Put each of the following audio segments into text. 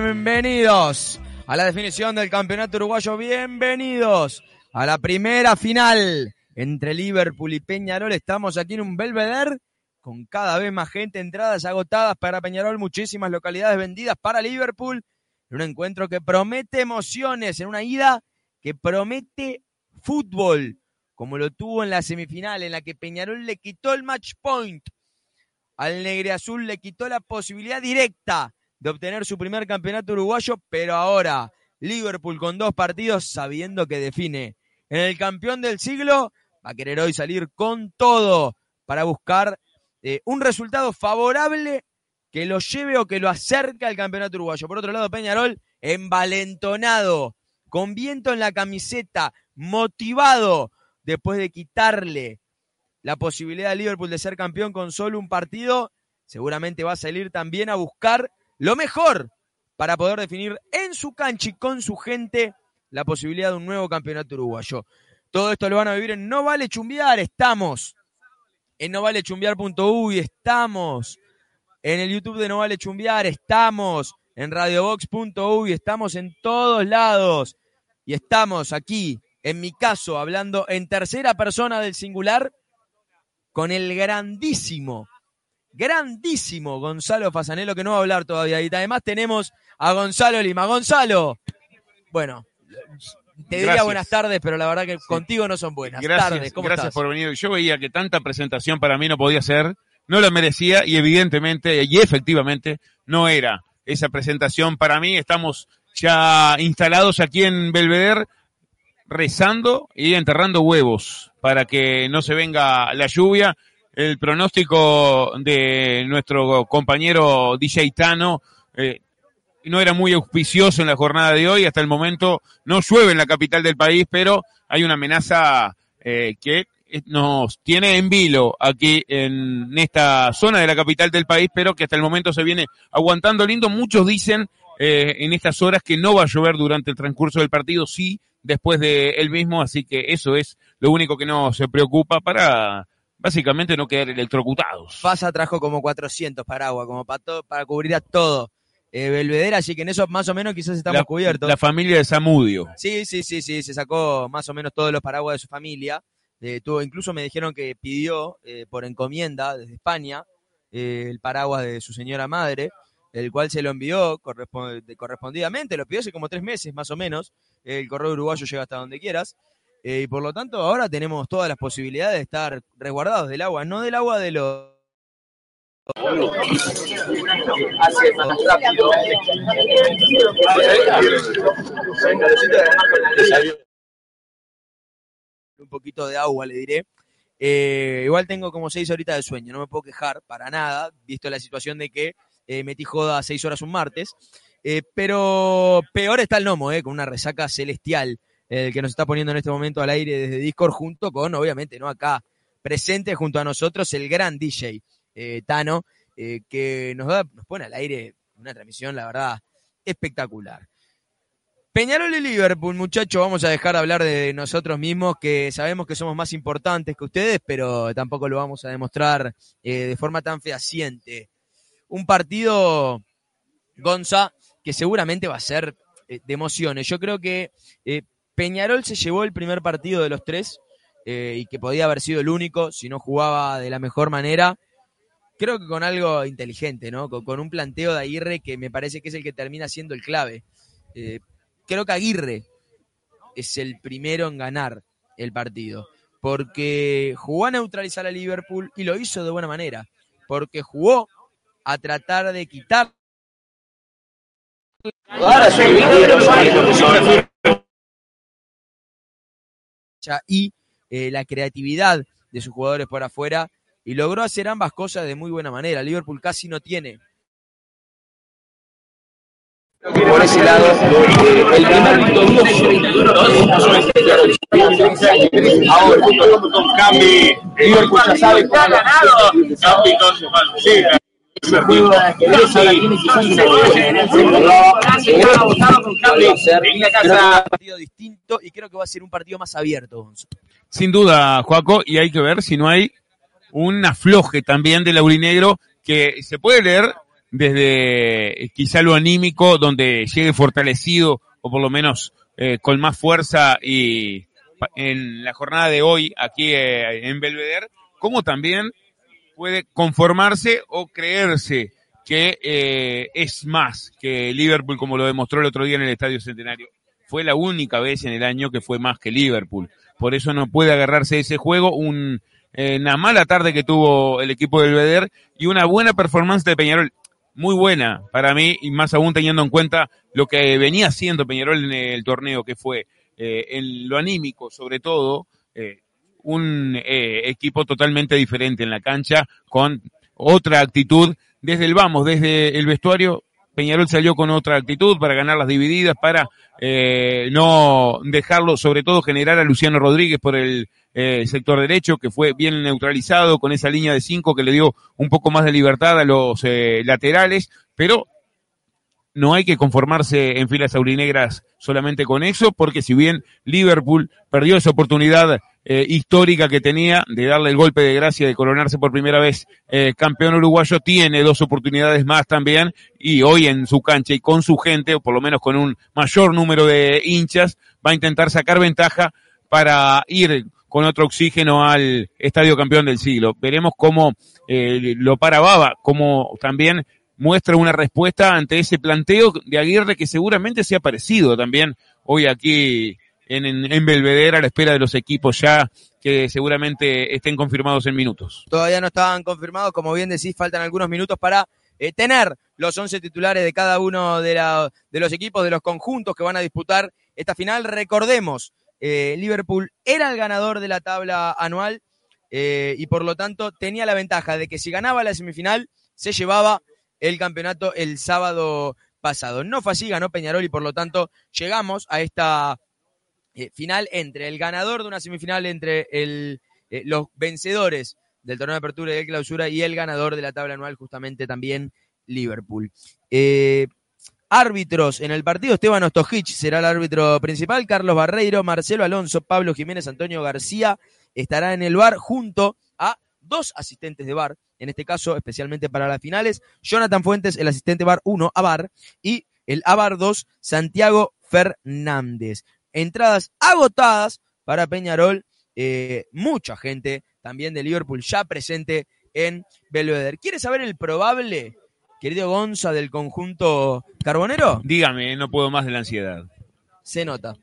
Bienvenidos a la definición del campeonato uruguayo. Bienvenidos a la primera final entre Liverpool y Peñarol. Estamos aquí en un Belvedere con cada vez más gente, entradas agotadas para Peñarol, muchísimas localidades vendidas para Liverpool. Un encuentro que promete emociones, en una ida que promete fútbol, como lo tuvo en la semifinal, en la que Peñarol le quitó el match point al Negre Azul, le quitó la posibilidad directa de obtener su primer campeonato uruguayo, pero ahora Liverpool con dos partidos sabiendo que define en el campeón del siglo, va a querer hoy salir con todo para buscar eh, un resultado favorable que lo lleve o que lo acerque al campeonato uruguayo. Por otro lado, Peñarol, envalentonado, con viento en la camiseta, motivado después de quitarle la posibilidad a Liverpool de ser campeón con solo un partido, seguramente va a salir también a buscar lo mejor para poder definir en su cancha y con su gente la posibilidad de un nuevo campeonato uruguayo. Todo esto lo van a vivir en No Vale Chumbiar, estamos en novalechumbiar.uy, estamos en el YouTube de No Vale Chumbiar, estamos en radiobox.uy, estamos en todos lados y estamos aquí, en mi caso, hablando en tercera persona del singular con el grandísimo grandísimo Gonzalo Fasanelo, que no va a hablar todavía. Y además tenemos a Gonzalo Lima. Gonzalo, bueno, te diría buenas tardes, pero la verdad que contigo no son buenas Gracias, tardes. ¿Cómo gracias estás? por venir. Yo veía que tanta presentación para mí no podía ser, no la merecía y evidentemente y efectivamente no era esa presentación para mí. Estamos ya instalados aquí en Belvedere rezando y enterrando huevos para que no se venga la lluvia. El pronóstico de nuestro compañero DJ Tano eh, no era muy auspicioso en la jornada de hoy. Hasta el momento no llueve en la capital del país, pero hay una amenaza eh, que nos tiene en vilo aquí en esta zona de la capital del país, pero que hasta el momento se viene aguantando lindo. Muchos dicen eh, en estas horas que no va a llover durante el transcurso del partido, sí, después de él mismo, así que eso es lo único que nos preocupa para básicamente no quedar electrocutados. Fasa trajo como 400 paraguas, como para, to- para cubrir a todo eh, Belvedere, así que en eso más o menos quizás estamos La, cubiertos. la familia de Samudio. Sí, sí, sí, sí, se sacó más o menos todos los paraguas de su familia. Eh, tuvo, incluso me dijeron que pidió eh, por encomienda desde España eh, el paraguas de su señora madre, el cual se lo envió correspondidamente, lo pidió hace como tres meses más o menos. El correo uruguayo llega hasta donde quieras. Eh, y por lo tanto, ahora tenemos todas las posibilidades de estar resguardados del agua, no del agua de los un poquito de agua, le diré. Eh, igual tengo como seis horitas de sueño, no me puedo quejar para nada, visto la situación de que eh, metí joda seis horas un martes. Pero peor está el Nomo, con una resaca celestial, el que nos está poniendo en este momento al aire desde Discord, junto con, obviamente, no acá, presente junto a nosotros, el gran DJ eh, Tano, eh, que nos, nos pone al aire una transmisión, la verdad, espectacular. Peñarol y Liverpool, muchachos, vamos a dejar de hablar de nosotros mismos, que sabemos que somos más importantes que ustedes, pero tampoco lo vamos a demostrar eh, de forma tan fehaciente. Un partido, Gonza, que seguramente va a ser de emociones. Yo creo que Peñarol se llevó el primer partido de los tres eh, y que podía haber sido el único si no jugaba de la mejor manera. Creo que con algo inteligente, ¿no? Con, un planteo de Aguirre que me parece que es el que termina siendo el clave. Eh, creo que Aguirre es el primero en ganar el partido. Porque jugó a neutralizar a Liverpool y lo hizo de buena manera. Porque jugó a tratar de quitar y eh, la creatividad de sus jugadores por afuera y logró hacer ambas cosas de muy buena manera. Liverpool casi no tiene por ese lado eh, el primer victorioso ahora Cambi, Liverpool ya sabe cómo ha ganado. Cambi. Ahora tiene quizás partido distinto y creo que va a ser un partido más abierto. Sin duda, Joaco, y hay que ver si no hay un afloje también del aurinegro que se puede leer desde eh, quizá lo anímico, donde llegue fortalecido o por lo menos eh, con más fuerza y en la jornada de hoy aquí eh, en Belvedere, como también puede conformarse o creerse que eh, es más que Liverpool, como lo demostró el otro día en el Estadio Centenario. Fue la única vez en el año que fue más que Liverpool. Por eso no puede agarrarse ese juego. Eh, una mala tarde que tuvo el equipo del Belvedere y una buena performance de Peñarol. Muy buena para mí y más aún teniendo en cuenta lo que venía haciendo Peñarol en el torneo, que fue eh, en lo anímico sobre todo, un eh, equipo totalmente diferente en la cancha, con otra actitud desde el vamos, desde el vestuario. Peñarol salió con otra actitud para ganar las divididas, para eh, no dejarlo, sobre todo generar a Luciano Rodríguez por el eh, sector derecho, que fue bien neutralizado con esa línea de cinco que le dio un poco más de libertad a los eh, laterales, pero no hay que conformarse en filas aurinegras solamente con eso, porque si bien Liverpool perdió esa oportunidad eh, histórica que tenía de darle el golpe de gracia de coronarse por primera vez eh, campeón uruguayo, tiene dos oportunidades más también y hoy en su cancha y con su gente, o por lo menos con un mayor número de hinchas, va a intentar sacar ventaja para ir con otro oxígeno al estadio campeón del siglo. Veremos cómo eh, lo para Baba, cómo también muestra una respuesta ante ese planteo de Aguirre que seguramente se ha parecido también hoy aquí en, en, Belvedere a la espera de los equipos ya que seguramente estén confirmados en minutos. Todavía no estaban confirmados, como bien decís, faltan algunos minutos para eh, tener los 11 titulares de cada uno de, la, de, los equipos, de los conjuntos que van a disputar esta final. Recordemos, eh, Liverpool era el ganador de la tabla anual eh, y por lo tanto tenía la ventaja de que si ganaba la semifinal se llevaba el campeonato el sábado pasado. No fue así, ganó Peñarol y por lo tanto llegamos a esta eh, final entre el ganador de una semifinal, entre eh, los vencedores del torneo de apertura y de clausura y el ganador de la tabla anual, justamente también Liverpool. Eh, árbitros en el partido, Esteban Ostojic será el árbitro principal, Carlos Barreiro, Marcelo Alonso, Pablo Jiménez, Antonio García estará en el bar junto a dos asistentes de bar, en este caso especialmente para las finales, Jonathan Fuentes, el asistente bar 1 a bar, y el a bar 2, Santiago Fernández entradas agotadas para Peñarol. Eh, mucha gente también de Liverpool ya presente en Belvedere. ¿Quieres saber el probable, querido Gonza, del conjunto carbonero? Dígame, no puedo más de la ansiedad. Se nota.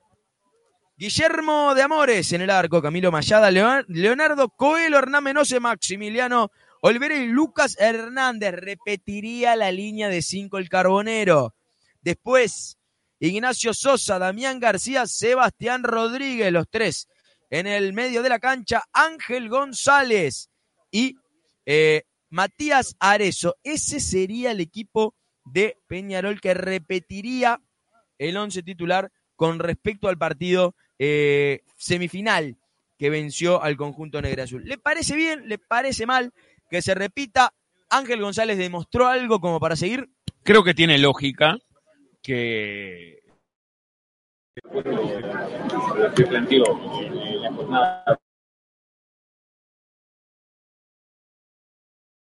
Guillermo de Amores en el arco, Camilo Mayada, Leonardo Coelho, Hernán Menose, Maximiliano Olvera y Lucas Hernández. Repetiría la línea de cinco el carbonero. Después, Ignacio Sosa, Damián García, Sebastián Rodríguez, los tres. En el medio de la cancha, Ángel González y eh, Matías Arezo. Ese sería el equipo de Peñarol que repetiría el once titular con respecto al partido eh, semifinal que venció al conjunto negro azul. ¿Le parece bien? ¿Le parece mal que se repita? Ángel González demostró algo como para seguir. Creo que tiene lógica que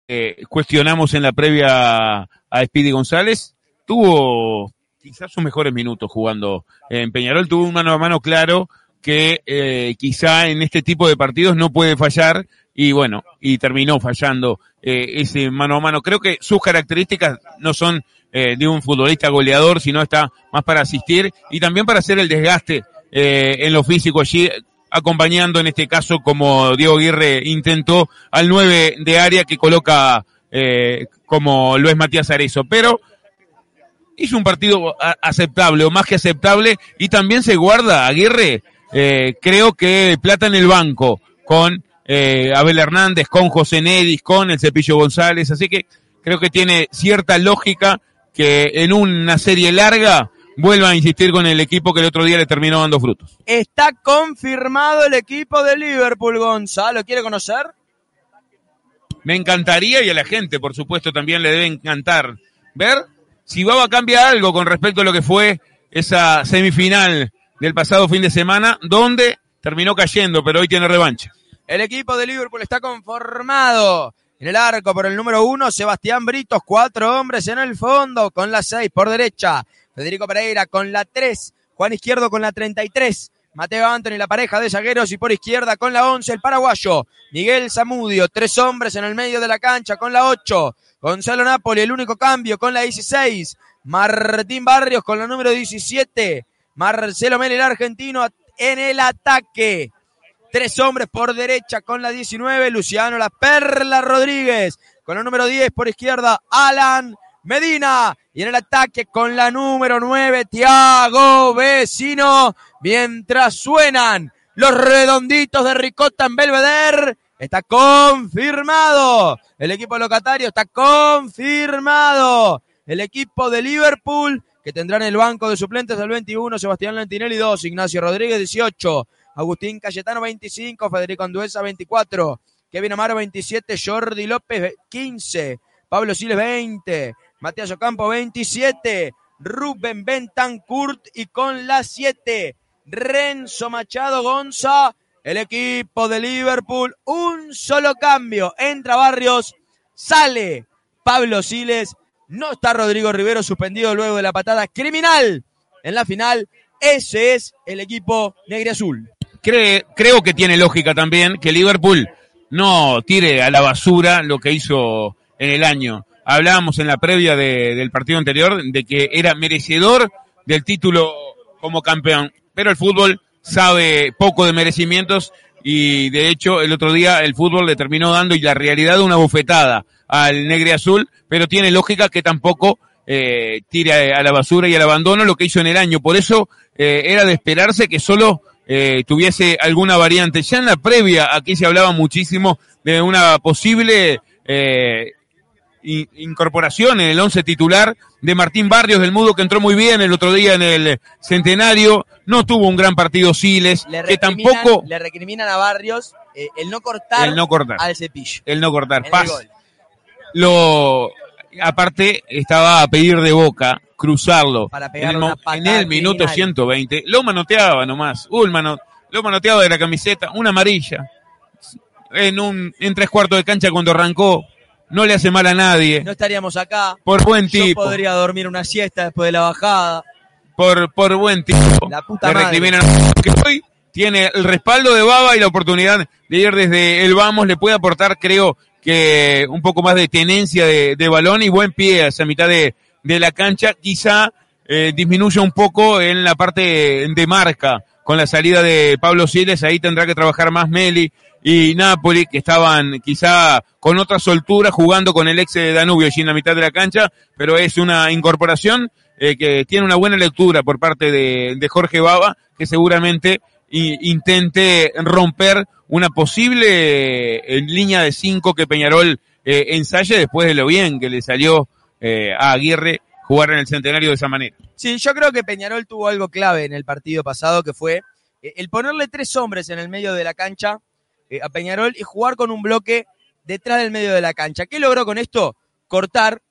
eh, cuestionamos en la previa a Speedy González, tuvo quizás sus mejores minutos jugando en Peñarol, tuvo un mano a mano claro que eh, quizá en este tipo de partidos no puede fallar y bueno, y terminó fallando eh, ese mano a mano. Creo que sus características no son eh, de un futbolista goleador, sino está más para asistir y también para hacer el desgaste eh, en lo físico allí, acompañando en este caso como Diego Aguirre intentó al 9 de área que coloca como lo es Matías Arezo. Pero hizo un partido aceptable o más que aceptable y también se guarda Aguirre, creo que plata en el banco con eh, Abel Hernández, con José Nedis, con el Cepillo González, así que creo que tiene cierta lógica que en una serie larga vuelva a insistir con el equipo que el otro día le terminó dando frutos. Está confirmado el equipo de Liverpool, Gonzalo. ¿Quiere conocer? Me encantaría y a la gente, por supuesto, también le debe encantar ver si Baba cambia algo con respecto a lo que fue esa semifinal del pasado fin de semana, donde terminó cayendo, pero hoy tiene revancha. El equipo de Liverpool está conformado en el arco por el número uno, Sebastián Britos, cuatro hombres en el fondo, con la seis por derecha. Federico Pereira con la tres, Juan Izquierdo con la treinta y tres. Mateo Anthony, la pareja de zagueros, y por izquierda con la once, el paraguayo. Miguel Zamudio, tres hombres en el medio de la cancha con la ocho. Gonzalo Napoli, el único cambio con la 16. Martín Barrios con la número 17. Marcelo Mel, el argentino, en el ataque. Tres hombres por derecha con la 19, Luciano La Perla Rodríguez. Con la número 10 por izquierda, Alan Medina. Y en el ataque con la número 9, Tiago Vecino. Mientras suenan los redonditos de Ricota en Belvedere. Está confirmado. El equipo locatario está confirmado. El equipo de Liverpool que tendrá en el banco de suplentes el 21, Sebastián Lentinelli 2, Ignacio Rodríguez 18, Agustín Cayetano 25, Federico Anduesa 24, Kevin Amaro 27, Jordi López 15, Pablo Siles 20, Matías Ocampo 27, Rubén Bentancourt y con la 7, Renzo Machado Gonza, el equipo de Liverpool, un solo cambio, entra Barrios, sale Pablo Siles, no está Rodrigo Rivero suspendido luego de la patada criminal en la final, ese es el equipo negro azul. Cree, creo que tiene lógica también que Liverpool no tire a la basura lo que hizo en el año. Hablábamos en la previa de- del partido anterior de que era merecedor del título como campeón, pero el fútbol sabe poco de merecimientos y de hecho el otro día el fútbol le terminó dando y la realidad una bofetada al negre azul, pero tiene lógica que tampoco eh, tire a la basura y al abandono lo que hizo en el año. Por eso eh, era de esperarse que solo eh, tuviese alguna variante. Ya en la previa aquí se hablaba muchísimo de una posible eh, in- incorporación en el once titular de Martín Barrios del Mudo que entró muy bien el otro día en el centenario. No tuvo un gran partido Siles, Le que recriminan, tampoco le recriminan a Barrios eh, el no cortar el no cortar, al cepillo. el no cortar. Paz. Lo aparte estaba a pedir de boca cruzarlo Para en el, en minuto criminal. 120. Lo manoteaba nomás. Uh, mano- lo manoteaba de la camiseta, una amarilla. En un en tres cuartos de cancha cuando arrancó. No le hace mal a nadie. No estaríamos acá. Por buen Yo tipo. podría dormir una siesta después de la bajada. por, por buen tipo. La puta madre. que hoy tiene el respaldo de Baba y la oportunidad de ir desde el vamos le puede aportar, creo que un poco más de tenencia de, de balón y buen pie hacia mitad de, de la cancha. Quizá eh, disminuya un poco en la parte de marca con la salida de Pablo Siles. Ahí tendrá que trabajar más Meli y Napoli, que estaban quizá con otra soltura jugando con el ex de Danubio allí en la mitad de la cancha, pero es una incorporación eh, que tiene una buena lectura por parte de, Jorge Baba, que seguramente intente romper una posible eh, línea de cinco que Peñarol eh, ensaye después de lo bien que le salió eh, a Aguirre jugar en el centenario de esa manera. Sí, yo creo que Peñarol tuvo algo clave en el partido pasado, que fue eh, el ponerle tres hombres en el medio de la cancha eh, a Peñarol y jugar con un bloque detrás del medio de la cancha. ¿Qué logró con esto? Cortar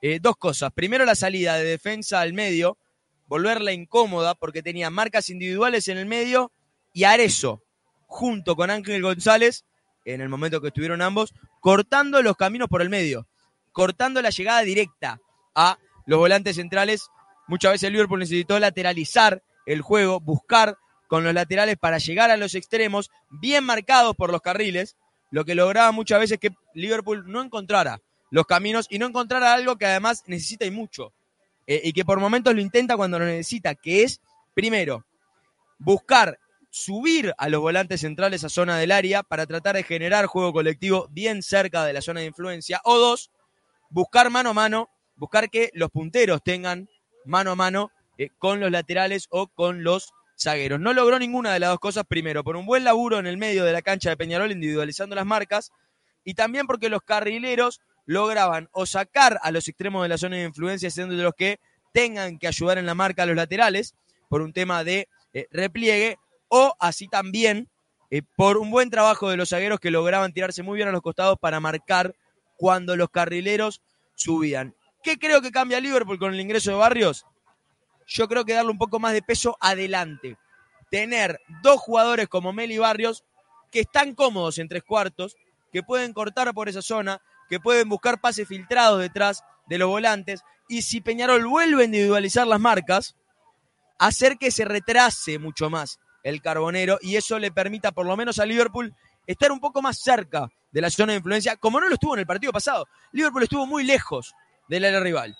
eh, dos cosas. Primero la salida de defensa al medio, volverla incómoda porque tenía marcas individuales en el medio y Arezo, junto con Ángel González, en el momento que estuvieron ambos, cortando los caminos por el medio, cortando la llegada directa a los volantes centrales. Muchas veces el Liverpool necesitó lateralizar el juego, buscar con los laterales para llegar a los extremos, bien marcados por los carriles, lo que lograba muchas veces que Liverpool no encontrara los caminos y no encontrara algo que además necesita y mucho, eh, y que por momentos lo intenta cuando lo necesita, que es, primero, buscar subir a los volantes centrales a zona del área para tratar de generar juego colectivo bien cerca de la zona de influencia, o dos, buscar mano a mano, buscar que los punteros tengan mano a mano eh, con los laterales o con los zagueros. No logró ninguna de las dos cosas, primero, por un buen laburo en el medio de la cancha de Peñarol, individualizando las marcas, y también porque los carrileros lograban o sacar a los extremos de la zona de influencia, siendo de los que tengan que ayudar en la marca a los laterales, por un tema de eh, repliegue, o así también eh, por un buen trabajo de los zagueros que lograban tirarse muy bien a los costados para marcar cuando los carrileros subían. ¿Qué creo que cambia Liverpool con el ingreso de Barrios? Yo creo que darle un poco más de peso adelante. Tener dos jugadores como Meli Barrios que están cómodos en tres cuartos, que pueden cortar por esa zona, que pueden buscar pases filtrados detrás de los volantes. Y si Peñarol vuelve a individualizar las marcas, hacer que se retrase mucho más el carbonero y eso le permita por lo menos a Liverpool estar un poco más cerca de la zona de influencia, como no lo estuvo en el partido pasado. Liverpool estuvo muy lejos del área rival.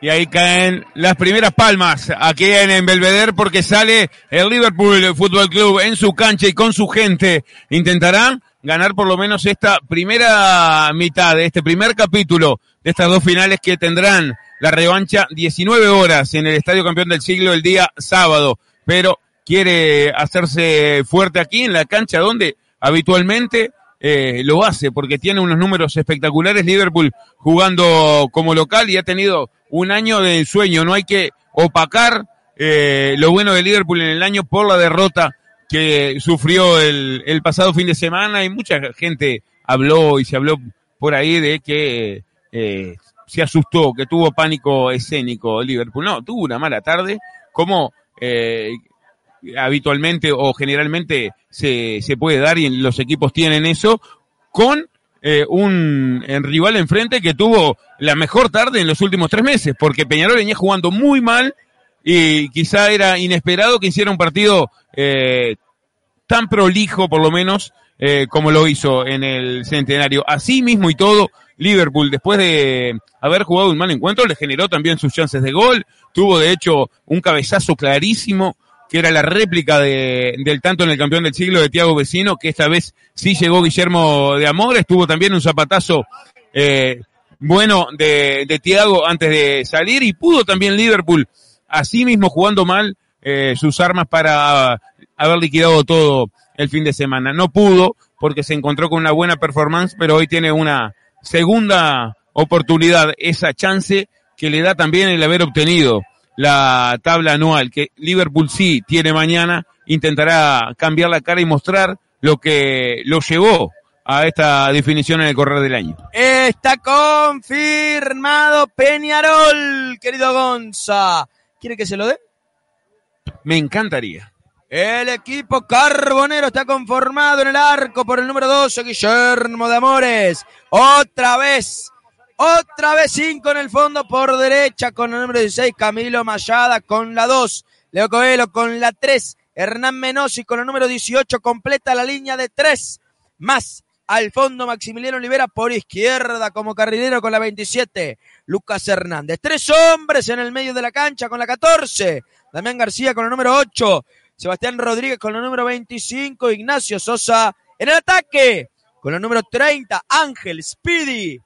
Y ahí caen las primeras palmas aquí en, Belvedere porque sale el Liverpool Fútbol Club en su cancha y con su gente. Intentarán ganar por lo menos esta primera mitad de este primer capítulo de estas dos finales que tendrán la revancha 19 horas en el Estadio Campeón del Siglo el día sábado. Pero quiere hacerse fuerte aquí en la cancha donde habitualmente eh, lo hace porque tiene unos números espectaculares Liverpool jugando como local y ha tenido un año de sueño. No hay que opacar eh, lo bueno de Liverpool en el año por la derrota que sufrió el, el pasado fin de semana y mucha gente habló y se habló por ahí de que eh, se asustó, que tuvo pánico escénico Liverpool. No, tuvo una mala tarde, como eh, habitualmente o generalmente se, se puede dar y los equipos tienen eso, con eh, un en rival enfrente que tuvo la mejor tarde en los últimos tres meses, porque Peñarol venía jugando muy mal y quizá era inesperado que hiciera un partido eh, tan prolijo, por lo menos, eh, como lo hizo en el centenario. Así mismo y todo, Liverpool, después de haber jugado un mal encuentro, le generó también sus chances de gol. Tuvo, de hecho, un cabezazo clarísimo, que era la réplica de, del tanto en el campeón del siglo de Tiago Vecino, que esta vez sí llegó Guillermo de Amor. Estuvo también un zapatazo eh, bueno de, de Tiago antes de salir y pudo también Liverpool, así mismo jugando mal, eh, sus armas para haber liquidado todo el fin de semana. No pudo porque se encontró con una buena performance, pero hoy tiene una segunda oportunidad, esa chance que le da también el haber obtenido la tabla anual, que Liverpool sí tiene mañana, intentará cambiar la cara y mostrar lo que lo llevó a esta definición en el correr del año. Está confirmado Peñarol, querido Gonza. ¿Quiere que se lo dé? Me encantaría. El equipo carbonero está conformado en el arco por el número 12, Guillermo de Amores. Otra vez, otra vez 5 en el fondo por derecha con el número 16, Camilo Mayada con la 2, Leo Coelho con la 3, Hernán Menosi con el número 18 completa la línea de 3, más al fondo Maximiliano Olivera por izquierda como carrilero con la 27, Lucas Hernández. Tres hombres en el medio de la cancha con la 14, Damián García con el número 8, Sebastián Rodríguez con el número 25, Ignacio Sosa en el ataque con el número 30, Ángel Speedy,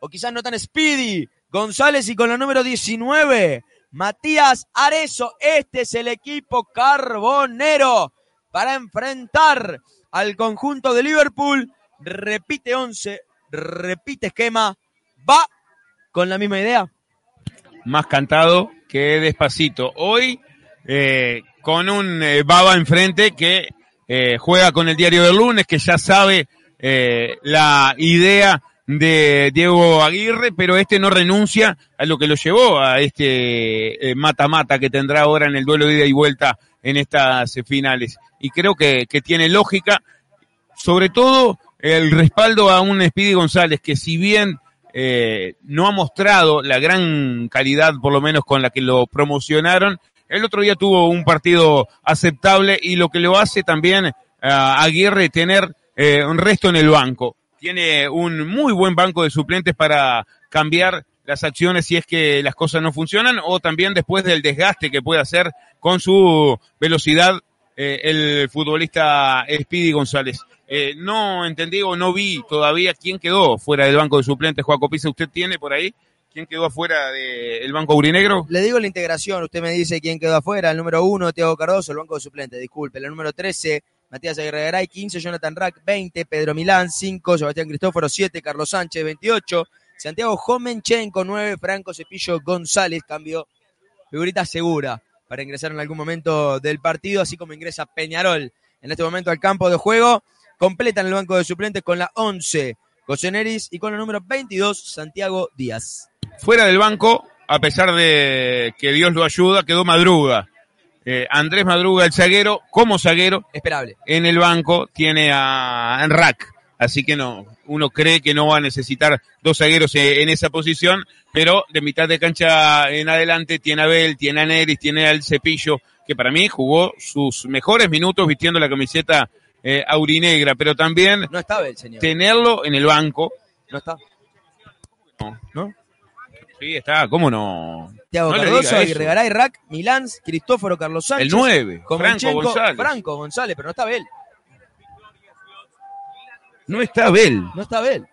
o quizás no tan Speedy, González y con el número 19, Matías Arezo. Este es el equipo carbonero para enfrentar al conjunto de Liverpool. Repite 11, repite esquema, va con la misma idea. Más cantado que despacito. Hoy, eh, con un eh, Baba enfrente que eh, juega con el diario del lunes, que ya sabe la idea de Diego Aguirre, pero este no renuncia a lo que lo llevó a este mata-mata que tendrá ahora en el duelo de ida y vuelta en estas finales. Y creo que, tiene lógica, sobre todo el respaldo a un Speedy González, que si bien eh, no ha mostrado la gran calidad, por lo menos con la que lo promocionaron, el otro día tuvo un partido aceptable y lo que lo hace también a Aguirre tener eh, un resto en el banco. Tiene un muy buen banco de suplentes para cambiar las acciones si es que las cosas no funcionan o también después del desgaste que puede hacer con su velocidad eh, el futbolista Speedy González. Eh, no entendí o no vi todavía quién quedó fuera del banco de suplentes. Juaco Pisa, ¿usted tiene por ahí? ¿Quién quedó afuera del banco aurinegro? Le digo la integración, usted me dice quién quedó afuera. El número 1, Tiago Cardoso, el banco de suplentes, disculpe. El número 13, Matías Aguirre Garay, 15, Jonathan Rack, 20, Pedro Milán, 5, Sebastián Cristóforo, 7, Carlos Sánchez, 28, Santiago Jomenchenko, 9, Franco Cepillo González, cambio, figurita segura para ingresar en algún momento del partido, así como ingresa Peñarol en este momento al campo de juego. Completan el banco de suplentes con la 11, Goyeneris, y con el número 22, Santiago Díaz. Fuera del banco, a pesar de que Dios lo ayuda, quedó Madruga. Eh, Andrés Madruga, el zaguero, como zaguero, Esperable. en el banco tiene a Rack. Así que no, uno cree que no va a necesitar dos zagueros en esa posición, pero de mitad de cancha en adelante tiene a Bel, tiene a Neris, tiene al Cepillo, que para mí jugó sus mejores minutos vistiendo la camiseta eh, aurinegra, pero también No está Bel, señor. tenerlo en el banco. No está. ¿No? Sí, está, ¿cómo no? Tiago No Cardoso. Aguirre Garay, Rack, Milán, Cristóforo Carlos Sánchez. El 9, Franco González. Franco González, pero no está Bel. No está Abel. No está Bel.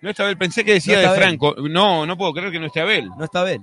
No está Abel. Pensé que decía No de Abel. Franco. No, no puedo creer que no esté Abel. No está Bel.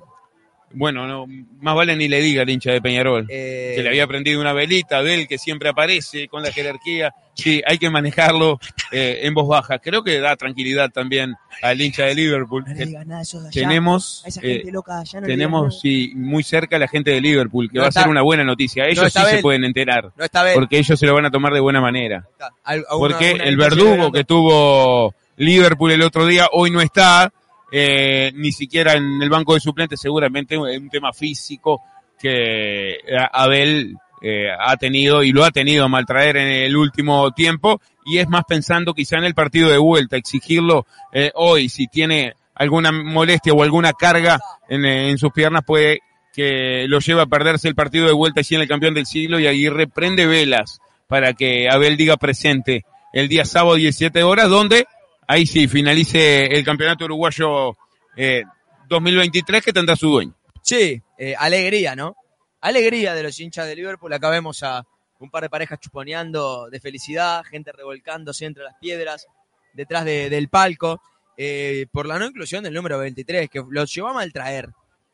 Bueno, no, más vale ni le diga al hincha de Peñarol. Eh, que le había prendido una velita de él que siempre aparece con la jerarquía. Sí, hay que manejarlo eh, en voz baja. Creo que da tranquilidad también al hincha de Liverpool. No le digas nada eso de allá. tenemos A esa eh, gente loca de allá no tenemos sí, muy cerca a la gente de Liverpool, que No va está- a ser una buena noticia. Ellos sí se pueden enterar, No está Bel. porque ellos se lo van a tomar de buena manera. Al- a una- Porque una el verdugo que tuvo Liverpool el otro día hoy no está, eh, ni siquiera en el banco de suplentes, seguramente es un tema físico que eh, Abel eh, ha tenido y lo ha tenido a maltraer en el último tiempo y es más pensando quizá en el partido de vuelta, exigirlo eh, hoy, si tiene alguna molestia o alguna carga en, eh, en sus piernas puede que lo lleve a perderse el partido de vuelta allí en el campeón del siglo y Aguirre prende velas para que Abel diga presente el día sábado 17 horas, donde ahí sí finalice el campeonato uruguayo eh, 2023 que tendrá su dueño. Sí, eh, alegría, ¿no? Alegría de los hinchas de Liverpool. Acá vemos a un par de parejas chuponeando de felicidad, gente revolcándose entre las piedras, detrás de- del palco, eh, por la no inclusión del número 23, que los llevó a maltraer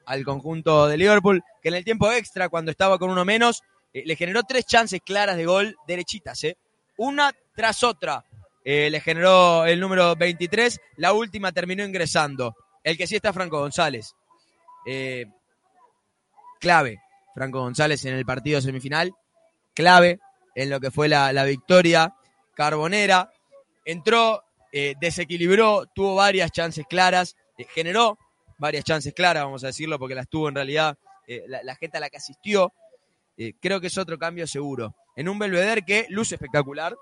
al conjunto de Liverpool, que en el tiempo extra, cuando estaba con uno menos, eh, le generó tres chances claras de gol derechitas, ¿eh? Una tras otra. Eh, le generó el número 23, la última terminó ingresando. El que sí está Franco González. Eh, clave, Franco González en el partido semifinal, clave en lo que fue la, la victoria carbonera. Entró, eh, desequilibró, tuvo varias chances claras, generó varias chances claras, vamos a decirlo, porque las tuvo en realidad la, la gente a la que asistió. Creo que es otro cambio seguro. En un Belvedere que luce espectacular.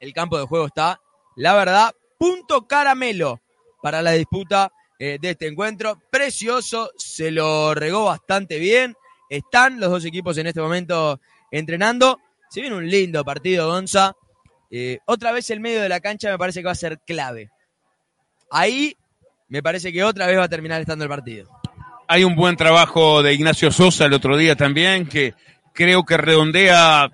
El campo de juego está, la verdad, punto caramelo para la disputa eh, de este encuentro. Precioso, se lo regó bastante bien. Están los dos equipos en este momento entrenando. Se viene un lindo partido, Gonza. Eh, otra vez el medio de la cancha me parece que va a ser clave. Ahí me parece que otra vez va a terminar estando el partido. Hay un buen trabajo de Ignacio Sosa el otro día también, que creo que redondea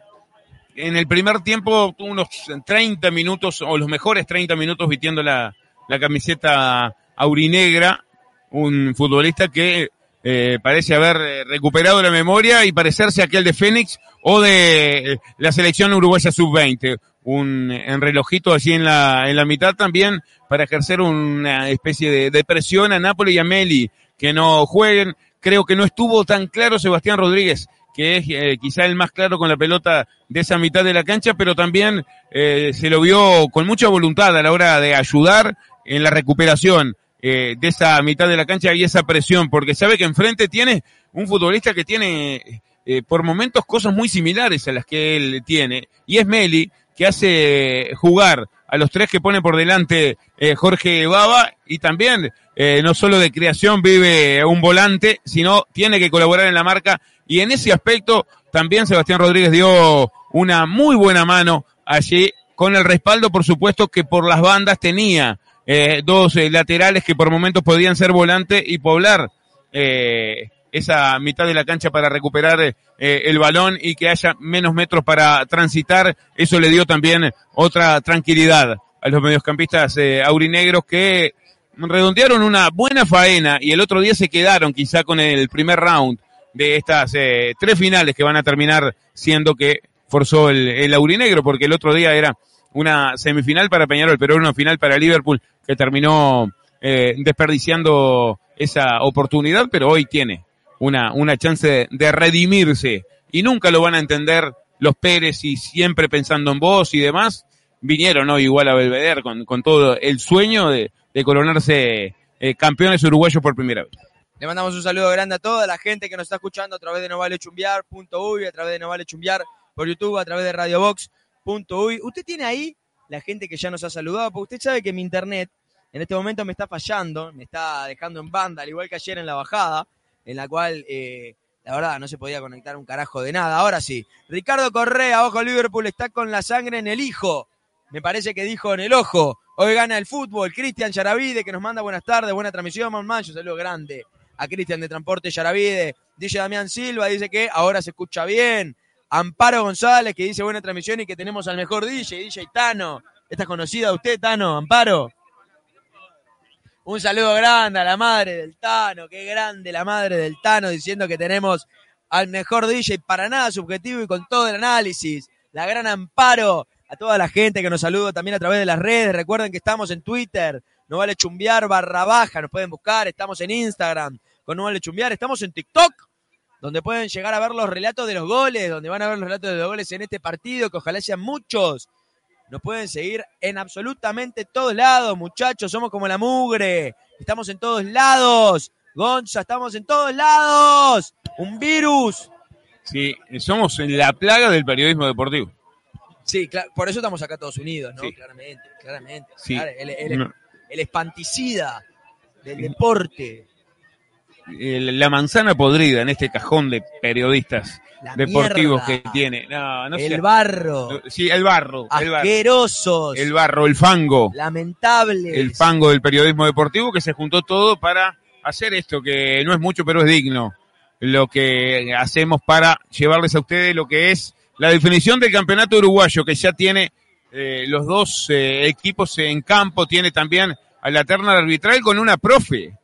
en el primer tiempo tuvo unos 30 minutos, o los mejores 30 minutos vistiendo la, la camiseta aurinegra, un futbolista que eh, parece haber eh, recuperado la memoria y parecerse a aquel de Fénix o de eh, la selección uruguaya sub-20. Un en relojito así en la, en la mitad también para ejercer una especie de, de presión a Napoli y a Meli que no jueguen. Creo que no estuvo tan claro Sebastián Rodríguez, que es eh, quizá el más claro con la pelota de esa mitad de la cancha, pero también eh, se lo vio con mucha voluntad a la hora de ayudar en la recuperación eh, de esa mitad de la cancha y esa presión, porque sabe que enfrente tiene un futbolista que tiene eh, por momentos cosas muy similares a las que él tiene, y es Meli, que hace jugar a los tres que pone por delante eh, Jorge Baba y también eh, no solo de creación vive un volante, sino tiene que colaborar en la marca y en ese aspecto también Sebastián Rodríguez dio una muy buena mano allí con el respaldo por supuesto que por las bandas tenía eh, dos eh, laterales que por momentos podían ser volante y poblar esa mitad de la cancha para recuperar el balón y que haya menos metros para transitar. Eso le dio también otra tranquilidad a los mediocampistas aurinegros que redondearon una buena faena y el otro día se quedaron quizá con el primer round de estas eh, tres finales que van a terminar siendo que forzó el, el aurinegro porque el otro día era una semifinal para Peñarol pero una final para Liverpool que terminó eh, desperdiciando esa oportunidad pero hoy tiene una, una chance de, de redimirse. Y nunca lo van a entender los Pérez y siempre pensando en vos y demás. Vinieron hoy igual a Belvedere con, con todo el sueño de, de coronarse eh, campeones uruguayos por primera vez. Le mandamos un saludo grande a toda la gente que nos está escuchando a través de novalechumbiar.uy, a través de Novalechumbiar por YouTube, a través de radiobox.uy. Usted tiene ahí la gente que ya nos ha saludado, porque usted sabe que mi internet en este momento me está fallando, me está dejando en banda, al igual que ayer en la bajada, en la cual, eh, la verdad, no se podía conectar un carajo de nada. Ahora sí, Ricardo Correa, ojo Liverpool, está con la sangre en el hijo. Me parece que dijo en el ojo. Hoy gana el fútbol. Cristian Yaravide, que nos manda buenas tardes, buena transmisión, mamá. Yo saludo grande a Cristian de Transporte Yaravide. Dice Damián Silva, dice que ahora se escucha bien. Amparo González, que dice buena transmisión y que tenemos al mejor DJ, DJ Tano. ¿Está conocida usted, Tano? Amparo. Un saludo grande a la madre del Tano, qué grande la madre del Tano, diciendo que tenemos al mejor DJ para nada subjetivo y con todo el análisis. La gran Amparo, a toda la gente que nos saluda también a través de las redes. Recuerden que estamos en Twitter, no vale chumbear barra baja, nos pueden buscar. Estamos en Instagram con no vale chumbear. Estamos en TikTok, donde pueden llegar a ver los relatos de los goles, donde van a ver los relatos de los goles en este partido, que ojalá sean muchos. Nos pueden seguir en absolutamente todos lados, muchachos. Somos como la mugre. Estamos en todos lados. Gonza, estamos en todos lados. Un virus. Sí, somos la plaga del periodismo deportivo. Sí, claro, por eso estamos acá todos unidos, ¿no? Sí. Claramente, claramente. Sí. Claro, el, el- No. el espanticida del deporte. la manzana podrida en este cajón de periodistas La deportivos mierda, que tiene. No, no el barro, Sí, el barro, el barro. asquerosos, El barro, el fango. lamentables. el fango del periodismo deportivo que se juntó todo para hacer esto que no es mucho pero es digno lo que hacemos para llevarles a ustedes lo que es la definición del campeonato uruguayo que ya tiene eh, los dos eh, equipos en campo tiene también a la terna arbitral con una profe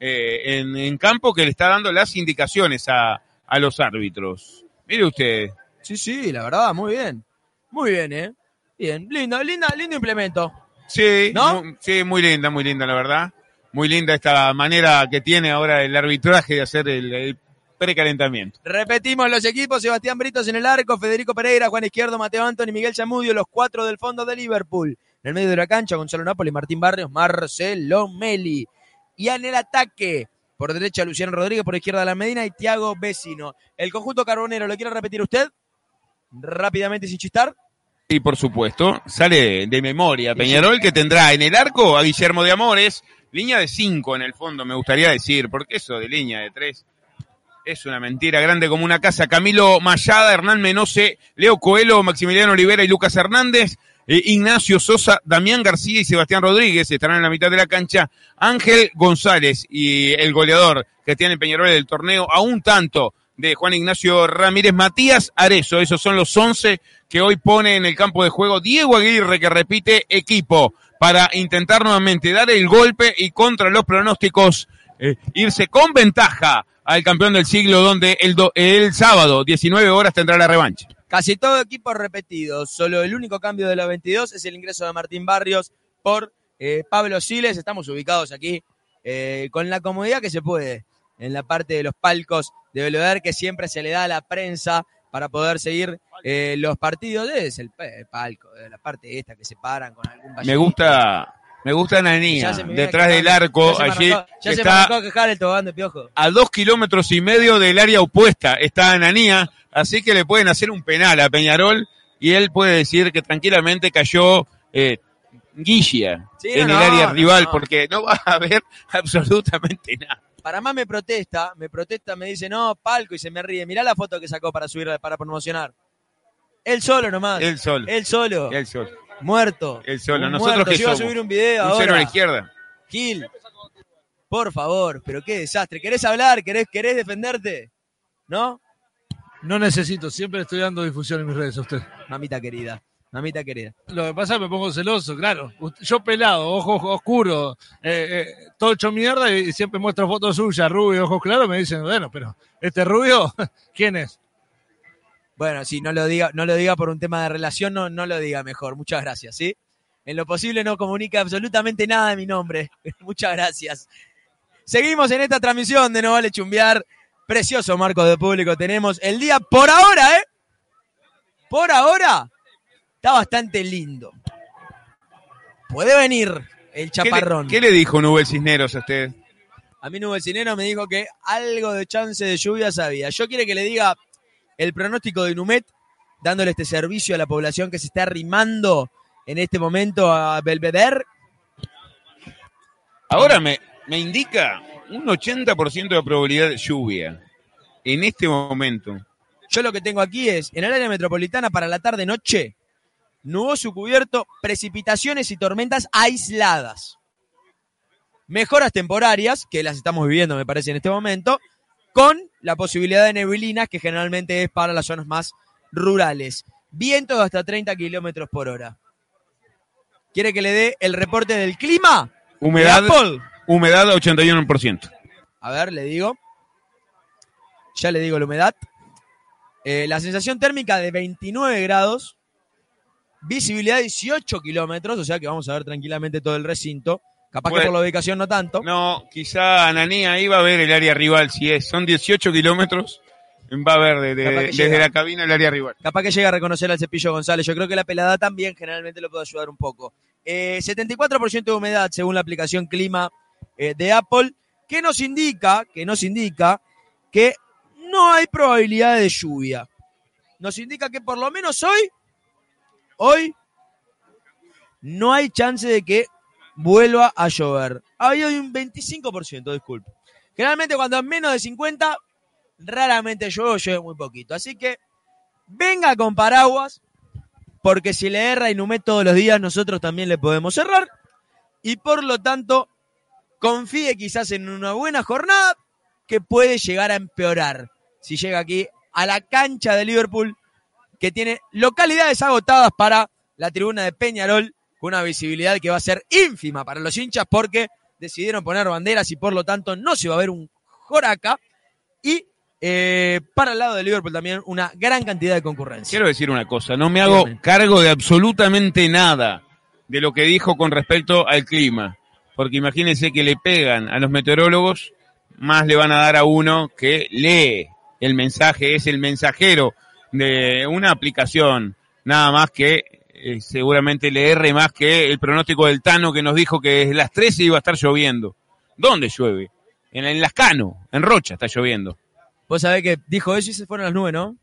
eh, en, en campo que le está dando las indicaciones a, a los árbitros mire usted Sí, sí, la verdad, muy bien. Muy bien, ¿eh? Bien, lindo, linda, lindo implemento. Sí, ¿No? mu- sí, muy linda, muy linda, la verdad. Muy linda esta manera que tiene ahora el arbitraje de hacer el, el precalentamiento. Repetimos los equipos, Sebastián Britos en el arco, Federico Pereira, Juan Izquierdo, Mateo Anthony, Miguel Chamudio, los cuatro del fondo de Liverpool. En el medio de la cancha, Gonzalo Napoli, Martín Barrios, Marcelo Meli. Y en el ataque, por derecha Luciano Rodríguez, por izquierda La Medina y Tiago Vecino. El conjunto carbonero, ¿lo quiere repetir usted? Rápidamente sin chistar. Y por supuesto, sale de memoria Peñarol que tendrá en el arco a Guillermo de Amores, línea de cinco en el fondo, me gustaría decir, porque eso de línea de tres es una mentira grande como una casa. Camilo Mayada, Hernán Menose, Leo Coelho, Maximiliano Olivera y Lucas Hernández. eh, Ignacio Sosa, Damián García y Sebastián Rodríguez estarán en la mitad de la cancha. Ángel González y el goleador que tiene Peñarol del torneo a un tanto de Juan Ignacio Ramírez, Matías Arezo. Esos son los 11 que hoy pone en el campo de juego Diego Aguirre, que repite equipo para intentar nuevamente dar el golpe y contra los pronósticos eh, irse con ventaja al campeón del siglo, donde el, do- el sábado, 19 horas, tendrá la revancha. Casi todo equipo repetido. Solo el único cambio de los 22 es el ingreso de Martín Barrios por eh, Pablo Siles. Estamos ubicados aquí eh, con la comodidad que se puede en la parte de los palcos de Belvedere que siempre se le da a la prensa para poder seguir eh, los partidos. Es el, pa- el palco, de la parte esta que se paran con algún Me gusta, me gusta Nanía, Ya se me viene detrás del arco, Ya allí Ya se está quejar el tobogán de piojo. a dos kilómetros y medio del área opuesta está Ananía, así que le pueden hacer un penal a Peñarol y él puede decir que tranquilamente cayó eh, Guilla Sí, en no, el área no, rival no. porque no va a haber absolutamente nada. Para más me protesta, me protesta, me dice, no, palco, y se me ríe. Mirá la foto que sacó para subir, para promocionar. Él solo nomás. El sol, Él solo. el sol, Muerto. el sol. Un Nosotros muerto. que Yo iba a somos subir un video un cero a la ahora. izquierda. Gil. Por favor, pero qué desastre. ¿Querés hablar? ¿Querés, querés defenderte? ¿No? No necesito, siempre estoy dando difusión en mis redes a usted. Mamita querida. Mamita querida. Lo que pasa es que me pongo celoso, claro. Yo pelado, ojos oscuros, eh, eh, todo hecho mierda y siempre muestro fotos suyas, rubio, ojos claros, me dicen, bueno, pero este rubio, ¿quién es? Bueno, si no lo diga, no lo diga por un tema de relación, no, no lo diga mejor. Muchas gracias, ¿sí? En lo posible no comunica absolutamente nada de mi nombre. Muchas gracias. Seguimos en esta transmisión de No Vale Chumbear. Precioso marco de público tenemos. El día por ahora, ¿eh? Por ahora está bastante lindo. Puede venir el ¿Qué le, chaparrón. qué le dijo Nubel Cisneros a usted? A mí Nubel Cinero me dijo que algo de chance de lluvia sabía. Yo quiere que le diga el pronóstico de Numet, dándole este servicio a la población que se está arrimando en este momento a Belvedere. Ahora me, me indica un 80% de probabilidad de lluvia en este momento. Yo lo que tengo aquí es, en el área metropolitana para la tarde-noche, nuboso cubierto, precipitaciones y tormentas aisladas. Mejoras temporarias, que las estamos viviendo, me parece, en este momento, con la posibilidad de neblinas, que generalmente es para las zonas más rurales. Vientos de hasta 30 kilómetros por hora. ¿Quiere que le dé el reporte del clima? Humedad, ¿De humedad 81%. A ver, le digo. Ya le digo la humedad. Eh, la sensación térmica de 29 grados. Visibilidad 18 kilómetros, o sea que vamos a ver tranquilamente todo el recinto. Capaz Bueno. que por la ubicación no tanto. No, quizá Ananía iba a ver el área rival, si es, son 18 kilómetros, va a ver de- desde llega. la cabina el área rival. Capaz que llega a reconocer al Cepillo González. Yo creo que la pelada también generalmente lo puede ayudar un poco. Eh, 74% de humedad según la aplicación clima eh, de Apple, que nos indica, que nos indica que no hay probabilidad de lluvia. Nos indica que por lo menos hoy, hoy, no hay chance de que vuelva a llover. Hay un 25%, disculpe. Generalmente cuando es menos de 50, raramente llueve llueve muy poquito. Así que venga con paraguas, porque si le erra y Numet todos los días, nosotros también le podemos cerrar. Y por lo tanto, confíe quizás en una buena jornada que puede llegar a empeorar. Si llega aquí a la cancha de Liverpool, que tiene localidades agotadas para la tribuna de Peñarol, con una visibilidad que va a ser ínfima para los hinchas porque decidieron poner banderas y por lo tanto no se va a ver un joraca. Y eh, para el lado de Liverpool también una gran cantidad de concurrencia. Quiero decir una cosa, no me hago cargo de absolutamente nada de lo que dijo con respecto al clima, porque imagínense que le pegan a los meteorólogos, más le van a dar a uno que lee el mensaje, es el mensajero de una aplicación, nada más que eh, seguramente le erre más que el pronóstico del Tano que nos dijo que desde las 13 iba a estar lloviendo. ¿Dónde llueve? En, en Lascano, en Rocha está lloviendo. Vos sabés que dijo eso y se fueron las nubes, ¿no?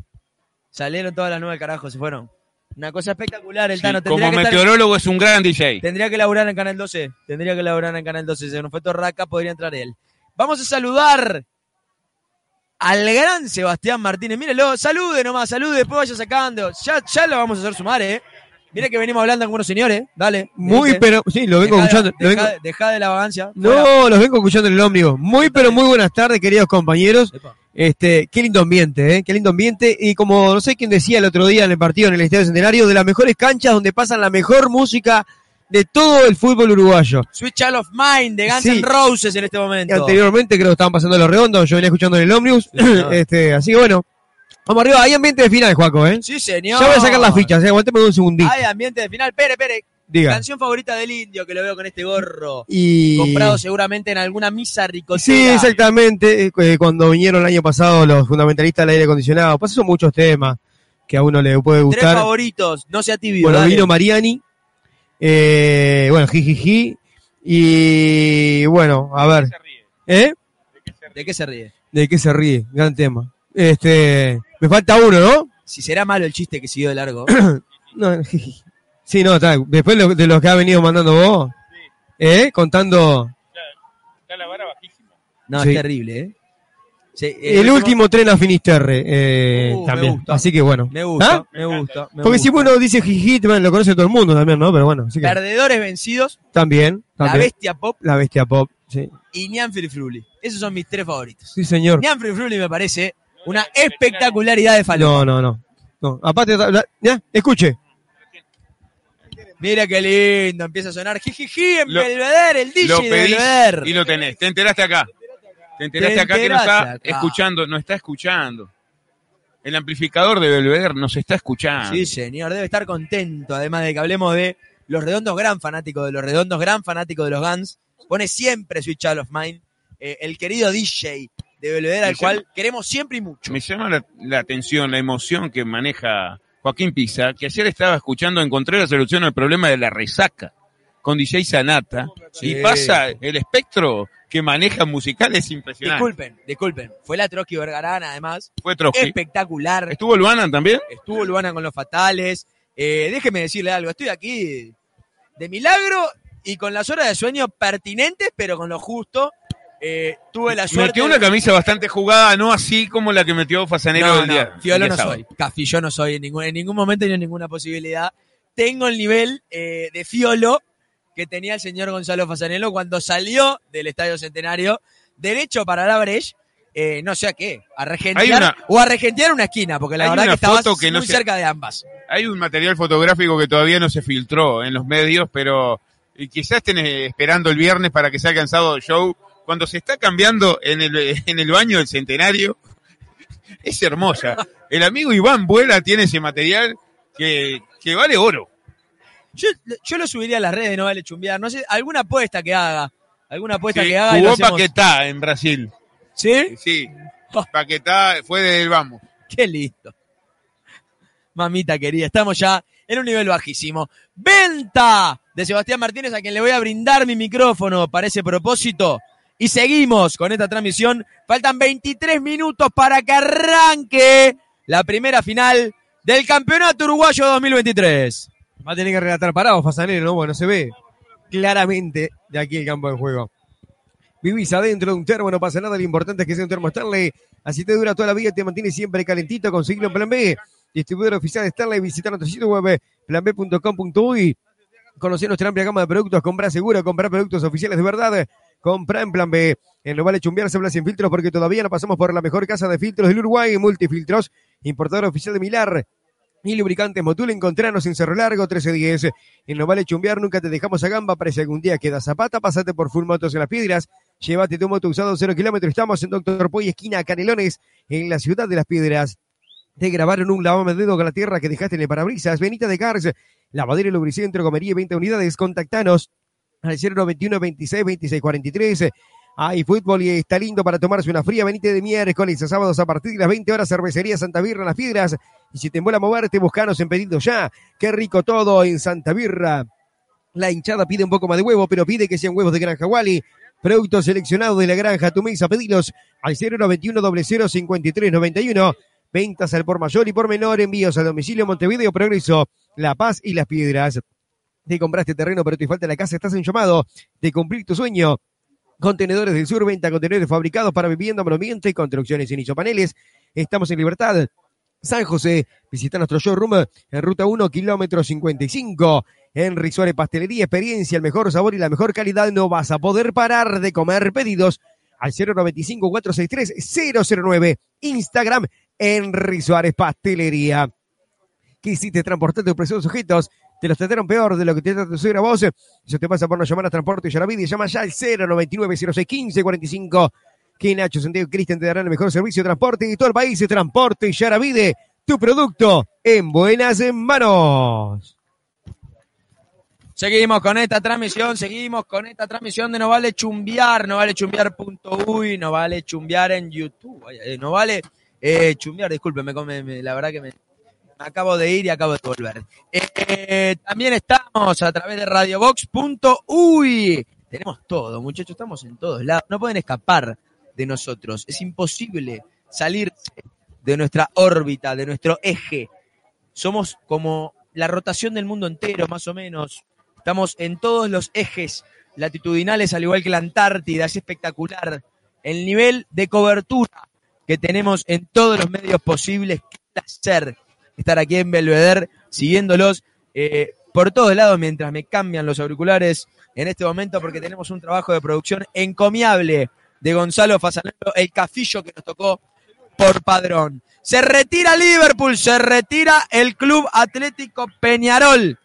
Salieron todas las nubes al carajo, se fueron. Una cosa espectacular, el Sí, Tano. como Tendría, que estar- meteorólogo es un gran DJ. tendría que laburar en Canal 12. Tendría que laburar en Canal 12. Se nos fue Torraca, podría entrar él. Vamos a saludar al gran Sebastián Martínez. Mírelo, salude nomás, salude, después vaya sacando. Ya, ya lo vamos a hacer sumar, ¿eh? Mire que venimos hablando con unos señores. Dale. Muy, Este, pero sí, lo vengo dejá- escuchando. lo dejá- vengo- dejá de la vagancia. Fuera. no, los vengo escuchando en el ómnibus. Muy, pero muy buenas tardes, queridos compañeros. Epa. Este, qué lindo ambiente, ¿eh? Qué lindo ambiente. Y como no sé quién decía el otro día en el partido en el Estadio Centenario, de las mejores canchas donde pasan la mejor música de todo el fútbol uruguayo. Sweet Child of Mine de Guns Sí. N' Roses en este Y momento. anteriormente creo que estaban pasando los redondos, yo venía escuchando en el ómnibus. señor. este, así que bueno. Vamos arriba, hay ambiente de final, Juaco, ¿eh? Sí, señor. Ya voy a sacar las fichas, ¿eh? Aguanteme un segundito. Hay ambiente de final. Pere, pere. Diga. Canción favorita del indio que lo veo con este gorro. Y... Comprado seguramente en alguna misa ricotera. Sí, exactamente. eh, eh, Cuando vinieron el año pasado los fundamentalistas del aire acondicionado. Pues son muchos temas que a uno le puede Tres gustar. favoritos. No sea tibio. Bueno, dale. vino Mariani. Eh, bueno, Jijiji. Y bueno, a ver. ¿Eh? ¿De qué se ríe? ¿De qué se ríe? Gran tema. Este, me falta uno, ¿no? Si será malo el chiste que siguió de largo. No. Sí, no, está. Después lo- de los que ha venido mandando vos. ¿Eh? Contando Está la vara bajísima. No, Sí. es terrible, ¿eh? Sí, eh, el último tren a Finisterre. Eh, Uh, también. Así que bueno. Me gusta, ¿Ah? me gusta. me Porque si gusta. uno dice bueno, lo conoce todo el mundo también, ¿no? Pero bueno, así que Perdedores vencidos, también, La. Bestia Pop La bestia pop, sí. y Nian Fruli. Esos son mis tres favoritos. Sí, señor. Nian Fruli me parece una espectacularidad de No, falopa. no, no. No, aparte, la- ya, escuche. Mira qué lindo, empieza a sonar jijiji en Lo- Belvedere, el DJ Lo de pedís Belvedere. y lo tenés. Te enteraste acá. Te enteraste Te acá que nos enteraste está acá. escuchando, no está escuchando. El amplificador de Belvedere nos está escuchando. Sí, señor, debe estar contento. Además de que hablemos de los redondos, gran fanático de los redondos, gran fanático de los Guns. Pone siempre Switch Child of Mine. Eh, el querido DJ de Belvedere, al cual queremos siempre y mucho. Me llama la, la atención, la emoción que maneja Joaquín Pisa, que ayer estaba escuchando, encontré la solución al problema de la resaca con DJ Sanata Sí. y pasa el espectro que maneja musical es impresionante. Disculpen, disculpen. Fue la Trotsky Vergarana, además. Fue Trotsky. Espectacular. ¿Estuvo Luanan también? Estuvo Luana con los fatales. Eh, déjeme decirle algo. Estoy aquí de milagro y con las horas de sueño pertinentes, pero con lo justo. Eh, tuve la suerte. Metió una camisa bastante jugada, no así como la que metió Fasanero No, del no, día. Fiolo el no soy. Cafi, yo no soy en ningún, en ningún momento ni en ninguna posibilidad. Tengo el nivel eh, de Fiolo que tenía el señor Gonzalo Fasanelo cuando salió del Estadio Centenario, derecho para la Breche, eh, no sé a qué, a regentear, una- o a regentear una esquina, porque la verdad que estaba no muy se- cerca de ambas. Hay un material fotográfico que todavía no se filtró en los medios, pero y quizás estén eh, esperando el viernes para que salga el sábado show. Cuando se está cambiando en el, en el baño del centenario, es hermosa. El amigo Iván Vuela tiene ese material que, que vale oro. Yo, yo lo subiría a las redes, no vale chumbear, no sé, alguna apuesta que haga, alguna apuesta Sí, que haga jugó. Paquetá en Brasil. ¿Sí? Sí, Paquetá fue del vamos. Qué lindo. Mamita querida, estamos ya en un nivel bajísimo. Venta de Sebastián Martínez, a quien le voy a brindar mi micrófono para ese propósito. Y seguimos con esta transmisión. Faltan 23 minutos para que arranque la primera final del Campeonato Uruguayo 2023. Va a tener que relatar parado, Fasanero, ¿no? Bueno, se ve claramente de aquí el campo de juego. Vivís adentro de un termo, no pasa nada, lo importante es que sea un termo Stanley. Así te dura toda la vida te mantiene siempre calentito. Conseguirlo en Plan B. Distribuidor oficial de Stanley, visita nuestro sitio web planb.com.uy. Conocer nuestra amplia gama de productos, comprar seguro, comprar productos oficiales de verdad. Compra en Plan B. En no vale chumbear, se habla sin filtros porque todavía no pasamos por la mejor casa de filtros del Uruguay, Multifiltros, importador oficial de Milar. Y lubricantes Motul, encontrarnos en Cerro Largo 1310. En No Vale Chumbear, nunca te dejamos a gamba para si algún día queda zapata, pasate por Full Motos en las Piedras. Llévate tu moto usado 0 kilómetros. Estamos en Doctor Poy, esquina Canelones, en la ciudad de las Piedras. Te grabaron un lavame de dedo con la tierra que dejaste en el parabrisas. Benita de Cars, lavadero y lubricentro, comería y 20 unidades. Contactanos al 091 26 26 43. Hay fútbol y está lindo para tomarse una fría. Venite de miércoles a sábados a partir de las 20 horas. Cervecería Santa Birra las Piedras. Y si te mola moverte, buscanos en pedido ya. Qué rico todo en Santa Birra. La hinchada pide un poco más de huevo, pero pide que sean huevos de Granja Wally. Productos seleccionados de la granja, tu mesa, pedilos al 091 0053 91. Ventas al por mayor y por menor, envíos a domicilio Montevideo, Progreso, La Paz y Las Piedras. Te compraste terreno, pero te falta la casa, estás en llamado de cumplir tu sueño. Contenedores del Sur, venta contenedores fabricados para vivienda, monoambiente y construcciones en isopaneles. Estamos en Libertad. San José, visita nuestro showroom en ruta 1, kilómetro 55. Henry Suárez Pastelería, experiencia, el mejor sabor y la mejor calidad. No vas a poder parar de comer pedidos al 095-463-009. Instagram, Henry Suárez Pastelería. ¿Qué hiciste transportando preciosos objetos? Te los trataron peor de lo que te trata tu suegra vos. Eso te pasa por no llamar a Transporte y Yaravide. Llama ya al 099 06 15 45. Que Nacho Santiago y Cristian te darán el mejor servicio de transporte de todo el país. Transporte y Yaravide. Tu producto en buenas manos. Seguimos con esta transmisión, seguimos con esta transmisión de No Vale Chumbiar, No Vale Chumbiar.uy, No Vale Chumbiar en YouTube, No Vale eh, Chumbiar, disculpe, me, come- me- la verdad que me, acabo de ir y acabo de volver. Eh, también estamos a través de radiobox.uy. Tenemos todo, muchachos, estamos en todos lados. No pueden escapar de nosotros. Es imposible salirse de nuestra órbita, de nuestro eje. Somos como la rotación del mundo entero, más o menos. Estamos en todos los ejes latitudinales, al igual que la Antártida. Es espectacular. El nivel de cobertura que tenemos en todos los medios posibles. Qué placer estar aquí en Belvedere, siguiéndolos eh, por todos lados mientras me cambian los auriculares en este momento, porque tenemos un trabajo de producción encomiable de Gonzalo Fasanero, el cafillo que nos tocó por padrón. Se retira Liverpool, se retira el Club Atlético Peñarol.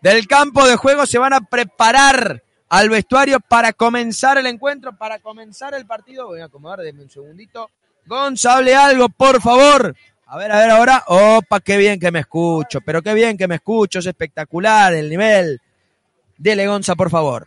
Del campo de juego se van a preparar al vestuario para comenzar el encuentro, para comenzar el partido. Voy a acomodar, denme un segundito. Gonzalo, algo, por favor. A ver, a ver ahora. Opa, qué bien que me escucho, pero qué bien que me escucho, es espectacular el nivel. Dele, Gonza, por favor.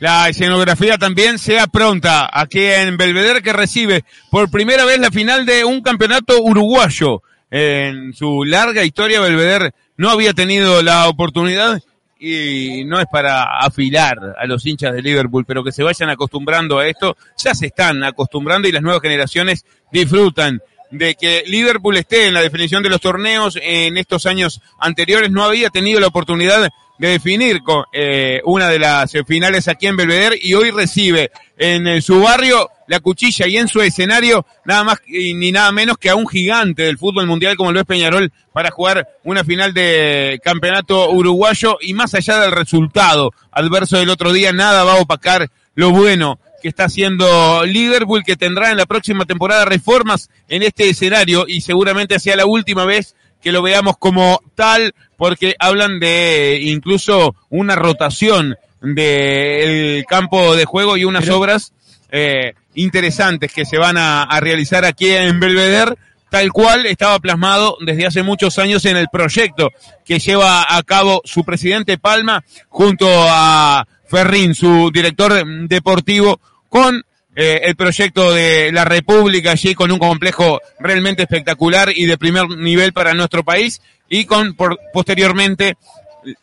La escenografía también sea pronta aquí en Belvedere que recibe por primera vez la final de un campeonato uruguayo. En su larga historia Belvedere no había tenido la oportunidad y no es para afilar a los hinchas de Liverpool, pero que se vayan acostumbrando a esto. Ya se están acostumbrando y las nuevas generaciones disfrutan de que Liverpool esté en la definición de los torneos en estos años anteriores. No había tenido la oportunidad de definir con, eh, una de las finales aquí en Belvedere y hoy recibe en eh, su barrio la cuchilla y en su escenario nada más y ni nada menos que a un gigante del fútbol mundial como lo es Peñarol para jugar una final de campeonato uruguayo y más allá del resultado adverso del otro día nada va a opacar lo bueno que está haciendo Liverpool que tendrá en la próxima temporada reformas en este escenario y seguramente sea la última vez que lo veamos como tal porque hablan de incluso una rotación del campo de juego y unas obras eh, interesantes que se van a, a realizar aquí en Belvedere, tal cual estaba plasmado desde hace muchos años en el proyecto que lleva a cabo su presidente Palma junto a Ferrín, su director deportivo, con eh, el proyecto de la República allí con un complejo realmente espectacular y de primer nivel para nuestro país y con por, posteriormente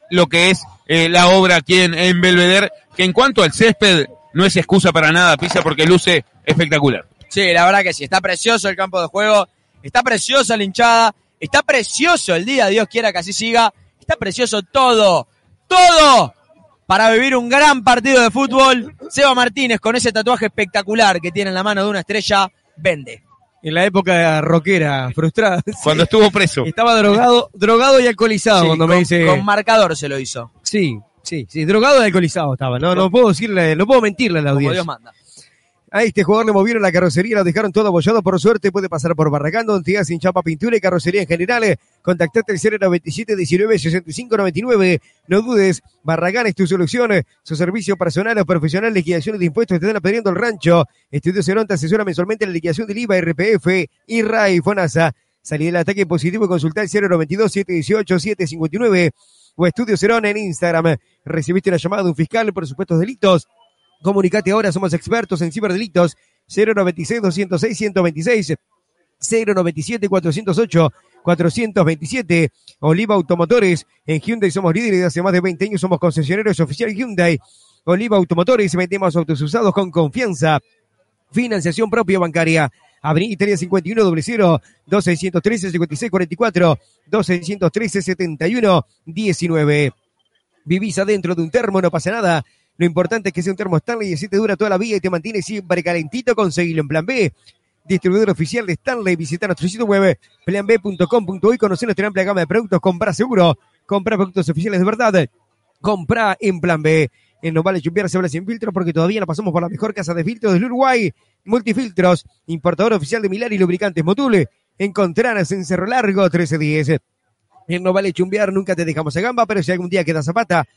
lo que es eh, la obra aquí en, en Belvedere, que en cuanto al césped no es excusa para nada, Pisa, porque luce espectacular. Sí, la verdad que sí, está precioso el campo de juego, está preciosa la hinchada, está precioso el día, Dios quiera que así siga, está precioso todo, todo. Para vivir un gran partido de fútbol. Seba Martínez con ese tatuaje espectacular que tiene en la mano de una estrella, vende. En la época rockera, frustrada. Cuando estuvo preso. Estaba drogado, drogado y alcoholizado Sí, cuando con, me dice. con marcador se lo hizo, Sí, sí, sí, drogado y alcoholizado estaba. No, no puedo decirle, no puedo mentirle a la como audiencia. Dios manda. A este jugador le movieron la carrocería, lo dejaron todo abollado. Por suerte puede pasar por Barragán, te sin chapa, pintura y carrocería en general. Contactate al 097 19 65 99. No dudes, Barragán es tu solución. Su servicio personal o profesional, liquidaciones de impuestos, te están aprendiendo el rancho. Estudio Cerón te asesora mensualmente en la liquidación del IVA, RPF, IRA y FONASA. Salí del ataque positivo y consultar el 092 718 759 o Estudio Cerón en Instagram. Recibiste una llamada de un fiscal por supuestos delitos. Comunicate ahora, somos expertos en ciberdelitos. 096-206-126, 097-408-427. Oliva Automotores. En Hyundai somos líderes de hace más de 20 años. Somos concesionarios oficial Hyundai. Oliva Automotores. Vendemos autos usados con confianza. Financiación propia bancaria. Avenida Italia 51 00 2613 5644 2613 71 19. Vivís adentro de un termo, no pasa nada. Lo importante es que sea un termo Stanley y así te dura toda la vida y te mantiene siempre calentito. Conseguilo en Plan B. Distribuidor oficial de Stanley. Visita nuestro sitio web planb.com.uy. Conocer nuestra amplia gama de productos. Compra seguro. Compra productos oficiales de verdad. Compra en Plan B. En No Vale Chumbiar se habla sin filtro porque todavía no pasamos por la mejor casa de filtros del Uruguay. Multifiltros. Importador oficial de Milar y Lubricantes Motule. Encontrarás en Cerro Largo 1310. En No Vale Chumbiar nunca te dejamos a gamba, pero si algún día queda zapata,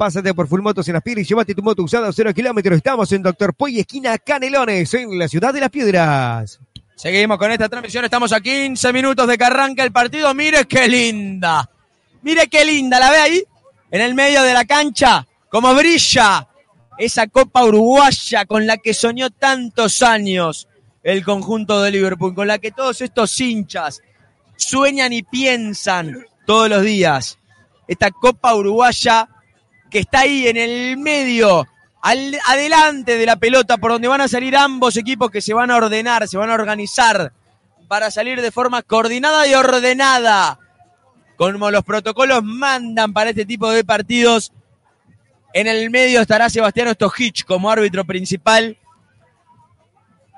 Pásate por Full Motos en las y llévate tu moto usada a cero kilómetros. Estamos en Doctor Puy, esquina Canelones, en la ciudad de las Piedras. Seguimos con esta transmisión, estamos a 15 minutos de que arranca el partido. Mire qué linda, mire qué linda, ¿la ve ahí? En el medio de la cancha, como brilla esa Copa Uruguaya con la que soñó tantos años el conjunto de Liverpool, con la que todos estos hinchas sueñan y piensan todos los días. Esta Copa Uruguaya que está ahí en el medio, al, adelante de la pelota, por donde van a salir ambos equipos que se van a ordenar, se van a organizar para salir de forma coordinada y ordenada, como los protocolos mandan para este tipo de partidos. En el medio estará Sebastián Stojich como árbitro principal.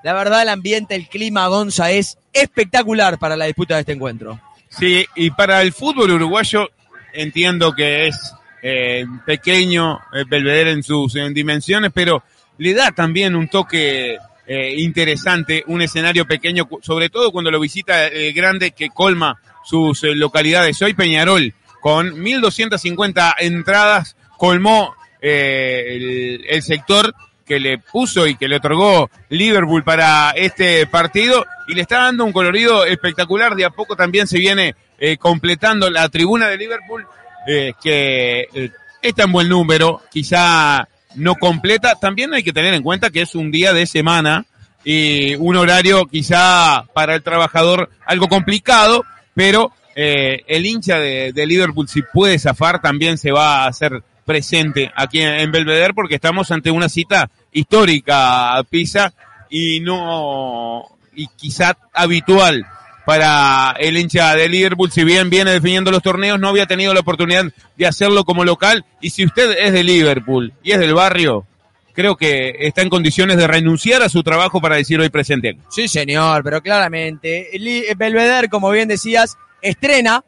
La verdad, el ambiente, el clima, Gonza, es espectacular para la disputa de este encuentro. Sí, y para el fútbol uruguayo entiendo que es eh, pequeño eh, Belvedere en sus en dimensiones, pero le da también un toque eh, interesante, un escenario pequeño, sobre todo cuando lo visita el grande que colma sus eh, localidades. Hoy Peñarol, con 1.250 entradas, colmó eh, el, sector que le puso y que le otorgó Liverpool para este partido y le está dando un colorido espectacular. De a poco también se viene eh, completando la tribuna de Liverpool, eh, que eh, está en buen número, quizá no completa. También hay que tener en cuenta que es un día de semana y un horario quizá para el trabajador algo complicado, pero eh, el hincha de, de Liverpool, si puede zafar, también se va a hacer presente aquí en, Belvedere porque estamos ante una cita histórica, Pisa, y no, y quizá habitual para el hincha de Liverpool, si bien viene definiendo los torneos, no había tenido la oportunidad de hacerlo como local, y si usted es de Liverpool y es del barrio, creo que está en condiciones de renunciar a su trabajo para decir hoy presente. Sí, señor, pero claramente. Belvedere, como bien decías, estrena.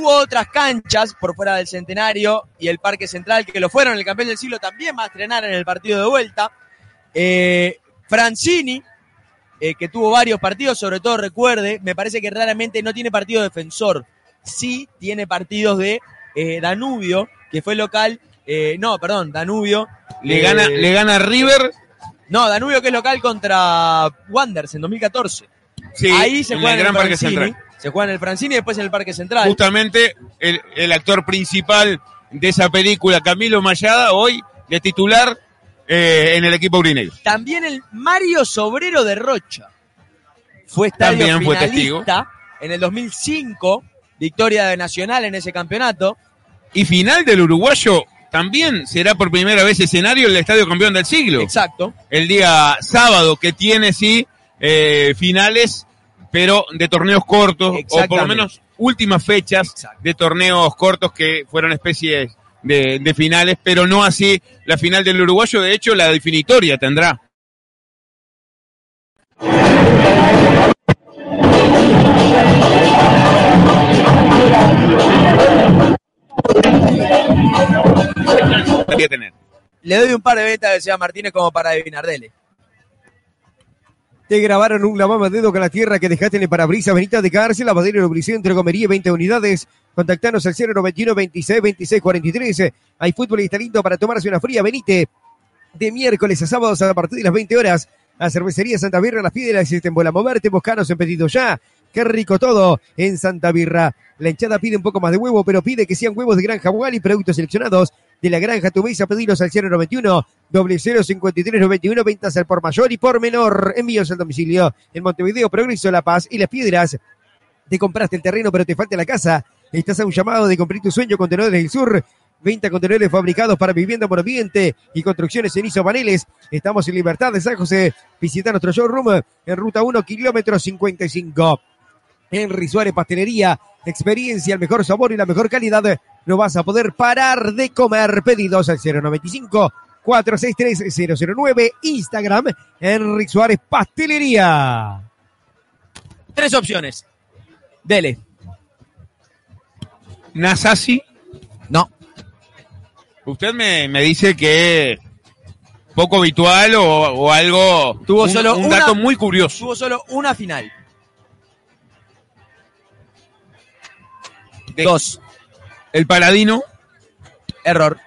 Hubo otras canchas por fuera del Centenario y el Parque Central que lo fueron. El campeón del siglo también va a estrenar en el partido de vuelta. Eh, Francini, eh, que tuvo varios partidos, sobre todo recuerde, me parece que raramente no tiene partido defensor. Sí tiene partidos de eh, Danubio, que fue local. no, perdón, Danubio. Le gana, le gana River, No, Danubio que es local contra Wanderers en 2014. sí, Ahí se juega en el Gran Parque Francini. Central. Se juega en el Francini y después en el Parque Central. Justamente el, el actor principal de esa película, Camilo Mayada, hoy de titular eh, en el equipo urinegro. También el Mario Sobrero de Rocha. Fue estadio También fue finalista en el 2005. Victoria de Nacional en ese campeonato. Y final del uruguayo también será por primera vez escenario el Estadio Campeón del Siglo. Exacto. El día sábado, que tiene sí eh, finales, pero de torneos cortos, o por lo menos últimas fechas Exacto. de torneos cortos que fueron especies de, de finales, pero no así la final del uruguayo. De hecho, la definitoria tendrá. Tener. Le doy un par de betas de Seba Martínez como para adivinar. Dele. Te grabaron un lavamadedo con la tierra que dejaste en el parabrisas. Benita de cárcel, lavadero de lubricación, Entregomería, 20 unidades. Contactanos al 091 26 26 43. Hay fútbol y está lindo para tomarse una fría. Venite de miércoles a sábados a partir de las 20 horas a Cervecería Santa Birra Las Piedras. Existen bola moverte, buscanos en pedido ya. Qué rico todo en Santa Birra. La hinchada pide un poco más de huevo, pero pide que sean huevos de granja Bugal y productos seleccionados de la granja Tu Mesa. Pedilos al 091 0053 91 ventas al por mayor y por menor. Envíos al domicilio en Montevideo, Progreso, La Paz y Las Piedras. Te compraste el terreno, pero te falta la casa. Estás a un llamado de cumplir tu sueño, Contenedores del Sur. 20 contenedores fabricados para vivienda monoambiente y construcciones en isopaneles. Estamos en Libertad de San José. Visita nuestro showroom en ruta 1, kilómetro 55. Henry Suárez Pastelería, experiencia, el mejor sabor y la mejor calidad. No vas a poder parar de comer. Pedidos al 095 463 009. Instagram, Henry Suárez Pastelería. Tres opciones. Dele. Nasasi, No. usted me, me dice que poco habitual o, o algo. Tuvo un, solo un una- dato muy curioso. Tuvo solo una final. De- Dos. El Paladino, Error.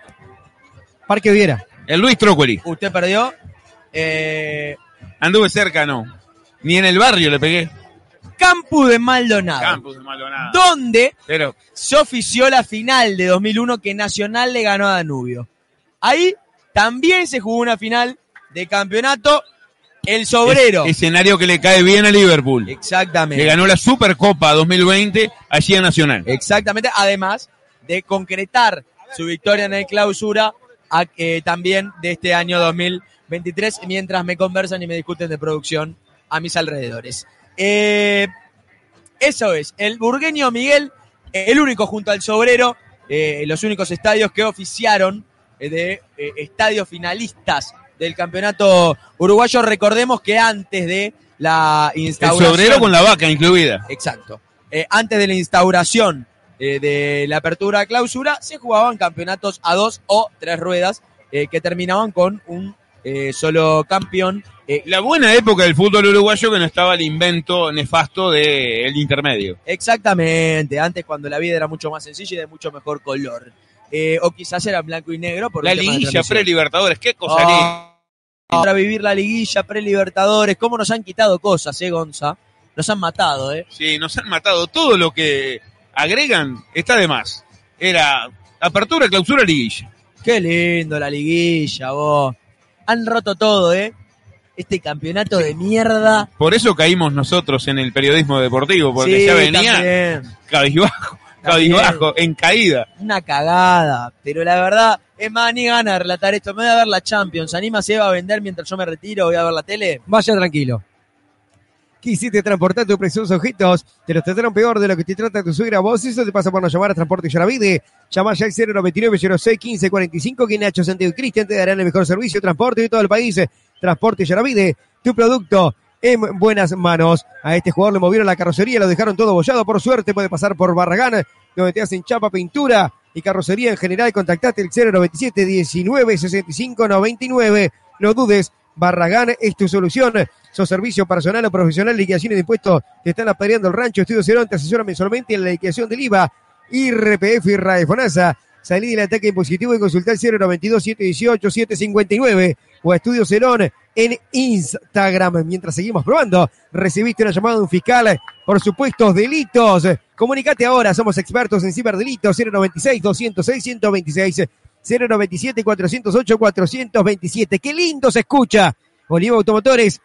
Parque Viera. el Luis Trócoli. Usted perdió. Eh, Anduve cerca, no. Ni en el barrio le pegué. Campus de Maldonado. Campos de Maldonado. Donde Pero se ofició la final de 2001 que Nacional le ganó a Danubio. Ahí también se jugó una final de campeonato. El Sobrero. es- escenario que le cae bien a Liverpool. Exactamente. Que ganó la Supercopa 2020 allí a Nacional. Exactamente, además de concretar su victoria en el clausura a- eh, también de este año 2023, mientras me conversan y me discuten de producción a mis alrededores. Eh, eso es, el burgueño Miguel, el único junto al sobrero, eh, los únicos estadios que oficiaron eh, de eh, estadios finalistas del campeonato uruguayo. Recordemos que antes de la El instauración... sobrero con la vaca incluida. Exacto. Eh, antes de la instauración eh, de la apertura clausura, se jugaban campeonatos a dos o tres ruedas que terminaban con un solo campeón. Eh, La buena época del fútbol uruguayo que no estaba el invento nefasto del intermedio. exactamente, antes cuando la vida era mucho más sencilla y de mucho mejor color. Eh, o quizás era blanco y negro. Por La liguilla pre-libertadores, qué cosa linda. Ah, Para vivir la liguilla pre-libertadores, cómo nos han quitado cosas, eh, Gonza. Nos han matado, eh. Sí, nos han matado. Todo lo que agregan está de más. Era apertura, clausura, liguilla. Qué lindo la liguilla, vos. Han roto todo, ¿eh? Este campeonato de mierda. Por eso caímos nosotros en el periodismo deportivo, porque Sí, ya venía cabizbajo, cabizbajo, en caída. Una cagada. Pero la verdad, es más, ni gana de relatar esto. Me voy a ver la Champions. ¿Anima se va a vender mientras yo me retiro? Voy a ver la tele. Vaya tranquilo. Quisiste transportar tus preciosos objetos, te los trataron peor de lo que te trata tu suegra. Vos, eso te pasa por no llamar a Transporte Yaravide. Llama ya al 099 06 15 45 que Nacho Santiago y Cristian te darán el mejor servicio de transporte de todo el país. Transporte Yaravide, tu producto en buenas manos. A este jugador le movieron la carrocería, lo dejaron todo bollado. Por suerte puede pasar por Barragán, donde te hacen chapa, pintura y carrocería en general. Contactate el 097 19 65 99. No dudes, Barragán es tu solución. Sos servicio personal o profesional, liquidaciones de impuestos. Te están apedreando el rancho. Estudio Cerón te asesora mensualmente en la liquidación del IVA. IRPF y RAE FONASA. Salí del ataque impositivo y consultar 092 718 759 o a Estudio Cerón en Instagram. Mientras seguimos probando, recibiste una llamada de un fiscal por supuestos delitos. Comunicate ahora, somos expertos en ciberdelitos 096 206 126 097 408 427. ¡Qué lindo se escucha! Oliva Automotores.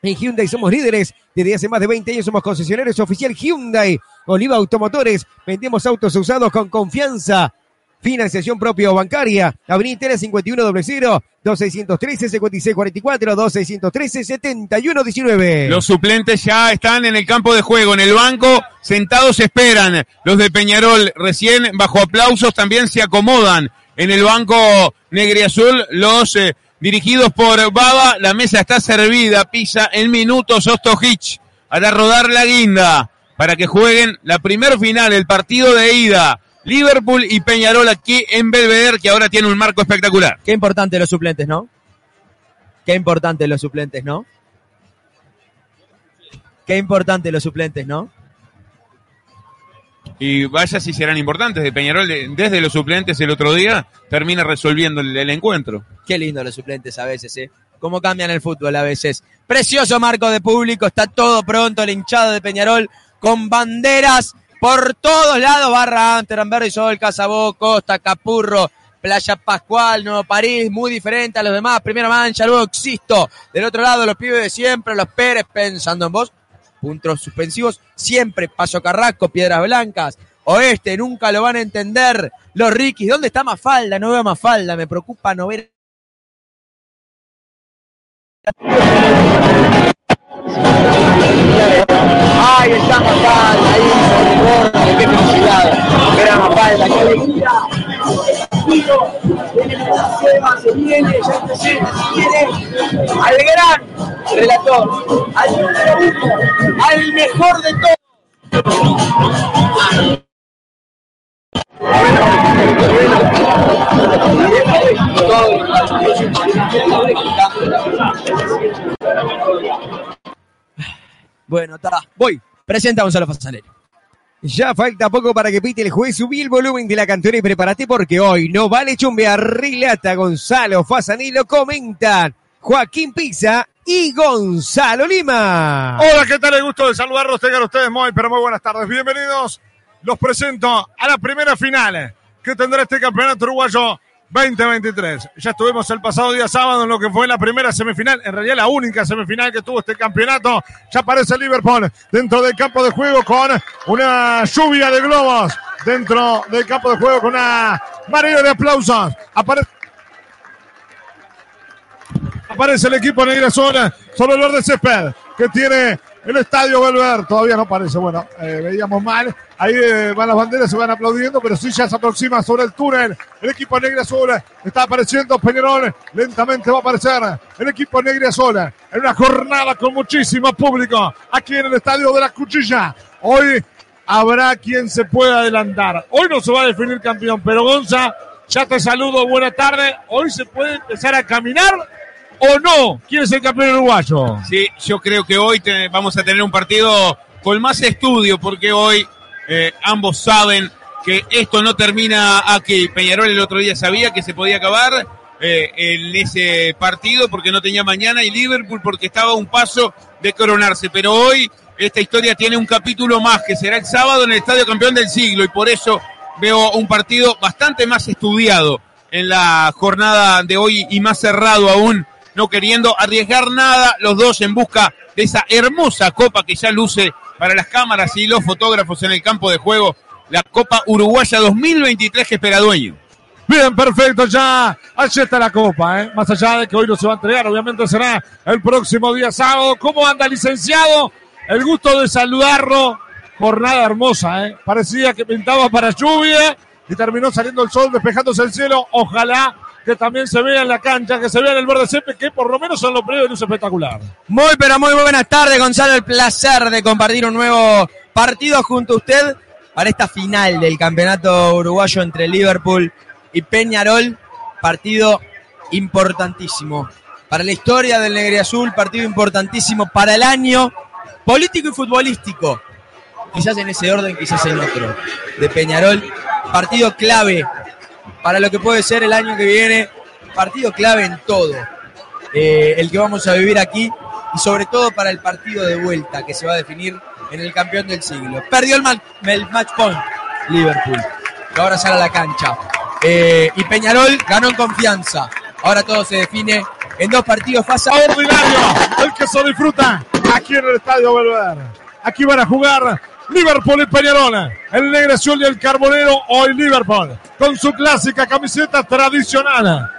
En Hyundai somos líderes. Desde hace más de 20 años somos concesionarios oficial Hyundai. Oliva Automotores. Vendemos autos usados con confianza. Financiación propia o bancaria. Avenida Intera 5100 2613 5644 2613 7119. Los suplentes ya están en el campo de juego, en el banco, sentados esperan. Los de Peñarol recién bajo aplausos también se acomodan en el banco negro y azul. Los eh, dirigidos por Baba, la mesa está servida, pisa en minutos Ostojic hará rodar la guinda para que jueguen la primer final, el partido de ida. Liverpool y Peñarol aquí en Belvedere, que ahora tiene un marco espectacular. Qué importante los suplentes, ¿no? Qué importante los suplentes, ¿no? Qué importante los suplentes, ¿no? Y vaya si serán importantes. De Peñarol, de- desde los suplentes el otro día, termina resolviendo el, el encuentro. Qué lindo los suplentes a veces, ¿eh? Cómo cambian el fútbol a veces. Precioso marco de público, está todo pronto, el hinchado de Peñarol con banderas por todos lados, barra Amsterdam, Verde Sol, Casabó, Costa, Capurro, Playa Pascual, Nuevo París, muy diferente a los demás. Primera mancha, luego Existo. Del otro lado, los pibes de siempre, los Pérez, pensando en vos. Puntos suspensivos, siempre Paso Carrasco, Piedras Blancas. Oeste, nunca lo van a entender. Los Rikis, ¿dónde está Mafalda? No veo Mafalda, me preocupa no ver Ahí está Mafalda, ahí sobre el borde, qué felicidad. Ver a Mafalda, qué alegría. Se viene, ya se viene al gran relator, al número uno, al mejor de todos. Bueno, está. Voy. Presenta a Gonzalo Fasanelli. Ya falta poco para que pite el juez. Subí el volumen de la cantora y prepárate porque hoy no vale chumbear. Relata Gonzalo Fasanilo. Comentan Joaquín Pizza y Gonzalo Lima. Hola, ¿qué tal? El gusto de saludarlos. Tengan ustedes muy, pero muy buenas tardes. Bienvenidos. Los presento a la primera final que tendrá este campeonato uruguayo 2023. Ya estuvimos el pasado día sábado en lo que fue la primera semifinal, en realidad la única semifinal que tuvo este campeonato. Ya aparece Liverpool dentro del campo de juego con una lluvia de globos dentro del campo de juego con una marea de aplausos. Aparece el equipo negra sola sobre el verde césped que tiene el estadio Belver. Todavía no aparece, bueno, eh, veíamos mal. Ahí eh, van las banderas, se van aplaudiendo, pero sí ya se aproxima sobre el túnel. El equipo negra azul está apareciendo. Peñarol lentamente va a aparecer. El equipo negra azul en una jornada con muchísimo público aquí en el estadio de la Cuchilla. Hoy habrá quien se pueda adelantar. Hoy no se va a definir campeón, pero Gonza, ya te saludo, buena tarde. Hoy se puede empezar a caminar o no. ¿Quién es el campeón uruguayo? Sí, yo creo que hoy vamos a tener un partido con más estudio, porque hoy eh, ambos saben que esto no termina aquí. Peñarol el otro día sabía que se podía acabar eh, en ese partido porque no tenía mañana y Liverpool porque estaba a un paso de coronarse. Pero hoy esta historia tiene un capítulo más que será el sábado en el Estadio Campeón del Siglo y por eso veo un partido bastante más estudiado en la jornada de hoy y más cerrado aún no queriendo arriesgar nada, los dos en busca de esa hermosa copa que ya luce para las cámaras y los fotógrafos en el campo de juego, la Copa Uruguaya 2023 que espera dueño. Bien, perfecto, ya allí está la copa, ¿eh? más allá de que hoy no se va a entregar, obviamente será el próximo día sábado. ¿Cómo anda, licenciado? El gusto de saludarlo. Jornada hermosa, ¿eh? parecía que pintaba para lluvia y terminó saliendo el sol, despejándose el cielo. Ojalá que también se vea en la cancha, que se vea en el verde césped, que por lo menos son los predios de luz espectacular. Muy, pero muy buenas tardes, Gonzalo. El placer de compartir un nuevo partido junto a usted para esta final del campeonato uruguayo entre Liverpool y Peñarol. Partido importantísimo para la historia del Negre Azul, partido importantísimo para el año político y futbolístico. Quizás en ese orden, quizás en otro. De Peñarol, partido clave para lo que puede ser el año que viene. Partido clave en todo. Eh, el que vamos a vivir aquí y sobre todo para el partido de vuelta que se va a definir en el campeón del siglo. Perdió el, el match point Liverpool, que ahora sale a la cancha. Eh, y Peñarol ganó en confianza. Ahora todo se define en dos partidos fase Ordinario, el que se disfruta aquí en el Estadio Belver. Aquí van a jugar Liverpool y Peñarol. El negro azul y el carbonero. Hoy Liverpool. Con su clásica camiseta tradicional.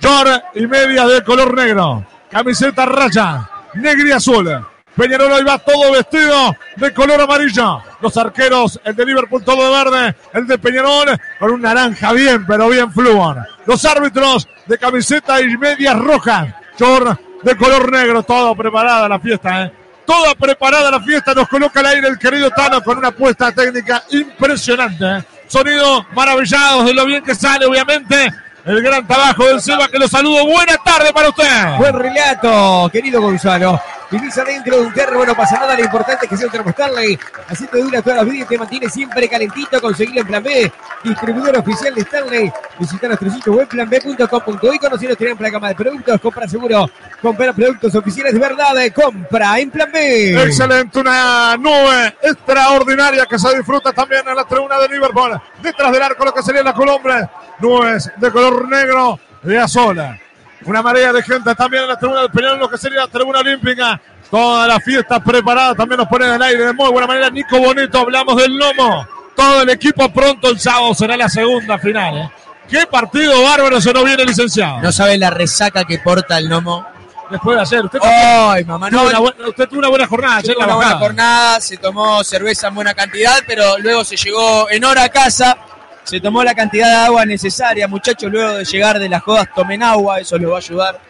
Short y medias de color negro. Camiseta raya. Negra y azul. Peñarol hoy va todo vestido de color amarillo. Los arqueros, el de Liverpool todo de verde, el de Peñarol con un naranja bien, pero bien flúor. Los árbitros de camiseta y medias rojas. Short de color negro, todo preparada la fiesta, ¿eh? Toda preparada la fiesta, nos coloca al aire el querido Tano con una apuesta técnica impresionante. ¿eh? Sonido maravillados de lo bien que sale, obviamente. El gran trabajo del Seba que lo saludo. Buena tarde para usted. Buen relato, querido Gonzalo. Vivís adentro de un terreno, bueno, pasa nada, lo importante es que sea un termo Stanley. Así te dura todas las vidas y te mantiene siempre calentito. Conseguirlo en Plan B, distribuidor oficial de Stanley. Visita nuestro sitio web planb.com.uy, conociendo tienen la gama de productos, compra seguro, compra productos oficiales de verdad, compra en Plan B. Excelente, una nube extraordinaria que se disfruta también en la tribuna de Liverpool. Detrás del arco lo que sería la columna. Nubes de color negro de Azola. Una marea de gente también en la tribuna del Peñarol, lo que sería la tribuna olímpica. Toda la fiesta preparada también nos ponen al aire de muy buena manera. Nico Bonito, hablamos del lomo. Todo el equipo pronto el sábado será la segunda final. ¿eh? Qué partido bárbaro se nos viene, licenciado. No sabe la resaca que porta el Nomo. Después de ayer, usted, Ay, mamá, tuvo no. una buena, usted tuvo una buena jornada ayer Tuvo en la una buena jornada, se tomó cerveza en buena cantidad, pero luego se llegó en hora a casa, se tomó la cantidad de agua necesaria, muchachos, luego de llegar de las jodas tomen agua, eso les va a ayudar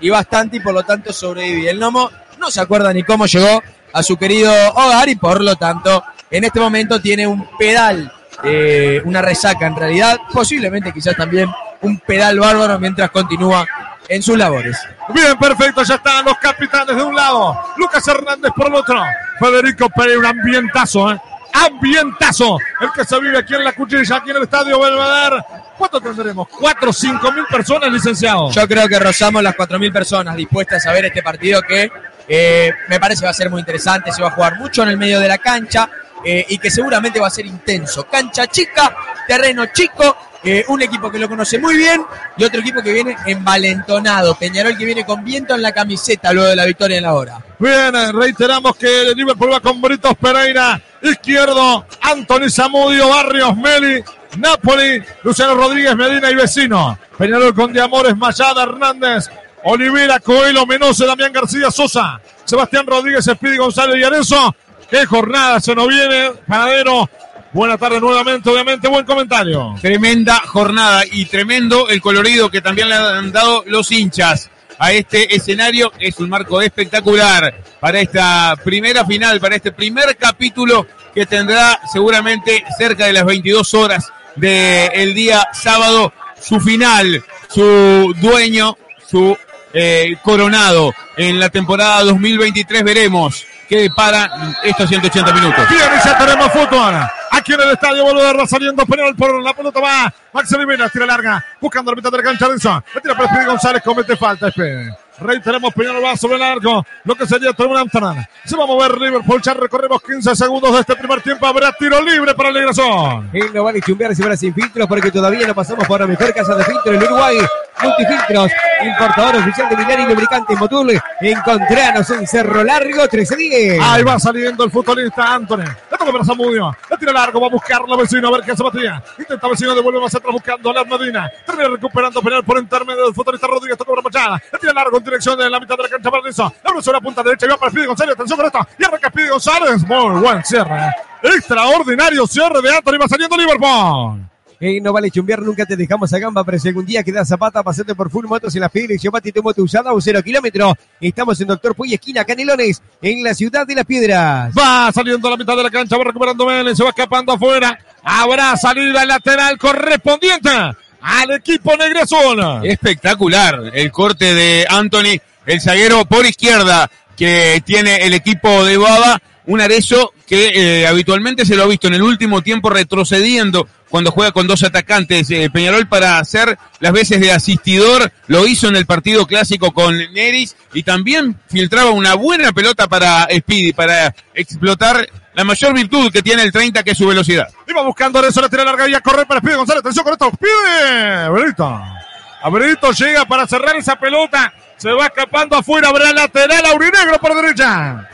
y bastante y por lo tanto sobrevive. El Nomo no se acuerda ni cómo llegó a su querido hogar y por lo tanto en este momento tiene un pedal, eh, una resaca en realidad, posiblemente quizás también un pedal bárbaro mientras continúa en sus labores. Bien, perfecto, ya están los capitanes de un lado, Lucas Hernández por el otro, Federico Pereira, un ambientazo, ¿eh? Ambientazo, el que se vive aquí en la cuchilla, aquí en el estadio Belvedere. ¿Cuánto tendremos? ¿Cuatro, cinco mil personas, licenciado? Yo creo que rozamos las 4.000 personas dispuestas a ver este partido que eh, me parece va a ser muy interesante, se va a jugar mucho en el medio de la cancha eh, y que seguramente va a ser intenso. Cancha chica, terreno chico, eh, un equipo que lo conoce muy bien y otro equipo que viene envalentonado. Peñarol que viene con viento en la camiseta luego de la victoria en la hora. Bien, eh, reiteramos que el Liverpool va con Britos Pereira, izquierdo, Anthony Zamudio, Barrios, Meli, Napoli, Luciano Rodríguez, Medina y Vecino. Peñarol con Diamores, Mayada, Hernández, Olivera, Coelho, Menose, Damián García, Sosa, Sebastián Rodríguez, Espidi González y Arezo. Qué jornada se nos viene, Panadero. Buena tarde nuevamente, obviamente, buen comentario. Tremenda jornada y tremendo el colorido que también le han dado los hinchas a este escenario. Es un marco espectacular para esta primera final, para este primer capítulo que tendrá seguramente cerca de las 22 horas del día sábado su final, su dueño, su eh, coronado en la temporada 2023. Veremos qué depara estos 180 minutos. Bien, ya tenemos fútbol. Aquí en el estadio va saliendo Peñarol por la pelota va. Max Olivera, tira larga, buscando la mitad de la cancha de eso. Le tira para González, comete falta, espere. Reiteremos, Peñarol va sobre el arco, lo que sería Tribuna Amsterdam. Se va a mover Liverpool, ya recorremos 15 segundos de este primer tiempo. Habrá tiro libre para el Negrasón. Y no vale chumbear y sin filtros porque todavía no pasamos por la mejor casa de filtros en Uruguay. Multifiltros, importador oficial de Milán y lubricantes Motul. Encontranos en Cerro Largo 1310. Ahí va saliendo el futbolista Anthony. Le toca para Zamudio. Le tira largo, va a buscarlo vecino, a ver qué hace Matías. Intenta vecino, devuelve más atrás buscando a la Medina. Termina recuperando penal por intermedio del futbolista Rodríguez. Toca para Machada. Le tira largo dirección de la mitad de la cancha eso. Abre sobre la punta derecha y va para Speedy González. Atención con esto. Y arranca Speedy González. Muy buen cierre. Extraordinario cierre de Anthony. Va saliendo Liverpool. No Vale Chumbear nunca te dejamos a gamba, pero si algún día quedas zapata, pasate por Full Motos en la Piedra y llevate tu moto usada a un cero kilómetro. Estamos en Doctor Puy, esquina Canelones, en la ciudad de las piedras. Va saliendo a la mitad de la cancha, va recuperando Vélez, se va escapando afuera. Habrá salida lateral correspondiente al equipo negrazón. Espectacular el corte de Anthony, el zaguero por izquierda que tiene el equipo de Baba. Un Arezo que eh, habitualmente se lo ha visto en el último tiempo retrocediendo cuando juega con dos atacantes. Eh, Peñarol para hacer las veces de asistidor lo hizo en el partido clásico con Neris y también filtraba una buena pelota para Speedy, para explotar la mayor virtud que tiene el 30 que es su velocidad. Iba buscando eso, la tira larga y a correr para Speedy González. Atención con esto. Pide. Brito. Abrito llega para cerrar esa pelota. Se va escapando afuera. Habrá lateral aurinegro por derecha.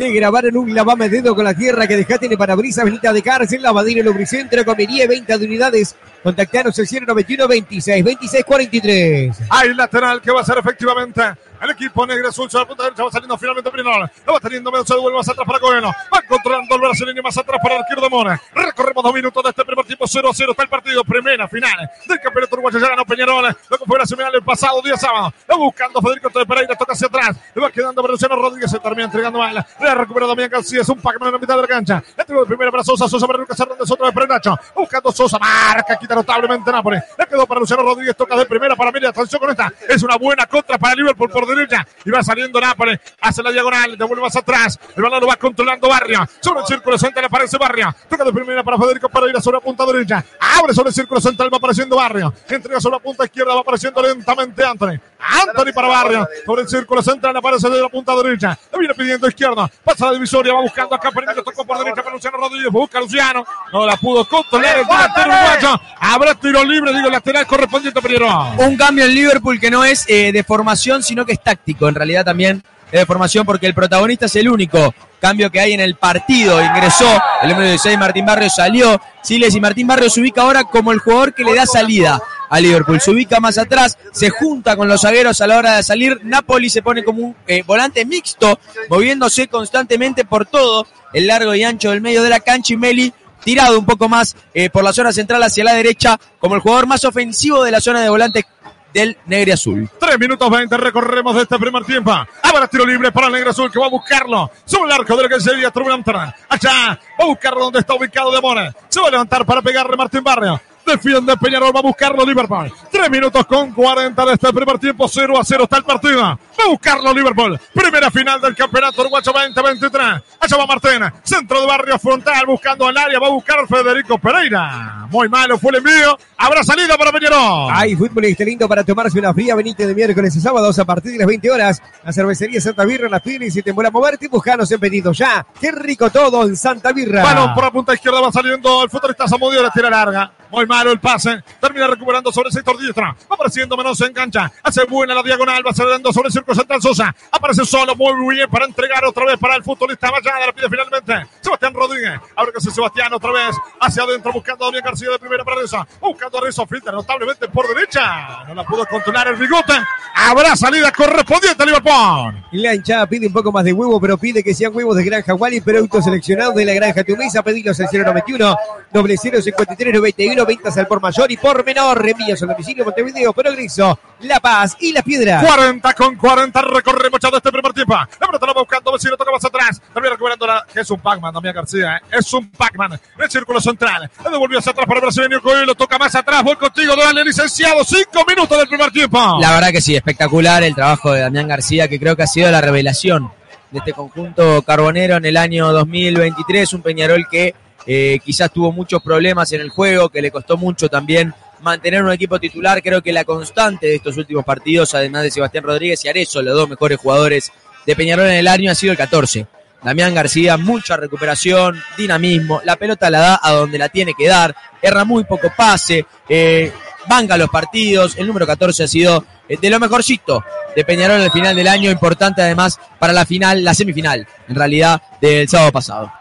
Te grabaron un lavame dedo con la tierra que dejaste en el parabrisas, venita de cárcel, lavadero lubricentro, comería, 20 de unidades. Contactanos al 091 26 26 43. Hay lateral que va a ser efectivamente el equipo negro azul. Derecha va saliendo finalmente Pinol. Lo va teniendo se devuelve más atrás para Coelho. Va controlando el brasileño más atrás para el arquero de Mora. Recorremos dos minutos de este primer tiempo. 0 a 0 está el partido. Primera final del campeonato uruguayo. Ya ganó Peñarol. Lo que fue la semifinal el pasado día sábado. Lo buscando Federico de Pereira. Toca hacia atrás. Le va quedando para Luciano Rodríguez. Se termina entregando mal. Le ha recuperado Damián García. Es un Pac-Man en la mitad de la cancha. Entregó de primera para Sosa. Sosa para Lucas Hernández. Otra vez para Nacho. Buscando Sosa. Marca. Notablemente Nápoles. Le quedó para Luciano Rodríguez. Toca de primera para Mira. Atención con esta. Es una buena contra para Liverpool por derecha. Y va saliendo Nápoles. Hace la diagonal. Devuelve más atrás. El balón lo va controlando Barria. Sobre el círculo central aparece Barria. Toca de primera para Federico Pereira sobre la punta derecha. Abre sobre el círculo central. Va apareciendo Barria. Entrega sobre la punta izquierda. Va apareciendo lentamente Anthony. Anthony para Barria. Sobre el círculo central aparece de la punta derecha. Le viene pidiendo izquierda. Pasa la divisoria. Va buscando acá. Pereira tocó por derecha para Luciano Rodríguez. Busca a Luciano. No la pudo controlar el delantero uruguayo. Habrá tiro libre. Digo, lateral correspondiente primero. Un cambio en Liverpool que no es eh, de formación, sino que es táctico. En realidad también de formación porque el protagonista es el único cambio que hay en el partido. Ingresó el número 16, Martín Barrios salió. Siles y Martín Barrios se ubica ahora como el jugador que le da salida a Liverpool. Se ubica más atrás, se junta con los zagueros a la hora de salir. Napoli se pone como un eh, volante mixto, moviéndose constantemente por todo el largo y ancho del medio de la cancha. Y Meli tirado un poco más eh, por la zona central hacia la derecha, como el jugador más ofensivo de la zona de volante del Negre Azul. 3 minutos 20 recorremos de este primer tiempo. Ahora tiro libre para el Negro Azul que va a buscarlo. Sobre el arco de la que sería Trublantra. Allá va a buscarlo donde está ubicado de Mora. Se va a levantar para pegarle Martín Barrio. Defiende Peñarol, va a buscarlo Liverpool. 3 minutos con 40 de este primer tiempo. 0 a 0 está el partido. Va a buscarlo Liverpool. Primera final del campeonato uruguayo 2023. Allá va Martín. Centro de barrio frontal buscando al área. Va a buscar Federico Pereira. Muy malo fue el envío. Habrá salida para Peñarol. Hay fútbol este lindo para tomarse una fría venite de miércoles y sábados a partir de las 20 horas. La cervecería Santa Birra en las pieles y te vuelve a moverte buscanos en pedido ya. Qué rico todo en Santa Birra. Balón por la punta izquierda va saliendo el futbolista Zamudio. La tira larga. Muy el pase. Termina recuperando sobre el sector diestra. Va apareciendo Menos en cancha. Hace buena la diagonal. Va saliendo sobre el círculo central Sosa. Aparece solo. Muy bien para entregar otra vez para el futbolista Mayada. La pide finalmente Sebastián Rodríguez. Ahora que es Sebastián otra vez. Hacia adentro buscando a Damián García de primera para Reza. Buscando a Reza. Filtra notablemente por derecha. No la pudo controlar el bigote. Habrá salida correspondiente a Liverpool. La hinchada pide un poco más de huevo, pero pide que sean huevos de granja Wally, productos seleccionados de la granja Tumisa. Pedilos al 091 doble 053 91 ventas al por mayor y por menor. Envíos al domicilio Montevideo, Progreso, La Paz y La Piedra. 40 con 40 recorre mucho de este primer tiempo. La pelota la va buscando, vecino toca más atrás. Termina recuperando la. Es un Pac-Man, Damián García. ¿eh? Es un Pac-Man. El círculo central. Le devolvió hacia atrás para el brasileño Coelho. Toca más atrás. Voy contigo, dale, licenciado. Cinco minutos del primer tiempo. La verdad que sí, espectacular el trabajo de Damián García, que creo que ha sido la revelación de este conjunto carbonero en el año 2023. Un Peñarol que eh, quizás tuvo muchos problemas en el juego, que le costó mucho también mantener un equipo titular. Creo que la constante de estos últimos partidos, además de Sebastián Rodríguez y Arezo, los dos mejores jugadores de Peñarol en el año, ha sido el 14. Damián García, mucha recuperación, dinamismo, la pelota la da a donde la tiene que dar, erra muy poco pase, eh, banca los partidos, el número 14 ha sido eh, de lo mejorcito de Peñarol al final del año, importante además para la final, la semifinal, en realidad, del sábado pasado.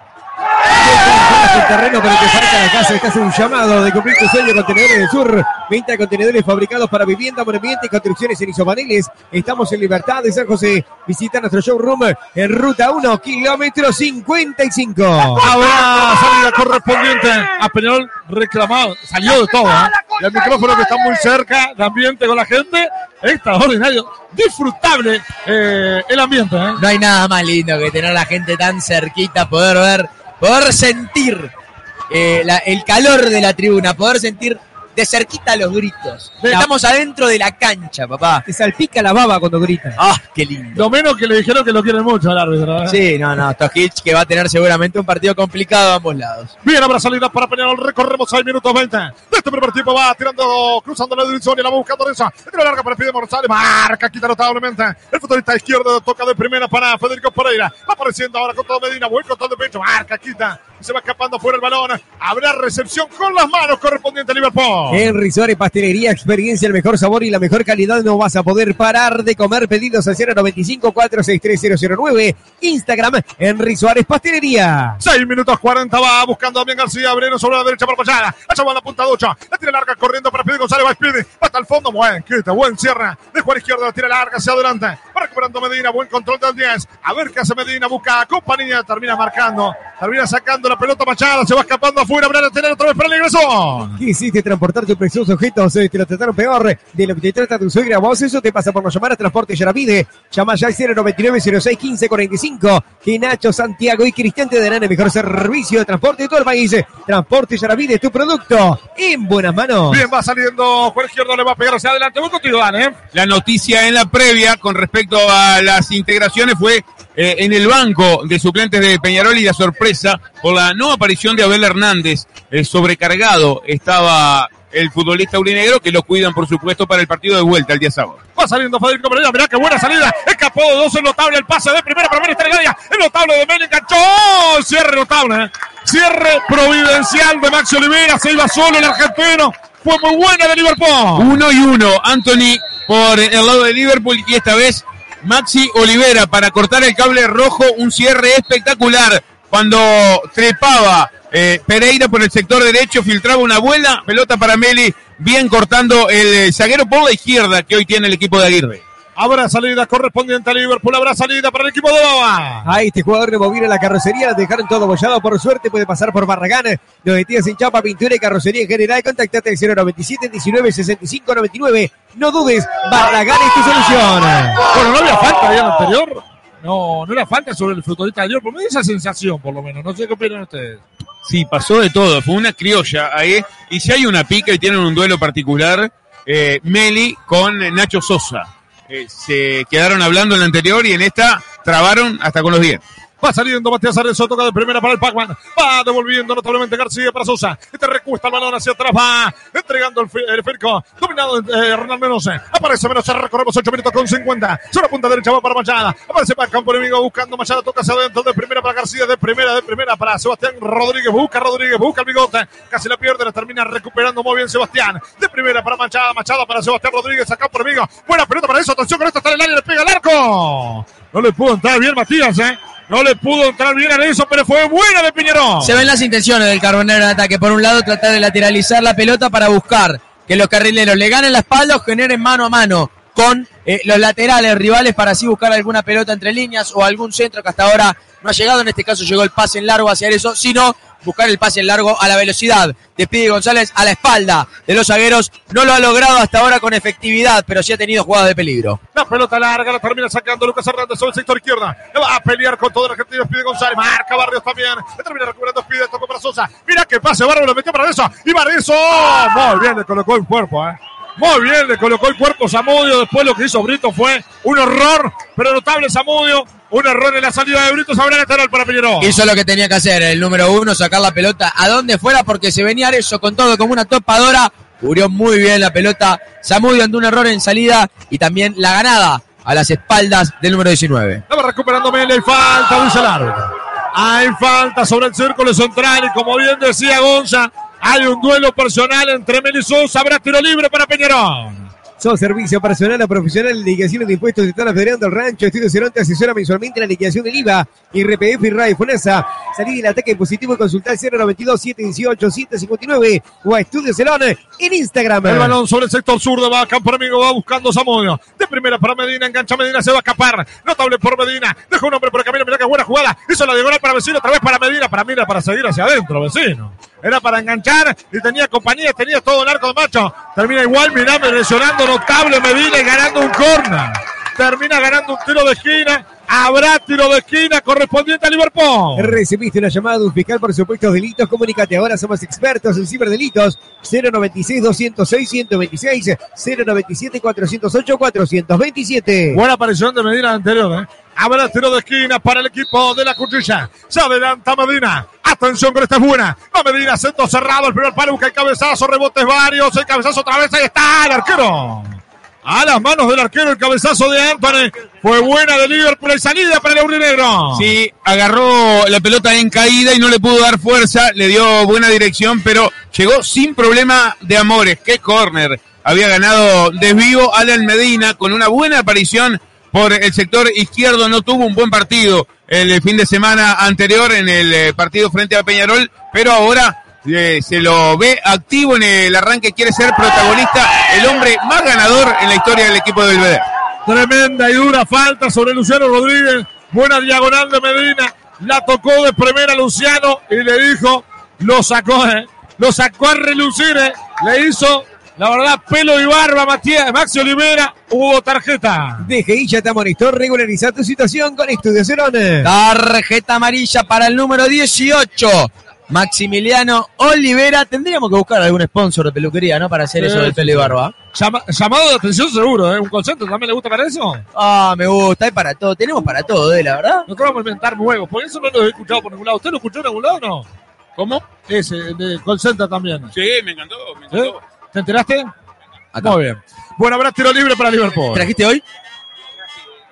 El terreno pero te falta la casa. Estás en un llamado de cumplir tu sueño Contenedores del Sur. Venta de contenedores fabricados para vivienda, movimiento y construcciones en isopaneles. Estamos en Libertad de San José. Visita nuestro showroom en Ruta 1, kilómetro 55. Habrá salida correspondiente a Peñarol reclamado. Salió de todo. ¿eh? Y el micrófono que está muy cerca de ambiente con la gente. Extraordinario. Disfrutable eh, el ambiente. ¿eh? No hay nada más lindo que tener a la gente tan cerquita, poder ver, poder sentir eh, la- el calor de la tribuna, poder sentir de cerquita los gritos. Estamos adentro de la cancha, papá. Te salpica la baba cuando gritan. Ah, qué lindo. Lo menos que le dijeron que lo quieren mucho al árbitro. ¿eh? Sí, no, no, Tojic que va a tener seguramente un partido complicado a ambos lados. Bien, habrá salida para Peñarol. Recorremos 6 minutos 20. De este primer tiempo va tirando, cruzando la dirección y la va buscando Reza. Tira larga para el pie de González. Marca, quita notablemente. El futbolista izquierdo toca de primera para Federico Pereira. Va apareciendo ahora con todo Medina. Buen control de pecho. Marca, quita. Se va escapando fuera el balón. Habrá recepción con las manos correspondiente a Liverpool. Henry Suárez Pastelería, experiencia, el mejor sabor y la mejor calidad. No vas a poder parar de comer. Pedidos al 095 463 009. Instagram, Henry Suárez Pastelería. 6 minutos 40 va buscando a Damián García. Abrero sobre la derecha para Payada. Allá va la punta de 8. La tira larga corriendo para Pide González. Va. Va hasta el fondo. Buen quita. Buen cierra. De Juan izquierdo. La tira larga hacia adelante. Va recuperando Medina. Buen control del 10. A ver qué hace Medina. Busca a compañía. Termina marcando. Termina sacando la pelota Machado. Se va escapando afuera. Habrá de tener otra vez para el ingreso. Quisiste transportar tus preciosos objetos, eh, te lo trataron peor de lo que te trata tu suegra. Vos eso te pasa por no llamar a Transporte Yaravide. Llama ya al 099 06 15 45. Que Nacho, Santiago y Cristian te darán el mejor servicio de transporte de todo el país. Transporte Yaravide, tu producto en buenas manos. Bien, va saliendo. Juan izquierdo le va a pegar hacia adelante. Contigo, Dan, ¿eh? La noticia en la previa con respecto a las integraciones fue eh, en el banco de suplentes de Peñarol y la sorpresa por la no aparición de Abel Hernández. eh, sobrecargado estaba el futbolista urinegro que lo cuidan, por supuesto, para el partido de vuelta el día sábado. Va saliendo Federico Pereira. Mirá qué buena salida. Escapó de dos. Es notable el pase de primera para Gadia. Es notable de Meli. Enganchó. ¡Oh! Cierre notable. ¿eh? Cierre providencial de Maxi Olivera. Se iba solo el argentino. Fue muy buena de Liverpool. Uno y uno, Anthony por el lado de Liverpool y esta vez Maxi Olivera para cortar el cable rojo, un cierre espectacular cuando trepaba eh, Pereira por el sector derecho, filtraba una buena pelota para Meli, bien cortando el zaguero por la izquierda que hoy tiene el equipo de Aguirre. Habrá salida correspondiente a Liverpool. Habrá salida para el equipo de Baba. A este jugador le movieron la carrocería, dejaron todo bollado. Por suerte puede pasar por Barragán. Los detienen sin chapa, pintura y carrocería en general. Contactate al 097 19 65 99. No dudes, Barragán es tu solución. Bueno, no había falta ahí en el anterior. No, no era falta sobre el futbolista de Liverpool. Me da esa sensación, por lo menos. No sé qué opinan ustedes. Sí, pasó de todo, fue una criolla ahí. Y si hay una pica y tienen un duelo particular, eh, Meli con Nacho Sosa. Eh, se quedaron hablando en la anterior y en esta trabaron hasta con los dientes. Va saliendo Matías Arezzo, toca de primera para el Pacman. Va devolviendo notablemente García para Sosa. Este recuesta el balón hacia atrás. Va entregando el, el Firco. Dominado eh, Hernán Menose. Aparece Menose. Recorremos 8 minutos con 50. Sobre punta derecha va para Machada. Aparece para el campo enemigo buscando Machada. Toca hacia adentro de primera para García. De primera, de primera para Sebastián Rodríguez. Busca Rodríguez. Busca el bigote. Casi la pierde. La termina recuperando muy bien Sebastián. De primera para Machada. Machada para Sebastián Rodríguez. Acá por enemigo. Buena pelota para eso. Atención con esto. Está en el área. Le pega el arco. No le pudo entrar bien Matías, eh. No le pudo entrar bien a eso, pero fue buena de Piñerón. Se ven las intenciones del Carbonero en ataque. Por un lado, tratar de lateralizar la pelota para buscar que los carrileros le ganen la espalda o generen mano a mano con eh, los laterales rivales para así buscar alguna pelota entre líneas o algún centro que hasta ahora no ha llegado. En este caso llegó el pase en largo hacia eso, sino buscar el pase en largo a la velocidad de Pidi González a la espalda de los zagueros. No lo ha logrado hasta ahora con efectividad, pero sí ha tenido jugadas de peligro. La pelota larga la termina sacando Lucas Hernández sobre el sector izquierda. Le va a pelear con todo el argentino. Pide González. Marca Barrios también. Le termina recuperando. Pide toco para Sosa. Mira que pase Barrios. Lo metió para eso. Y para eso. Muy bien le colocó el cuerpo, eh. Muy bien le colocó el cuerpo Zamudio. Después lo que hizo Brito fue un horror. Pero notable Zamudio. Un error en la salida de Brito. Sabrá lateral para Piñerón. Hizo lo que tenía que hacer el número uno, sacar la pelota a donde fuera porque se venía eso con todo como una topadora. Cubrió muy bien la pelota. Samudio ante un error en salida y también la ganada a las espaldas del número 19. La va recuperando Meli. Hay falta, el árbitro. Hay falta sobre el círculo central. Y como bien decía Gonza, hay un duelo personal entre Meli. Habrá tiro libre para Peñarol. Son servicio personal a profesional, liquidación de impuestos de Estado Federal del Rancho, Estudio Ceronte asesora mensualmente en la liquidación del IVA, IRPF y RAI FONASA. Salir del ataque positivo y consultar 092 718 759 o a Estudio Cerón en Instagram. El balón sobre el sector sur de va campo amigo, va buscando Zamudio. De primera para Medina, engancha Medina, se va a escapar. Notable por Medina. Deja un hombre por el camino, mira qué buena jugada. Hizo la diagonal para Vecino, otra vez para Medina, para Medina, para seguir hacia adentro, Vecino. Era para enganchar y tenía compañía, tenía todo el arco de macho. Termina igual, mirá, lesionando notable Medina y ganando un corner. Termina ganando un tiro de esquina. Habrá tiro de esquina correspondiente a Liverpool. Recibiste una llamada de un fiscal por supuestos delitos. Comunícate ahora, somos expertos en ciberdelitos. 096 206 126 097 408 427. Buena aparición de Medina anterior, ¿eh? Habrá tiro de esquina para el equipo de la cuchilla. Se adelanta Medina. Atención con esta es buena. Va Medina, centro cerrado. El primer palo busca el cabezazo. Rebotes varios. El cabezazo otra vez. Ahí está el arquero. A las manos del arquero el cabezazo de Anthony. Fue buena de Liverpool y salida para el aurinegro. Sí, agarró la pelota en caída y no le pudo dar fuerza, le dio buena dirección, pero llegó sin problema de amores. Qué córner. Había ganado desvío Alan Medina con una buena aparición por el sector izquierdo. No tuvo un buen partido el fin de semana anterior en el eh, partido frente a Peñarol, pero ahora eh, se lo ve activo en el arranque, quiere ser protagonista, el hombre más ganador en la historia del equipo del Belvedere. Tremenda y dura falta sobre Luciano Rodríguez. Buena diagonal de Medina. La tocó de primera Luciano y le dijo, lo sacó, eh, lo sacó a relucir, eh. le hizo, la verdad, pelo y barba Matías, Maxi Olivera, hubo tarjeta. DGI ya te amonestó, regulariza tu situación con Estudios Cerón. Tarjeta amarilla para el número 18. Maximiliano Olivera. Tendríamos que buscar algún sponsor de peluquería, ¿no? Para hacer Sí, eso del pelo y barba. Llama- llamado de atención seguro, ¿eh? Un concepto, ¿también le gusta para eso? Ah, me gusta. Hay para todo. Tenemos para todo, ¿eh? La verdad. Nosotros vamos a inventar nuevos, por eso no lo he escuchado por ningún lado. ¿Usted lo escuchó en algún lado o no? ¿Cómo? Ese, el de call center también. Sí, me encantó, me ¿Eh? encantó. ¿Te enteraste? Acá. Muy bien. Bueno, habrá tiro libre para Liverpool. ¿Trajiste hoy?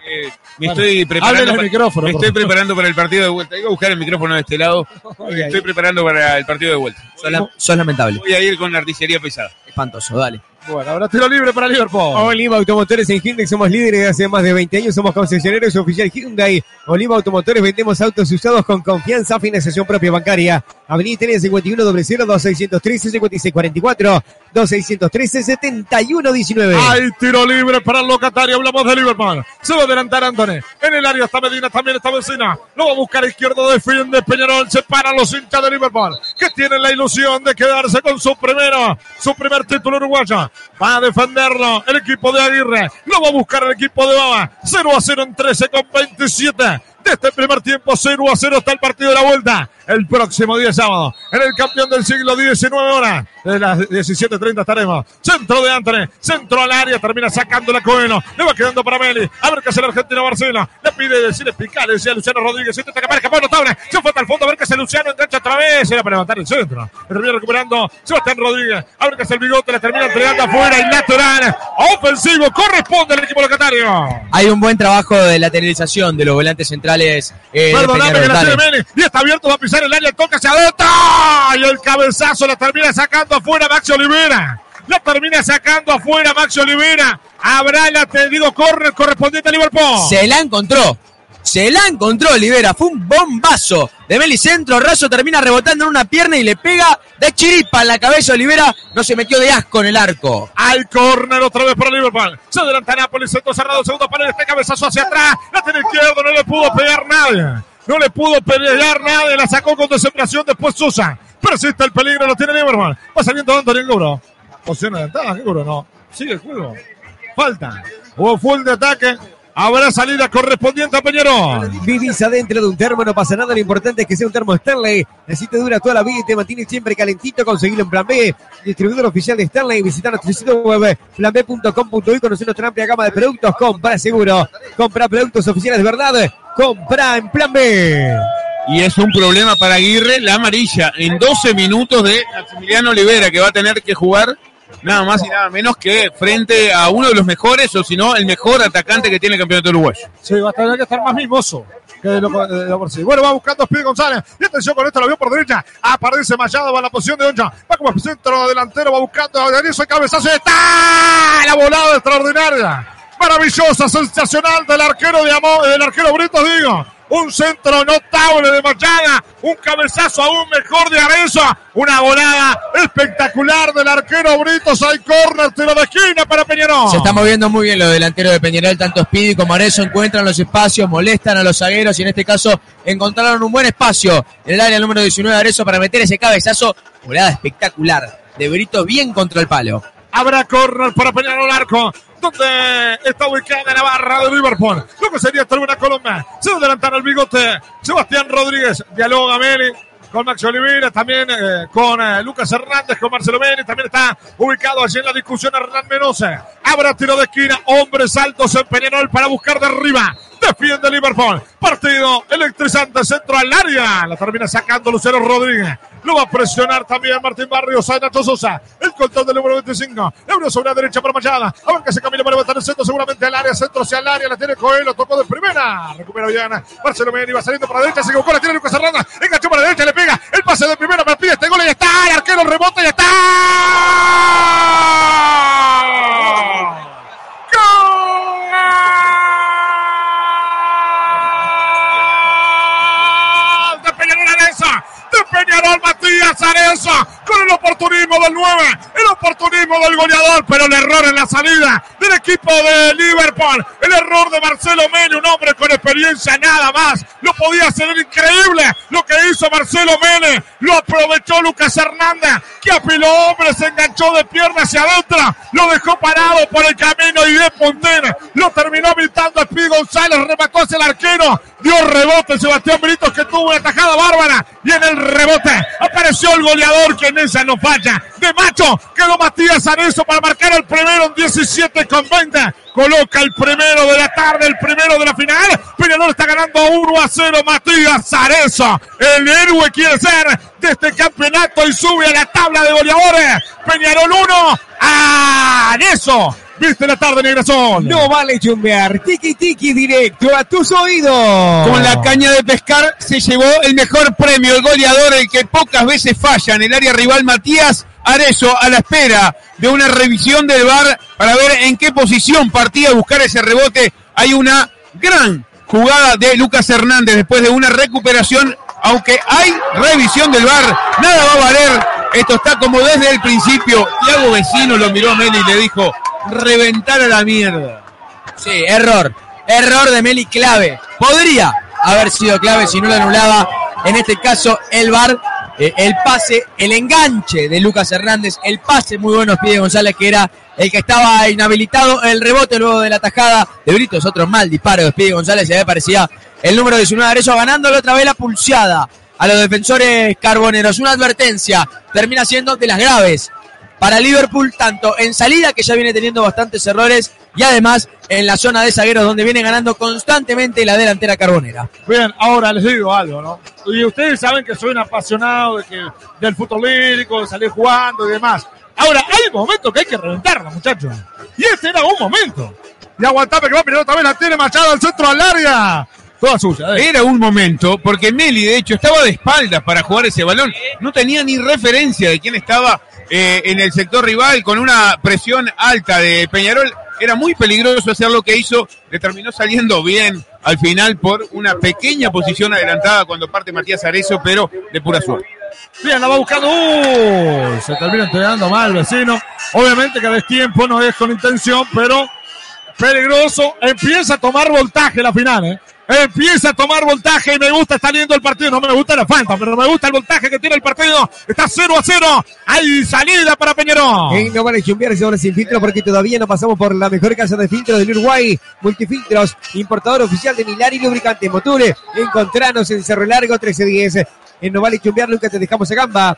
Eh, me Bueno, estoy preparando. para- micrófono. me estoy favor. preparando para el partido de vuelta. Hay que buscar el micrófono de este lado. Me estoy preparando para el partido de vuelta. Sos, la- sos lamentable. Voy a ir con la artillería pesada. Espantoso, dale. Bueno, habrá tiro libre para Liverpool. Oliva Automotores en Hyundai somos líderes de hace más de 20 años, somos concesionarios oficial Hyundai. Oliva Automotores vendemos autos usados con confianza, financiación propia bancaria. Avenida Italia 51 00 2613 5644 2613 7119. Hay tiro libre para el locatario. Hablamos de Liverpool. Se va a adelantar Anthony. En el área está Medina, también está Vecina. Lo va a buscar izquierdo, defiende Peñarol. Se paran los hinchas de Liverpool. Que tienen la ilusión de quedarse con su primero, su primer título uruguayo. Va a defenderlo el equipo de Aguirre. Lo va a buscar el equipo de Baba. 0 a 0 en 13 con 27. Este primer tiempo, 0 a 0 está el partido de la vuelta. El próximo día sábado, en el campeón del siglo 19 horas, de las 17.30 estaremos. Centro de Anthony, centro al área, termina sacando la Coelho. Le va quedando para Meli. A ver qué hace el argentino Barcelona. Le pide decirle picar, decía Luciano Rodríguez. Intenta escapar, escapó notable. Se fue hasta el fondo, a ver qué hace Luciano. Engancha otra vez. Era para levantar el centro. Le termina recuperando Sebastián Rodríguez. A ver qué hace el bigote. Le termina entregando afuera. Y lateral. Ofensivo. Corresponde al equipo locatario. Hay un buen trabajo de lateralización de los volantes centrales eh, Perdóname tiene Meli. Y está abierto, va a pisar el área, toca hacia adentro. Y el cabezazo la termina sacando afuera Maxi Olivera. La termina sacando afuera Maxi Olivera. Habrá el atendido corner correspondiente a Liverpool. Se la encontró. Se la encontró Olivera. Fue un bombazo de Melicentro. Razo termina rebotando en una pierna y le pega de chiripa en la cabeza. Olivera no se metió de asco en el arco. Hay córner otra vez para Liverpool. Se adelanta Nápoles, centro cerrado, segundo panel, este cabezazo hacia atrás. La tiene izquierdo, no le pudo pegar nadie. No le pudo pegar nadie, la sacó con desesperación después Sosa. Persiste el peligro, lo tiene Liverpool. Va saliendo Anthony Guro. Ventaja, ¿qué Guro? No. Sigue el juego. Falta. Hubo full de ataque. Habrá salida correspondiente a Peñarol. Vivís adentro de un termo, no pasa nada. Lo importante es que sea un termo Stanley. Así te dura toda la vida y te mantiene siempre calentito. Conseguirlo en Plan B. Distribuidor oficial de Stanley. Visita nuestro sitio web planb.com.uy. Conocer nuestra amplia gama de productos. Compra seguro. Compra productos oficiales de verdad. Compra en Plan B. Y es un problema para Aguirre, la amarilla, en 12 minutos de Maximiliano Olivera, que va a tener que jugar nada más y nada menos que frente a uno de los mejores, o si no, el mejor atacante que tiene el campeonato uruguayo. Sí, va a que estar más mimoso. Que lo, por sí. Bueno, va buscando Speed González. Y atención con esto, lo vio por derecha. Aparece Machado, va a la posición de Oncha. Va como centro delantero, va buscando a Denis, el cabezazo. ¡Está! La volada extraordinaria. Maravillosa, sensacional del arquero de Amo, del arquero Brito, digo. Un centro notable de Machada, un cabezazo aún mejor de Areza, una volada espectacular del arquero Brito, hay corner, tiro de esquina para Peñarol. Se está moviendo muy bien los delanteros de Peñarol, tanto Speedy como Arezo encuentran los espacios, molestan a los zagueros y en este caso encontraron un buen espacio en el área número 19 de Arezo para meter ese cabezazo. Volada espectacular de Brito bien contra el palo. Habrá corner para Peñarol Arco, donde está ubicada la barra de Liverpool. Lo que sería Tribuna Colombia. Se adelantará el bigote. Sebastián Rodríguez dialoga Meli con Max Oliveira, también eh, con eh, Lucas Hernández, con Marcelo Meli. También está ubicado allí en la discusión Hernán Menose. Habrá tiro de esquina, hombres altos en Peñarol para buscar de arriba. Defiende Liverpool. Partido electrizante centro al área. La termina sacando Lucero Rodríguez. Lo va a presionar también Martín Barrios a Nacho. El control del número 25. Euro sobre la derecha para Mayada. A ver que se camina para levantar el centro seguramente al área. Centro hacia el área. La tiene Coelho. Tocó de primera. Recupera bien. Marcelo Meni va saliendo para la derecha. Se equivocó. La tiene Lucas Hernández. Enganchó para la derecha. Le pega. El pase de primera. Para pide este gol. Y está. El arquero rebota. Y está. ¡Gol! De Peñarol Con el oportunismo del 9, el oportunismo del goleador, pero el error en la salida del equipo de Liverpool, el error de Marcelo Mene, un hombre con experiencia nada más, lo podía hacer increíble lo que hizo Marcelo Mene, lo aprovechó Lucas Hernández, que apiló hombre, se enganchó de pierna hacia adentro, lo dejó parado por el camino y de Pontena, lo terminó habilitando Speedy González, remató hacia el arquero, dio rebote Sebastián Britos que tuvo una tajada bárbara y en el rebote apareció el goleador que en esa no falla. De macho quedó Matías Arezo para marcar el primero en 17 con 20. Coloca el primero de la tarde, el primero de la final. Peñarol está ganando 1 a 0. Matías Arezo, el héroe quiere ser de este campeonato y sube a la tabla de goleadores. Peñarol 1, Arezo. Viste la tarde, Negrasol. No vale chumbear. Tiki tiki directo a tus oídos. Con la caña de pescar se llevó el mejor premio, el goleador, el que pocas veces falla en el área rival, Matías Arezo, a la espera de una revisión del VAR para ver en qué posición partía a buscar ese rebote. Hay una gran jugada de Lucas Hernández después de una recuperación, aunque hay revisión del VAR, nada va a valer. Esto está como desde el principio. Tiago Vecino lo miró a Meli y le dijo, reventar a la mierda. Sí, error. Error de Meli clave. Podría haber sido clave si no lo anulaba. En este caso, el VAR, eh, el pase, el enganche de Lucas Hernández, el pase muy bueno pide González, que era el que estaba inhabilitado, el rebote luego de la tajada de Britos, otro mal disparo de Speedy González, ahí parecía el número 19 de Arezzo ganándole otra vez la pulseada a los defensores carboneros. Una advertencia, termina siendo de las graves para Liverpool, tanto en salida, que ya viene teniendo bastantes errores, y además en la zona de zagueros, donde viene ganando constantemente la delantera carbonera. Bien, ahora les digo algo, ¿no? Y ustedes saben que soy un apasionado de que, del fútbol lírico, de salir jugando y demás. Ahora, hay momentos que hay que reventarla, muchachos. Y este era un momento. Y aguantame que va otra vez, la tiene Machado al centro al área. Toda suya, eh. Era un momento, porque Meli, de hecho, estaba de espaldas para jugar ese balón. No tenía ni referencia de quién estaba eh, en el sector rival con una presión alta de Peñarol. Era muy peligroso hacer lo que hizo. Le terminó saliendo bien al final por una pequeña posición adelantada cuando parte Matías Arezo, pero de pura suerte. Bien, la va buscando. Uh, se termina entregando mal el vecino. Obviamente que a tiempo no es con intención, pero peligroso. Empieza a tomar voltaje la final, ¿eh? Empieza a tomar voltaje y me gusta, está lindo el partido. No me gusta la falta, pero me gusta el voltaje que tiene el partido. Está 0 a 0. Hay salida para Peñarol. En no vale chumbear, señores, sin filtro, porque todavía no pasamos por la mejor casa de filtro del Uruguay. Multifiltros, importador oficial de Milari Lubricantes Moture. Encontranos en Cerro Largo 1310. En no vale chumbear, nunca te dejamos a gamba.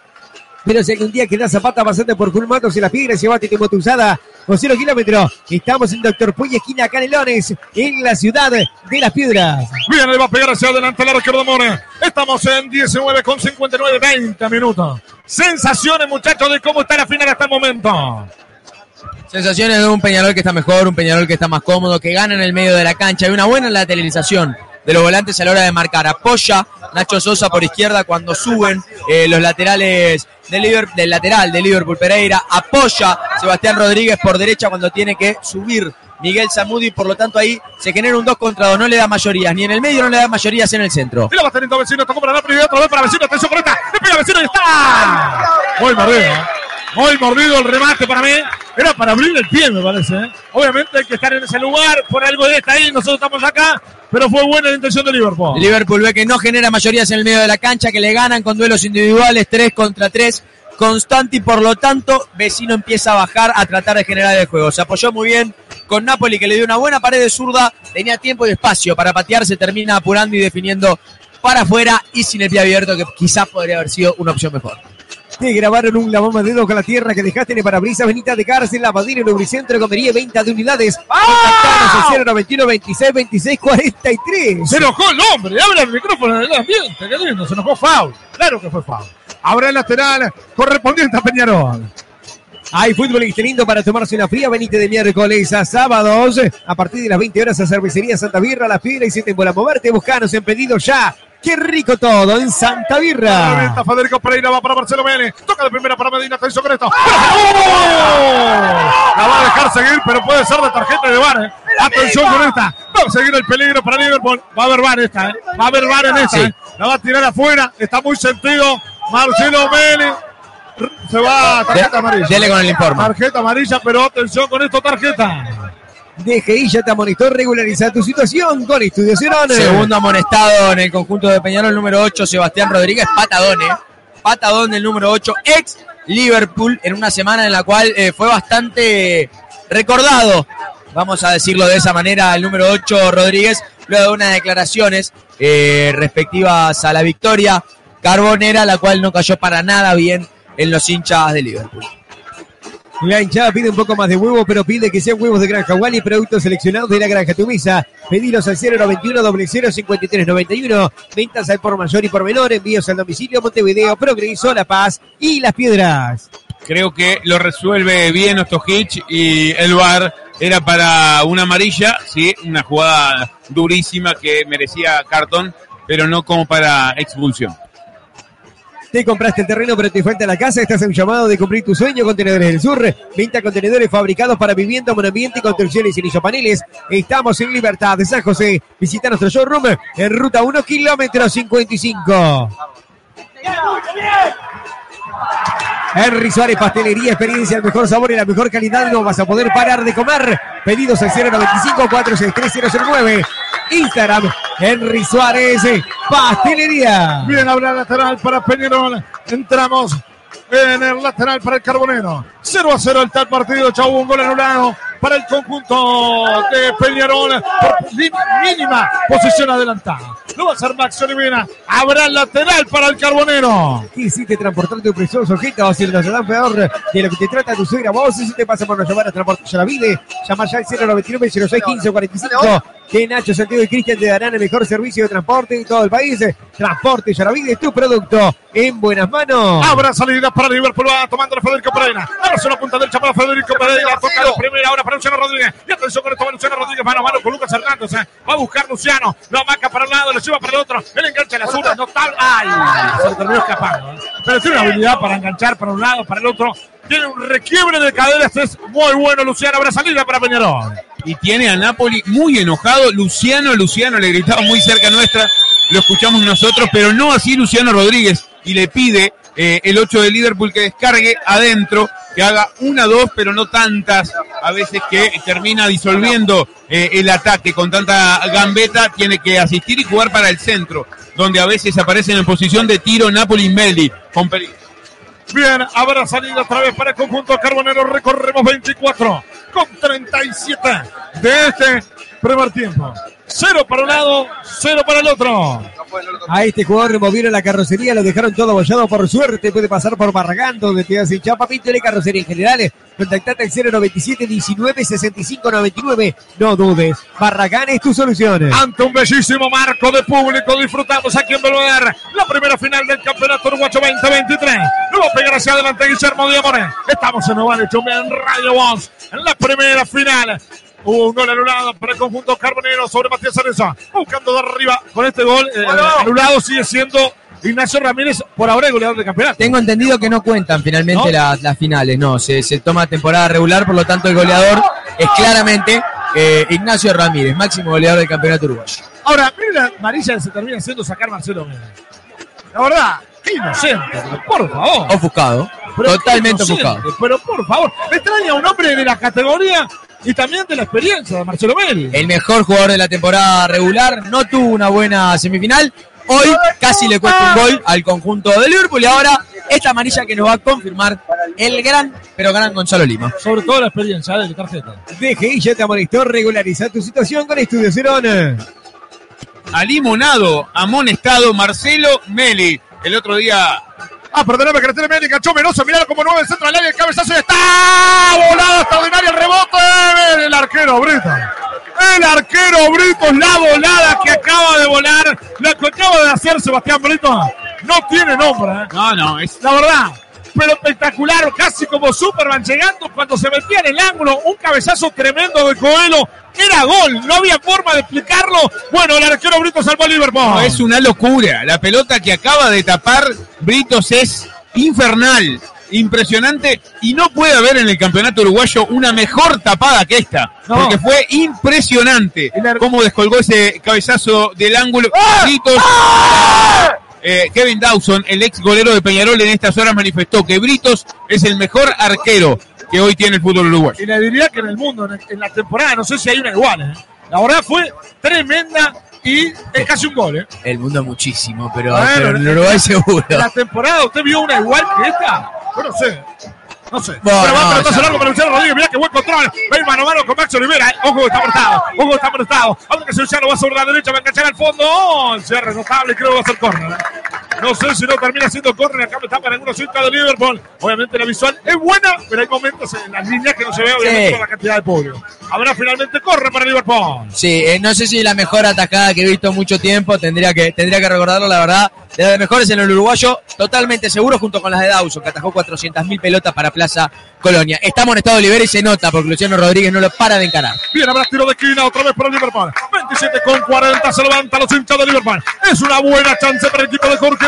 Pero si algún día querés zapata pasante por Full Motos y las piedras, llevate tu moto usada con cero kilómetros. Estamos en Doctor Puy, esquina Canelones, en la ciudad de las piedras. Bien, le va a pegar hacia adelante el arquero de Mora. Estamos en 19 con 59, 20 minutos. Sensaciones, muchachos, de cómo está la final hasta el momento. Sensaciones de un Peñarol que está mejor, un Peñarol que está más cómodo, que gana en el medio de la cancha. Hay una buena lateralización de los volantes a la hora de marcar. Apoya Nacho Sosa por izquierda cuando suben eh, los laterales del, Liverpool, del lateral de Liverpool Pereira. Apoya Sebastián Rodríguez por derecha cuando tiene que subir Miguel Zamudi. Por lo tanto, ahí se genera un 2 contra 2. No le da mayorías, ni en el medio no le da mayorías en el centro. Y la va teniendo vecino, tocó para la primera, otra vez para vecino, atención con esta. Le pega vecino y está. Muy mordido, ¿eh? Muy mordido el remate para mí. Era para abrir el pie, me parece. ¿eh? Obviamente hay que estar en ese lugar. Por algo de esta ahí, nosotros estamos acá. Pero fue buena la intención de Liverpool. Liverpool ve que no genera mayorías en el medio de la cancha, que le ganan con duelos individuales 3 contra 3 constante y por lo tanto Vecino empieza a bajar a tratar de generar el juego. Se apoyó muy bien con Napoli que le dio una buena pared de zurda, tenía tiempo y espacio para patear, se termina apurando y definiendo para afuera y sin el pie abierto que quizás podría haber sido una opción mejor. Te grabaron un lavamaderos con la tierra que dejaste en el parabrisas, venita de cárcel, lavadero, lubricentro, comería, venta de unidades. Contactanos al 091 26 26 43. Se enojó el hombre, abre el micrófono del ambiente, qué lindo, se enojó foul. Claro que fue foul. Ahora el lateral correspondiente a Peñarol. Hay fútbol este lindo para tomarse una fría. Venite de miércoles a sábados. A partir de las 20 horas a Cervecería Santa Birra, La Piedra y si te a moverte, buscanos en pedido ya. ¡Qué rico todo en Santa Birra! Federico Pereira, va para Marcelo Mene. Toca de primera para Medina, atención con esto. ¡Oh! La va a dejar seguir, pero puede ser de tarjeta de bar. ¿eh? Atención con esta. Va a seguir el peligro para Liverpool. Va a haber bar esta, ¿eh? Va a haber bar en esta. ¿eh? La va a tirar afuera. Está muy sentido. Marcelo Mene. Se va tarjeta amarilla. Dele con el informe. Tarjeta amarilla, pero atención con esto, tarjeta. DGI ya te amonestó, regulariza tu situación con Estudios Irón. Segundo amonestado en el conjunto de Peñarol, número 8, Sebastián Rodríguez, patadón, ¿eh? Patadón del número 8, ex Liverpool, en una semana en la cual eh, fue bastante recordado, vamos a decirlo de esa manera, el número 8, Rodríguez, luego de unas declaraciones eh, respectivas a la victoria carbonera, la cual no cayó para nada bien en los hinchas de Liverpool. La hinchada pide un poco más de huevo, pero pide que sean huevos de granja Wally, productos seleccionados de la granja Tumisa. Pedilos al 091 0053 91. Ventas al por mayor y por menor. Envíos al domicilio Montevideo, Progreso, La Paz y Las Piedras. Creo que lo resuelve bien Hitch y el VAR era para una amarilla, sí, una jugada durísima que merecía cartón, pero no como para expulsión. Te compraste el terreno, pero te falta la casa. Estás en un llamado de cumplir tu sueño. Contenedores del Sur. Venta contenedores fabricados para vivienda, monoambiente, construcciones y paneles. Estamos en Libertad de San José. Visita nuestro showroom en ruta 1, kilómetro 55. Henry Suárez, pastelería, experiencia, el mejor sabor y la mejor calidad. No vas a poder parar de comer. Pedidos al 095 463 009. Instagram, Henry Suárez, pastelería. Bien, habrá lateral para Peñarol. Entramos en el lateral para el Carbonero. 0 a 0 el tal partido. Chau, un gol anulado para el conjunto de Peñarol por mínima posición adelantada. No va a ser Max Olivera. Habrá lateral para el Carbonero. Quisiste transportar tu precioso objeto o si nos dan peor de lo que te trata tu suegra vos. Si te pasa por no llamar a Transporte Yaravide, llama ya al 099 06 15 45 que Nacho Santiago y Cristian te darán el mejor servicio de transporte en todo el país. Transporte Yaravide tu producto en buenas manos. Habrá salida para Liverpool, va tomando la Federico Pereira. Ahora se la punta del para Federico Pereira. Toca la primera ahora para Luciano Rodríguez. Y atención con esto va Luciano Rodríguez mano a mano con Lucas Hernández. ¿eh? Va a buscar Luciano. Lo marca para el lado, lo lleva para el otro. Él engancha la zurda. No está. ¡Ay! Se terminó escapando. ¿eh? Pero tiene una habilidad para enganchar para un lado, para el otro. Tiene un requiebre de caderas. Es muy bueno, Luciano. Habrá salida para Peñarol. Y tiene a Napoli muy enojado. Luciano, Luciano le gritaba muy cerca nuestra. Lo escuchamos nosotros, pero no así Luciano Rodríguez. Y le pide eh, el 8 de Liverpool que descargue adentro, que haga una, dos, pero no tantas, a veces que termina disolviendo eh, el ataque con tanta gambeta, tiene que asistir y jugar para el centro, donde a veces aparecen en posición de tiro Napoli y con. Bien, habrá salido otra vez para el conjunto carbonero. Recorremos 24 con 37 de este primer tiempo. Cero para un lado, cero para el otro. A este jugador removieron la carrocería, lo dejaron todo abollado por suerte. Puede pasar por Barragán, donde te hacen chapa, y carrocería en general. Contactate al 097 19 65 99. No dudes, Barragán es tu solución. Ante un bellísimo marco de público, disfrutamos aquí en Belvedere la primera final del Campeonato Uruguayo 2023. Luego pegar hacia adelante Guillermo Diamore. Estamos en Oval Chumbe en Radio Voz en la primera final. Hubo un gol anulado para el conjunto carbonero sobre Matías Areza. Buscando de arriba con este gol. Eh, anulado sigue siendo Ignacio Ramírez por ahora el goleador del campeonato. Tengo entendido que no cuentan finalmente ¿No? Las, las finales, no, se, se toma temporada regular, por lo tanto el goleador es claramente eh, Ignacio Ramírez, máximo goleador del campeonato uruguayo. Ahora, mira, Marilla se termina haciendo sacar Marcelo Mena. La verdad, qué inocente, pero por favor. Ofuscado, Pero totalmente inocente, ofuscado. Pero por favor, me extraña un hombre de la categoría y también de la experiencia de Marcelo Meli. El mejor jugador de la temporada regular, no tuvo una buena semifinal. Hoy casi le cuesta un gol al conjunto de Liverpool y ahora esta amarilla que nos va a confirmar el gran, pero gran Gonzalo Lima. Sobre todo la experiencia ¿eh? de tarjeta. DGI ya te amonestó, regulariza tu situación con Estudios Cerón. A limonado, amonestado Marcelo Meli. El otro día Ah, perdóname que le tiene bien, enganchó Menoso, mirá como nueve centro al área, el cabezazo y está volada extraordinaria el rebote. El arquero Brito. El arquero Brito, la volada que acaba de volar, la que acaba de hacer Sebastián Brito. No tiene nombre, ¿eh? No, no, es la verdad. Pero espectacular, casi como Superman llegando cuando se metía en el ángulo, un cabezazo tremendo de Coelho. Era gol, no había forma de explicarlo. Bueno, el arquero Brito salvó a Liverpool. No, es una locura. La pelota que acaba de tapar Britos es infernal, impresionante y no puede haber en el campeonato uruguayo una mejor tapada que esta, No. porque fue impresionante cómo descolgó ese cabezazo del ángulo. ¡Ah! Britos, eh, Kevin Dawson, el ex golero de Peñarol, en estas horas manifestó que Britos es el mejor arquero que hoy tiene el fútbol uruguayo. Y le diría que en el mundo, en, en la temporada, no sé si hay una igual. ¿eh? La verdad fue tremenda y es casi un gol. ¿eh? El mundo muchísimo, pero, Bueno, pero en en- Uruguay seguro. En la temporada, ¿usted vio una igual que esta? Yo no sé. No sé. Bueno, Pero va no, pelotazo largo para Luciano Rodríguez. Mirá qué buen control. Va mano a mano con Max Olivera. Ojo, está apretado. Ojo, está apretado. Ahora que Luciano va sobre la derecha, va a enganchar al fondo. Oh, cierre notable. Creo que va a ser córner. No sé si no termina siendo córner. Acá me está para algunos hinchas de Liverpool. Obviamente la visual es buena, pero hay momentos en las líneas que no se ve obviamente Sí. por la cantidad de público. Habrá finalmente corre para Liverpool. Sí, eh, no sé si la mejor atacada que he visto en mucho tiempo, tendría que, tendría que recordarlo, la verdad, de las mejores en el uruguayo, totalmente seguro, junto con las de Dawson, que atajó 400.000 pelotas para Plaza Colonia. Estamos en estado de libera y se nota, porque Luciano Rodríguez no lo para de encarar. Bien, habrá tiro de esquina otra vez para Liverpool. 27 con 40 se levanta los hinchas de Liverpool. Es una buena chance para el equipo de Jorge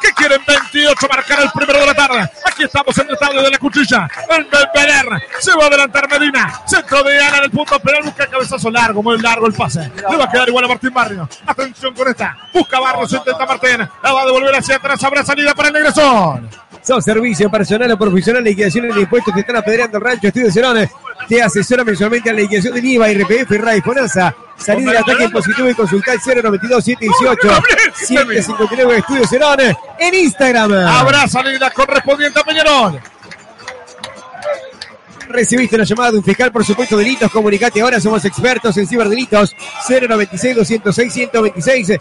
Que quieren 28 marcar el primero de la tarde. Aquí estamos en el estadio de la Cuchilla. El Belvedere se va a adelantar Medina. Centro de Ana en el punto penal. Busca cabezazo largo, muy largo el pase. Le va a quedar igual a Martín Barrio. Atención con esta. Busca Barrios, intenta Martín. La va a devolver hacia atrás. Habrá salida para el Negresón. Son servicio personal o profesional, liquidaciones de impuestos que están apedreando el rancho Estudios Cerones. Te asesora mensualmente a la liquidación del IVA, IRPF, RAI, FONASA. Salir del ataque impositivo y consultar 092 718 759 Estudios Cerones en Instagram. Habrá salida correspondiente a Peñarol. Recibiste la llamada de un fiscal por supuesto delitos, comunicate ahora, somos expertos en ciberdelitos. 096 206 126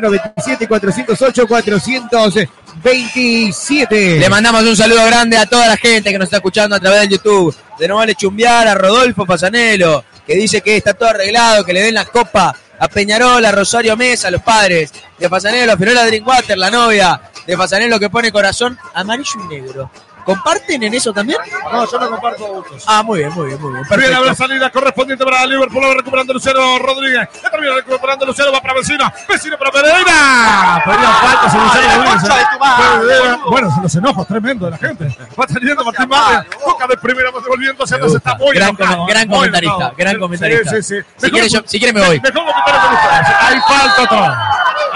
097 408 427. Le mandamos un saludo grande a toda la gente que nos está escuchando a través del YouTube. De no vale chumbear a Rodolfo Pasanelo, que dice que está todo arreglado, que le den la copa a Peñarol, a Rosario Mesa, a los padres de Pasanelo, a Fiorella Drinkwater, la novia de Pasanelo que pone corazón amarillo y negro. ¿Comparten en eso también? No, yo no comparto gustos. Ah, muy bien, muy bien, muy bien. Bien, habrá Perfecto. salida correspondiente para Liverpool. Va recuperando Luciano Rodríguez. Termina recuperando Luciano. Va para Vecino. Vecino para Pereira. Pedía falta sobre Luciano. Bueno, son los enojos tremendos de la gente. Va teniendo Martín Barrio. Toca de primera, va devolviendo atrás. Está muy Gran gran comentarista, gran comentarista. Sí, sí, sí. Si quiere yo- si quiere me voy. Mejor comentario que ustedes. Hay falta vez.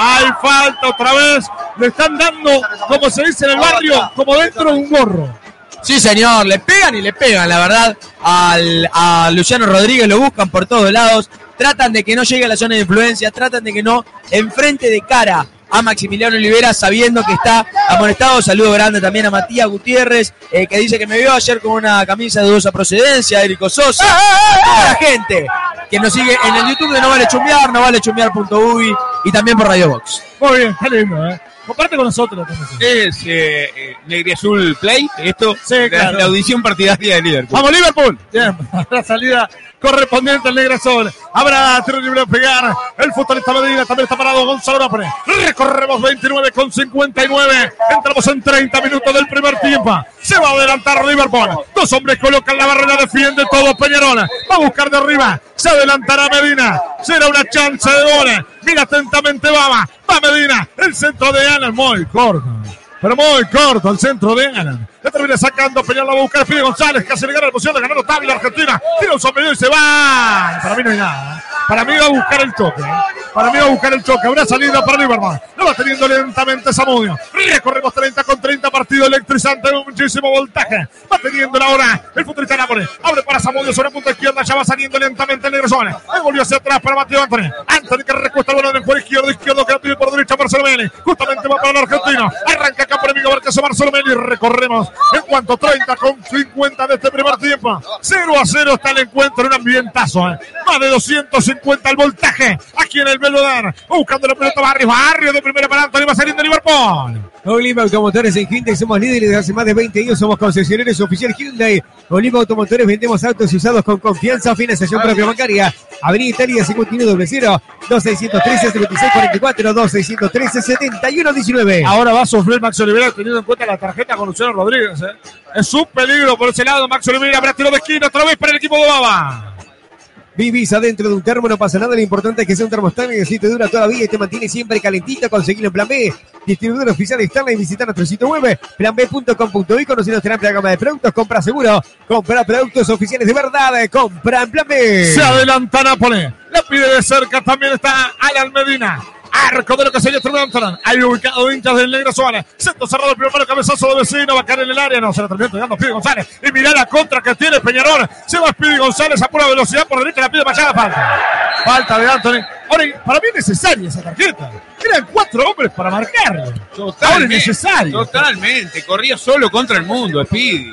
Hay falta otra vez. Le están dando, como se dice en el barrio, como dentro de un gorro. Sí, señor, le pegan y le pegan, la verdad, al, a Luciano Rodríguez, lo buscan por todos lados, tratan de que no llegue a la zona de influencia, tratan de que no enfrente de cara a Maximiliano Olivera, sabiendo que está amonestado. Saludo grande también a Matías Gutiérrez, eh, que dice que me vio ayer con una camisa de dudosa procedencia, Erico Sosa, a la gente que nos sigue en el YouTube de No Vale Chumbear, no vale chumbear.uy y también por Radio Box. Muy bien, está lindo, ¿eh? Comparte con nosotros. Es eh, eh, Negriazul Play, esto, Sí, la- la, audición partidaria de Liverpool. ¡Vamos, Liverpool! Bien, la salida correspondiente al Negrasol. Habrá tiro libre a pegar. El futbolista Medina también está parado. Gonzalo Napre. Recorremos 29 con 59. Entramos en 30 minutos del primer tiempo. Se va a adelantar Liverpool. Dos hombres colocan la barrera, defiende todo Peñarol. Va a buscar de arriba. Se adelantará Medina. Será una chance de gol. Mira atentamente Baba. Va Medina. El centro de Ana. Muy corto. Pero muy corto el centro de Alan. Ya termina sacando, Peñal la va a buscar Fide González, casi le gana la posición de ganar notable la Argentina. Tira un sombrero y se va. Para mí no hay nada. ¿eh? Para mí va a buscar el choque. ¿eh? Para mí va a buscar el choque. Habrá salida para Liverpool. Lo va teniendo lentamente Samudio. Recorremos 30 con 30 partido electrizante. Muchísimo voltaje. Va teniendo la hora. El futbolista Nápoles. Abre para Samudio sobre la punta izquierda. Ya va saliendo lentamente el Negrosone. Ahí volvió hacia atrás para Mateo Anthony. Anthony que recuesta el balón en el juego izquierdo. Izquierdo que la pide por derecha Marcelo Meli. Justamente va para el argentino. Arranca acá por amigo Barcaso Marcelo Meli. Recorremos En cuanto 30 con 50 de este primer tiempo. 0 a 0 está el encuentro, un ambientazo. ¿eh? Más de 250 el voltaje aquí en el Belvedere. Buscando la pelota Barrio. Barrio de primera para Anthony va saliendo Liverpool. Oliva Automotores en Hyundai somos líderes desde hace más de 20 años, somos concesionarios oficial Hyundai. Oliva Automotores vendemos autos usados con confianza, financiación propia bancaria. Avenida Italia 5100 2613 7644 2613 7119. Ahora va a sufrir Max Oliveira teniendo en cuenta la tarjeta con Luciano Rodríguez. Es un peligro por ese lado. Max Oliveira habrá tiro de esquina otra vez para el equipo de Baba. Vivís adentro de un termo, no pasa nada. Lo importante es que sea un termostato y así te dura toda la vida y te mantiene siempre calentito. Conseguirlo en Plan B. Distribuidor oficial de Stanley. Visita nuestro sitio web planb.com.uy. Conoce nuestra amplia gama de productos. Compra seguro. Compra productos oficiales de verdad. Compra en Plan B. Se adelanta Nápoles. La pide de cerca. También está Alan Medina. Arco de lo que sería Trudamstran. Hay ubicado hinchas del Negro Suárez. Centro cerrado el primer palo, cabezazo de vecino. Va a caer en el área. No, se la terminó entregando Speedy González. Y mirá la contra que tiene Peñarol. Se va Speedy González a pura velocidad por derecha. La pide para allá. Falta. Falta de Anthony. Ahora, para mí es necesaria esa tarjeta. Eran cuatro hombres para marcarlo. Ahora es Totalmente, necesario. Totalmente. Corría solo contra el mundo, Speedy.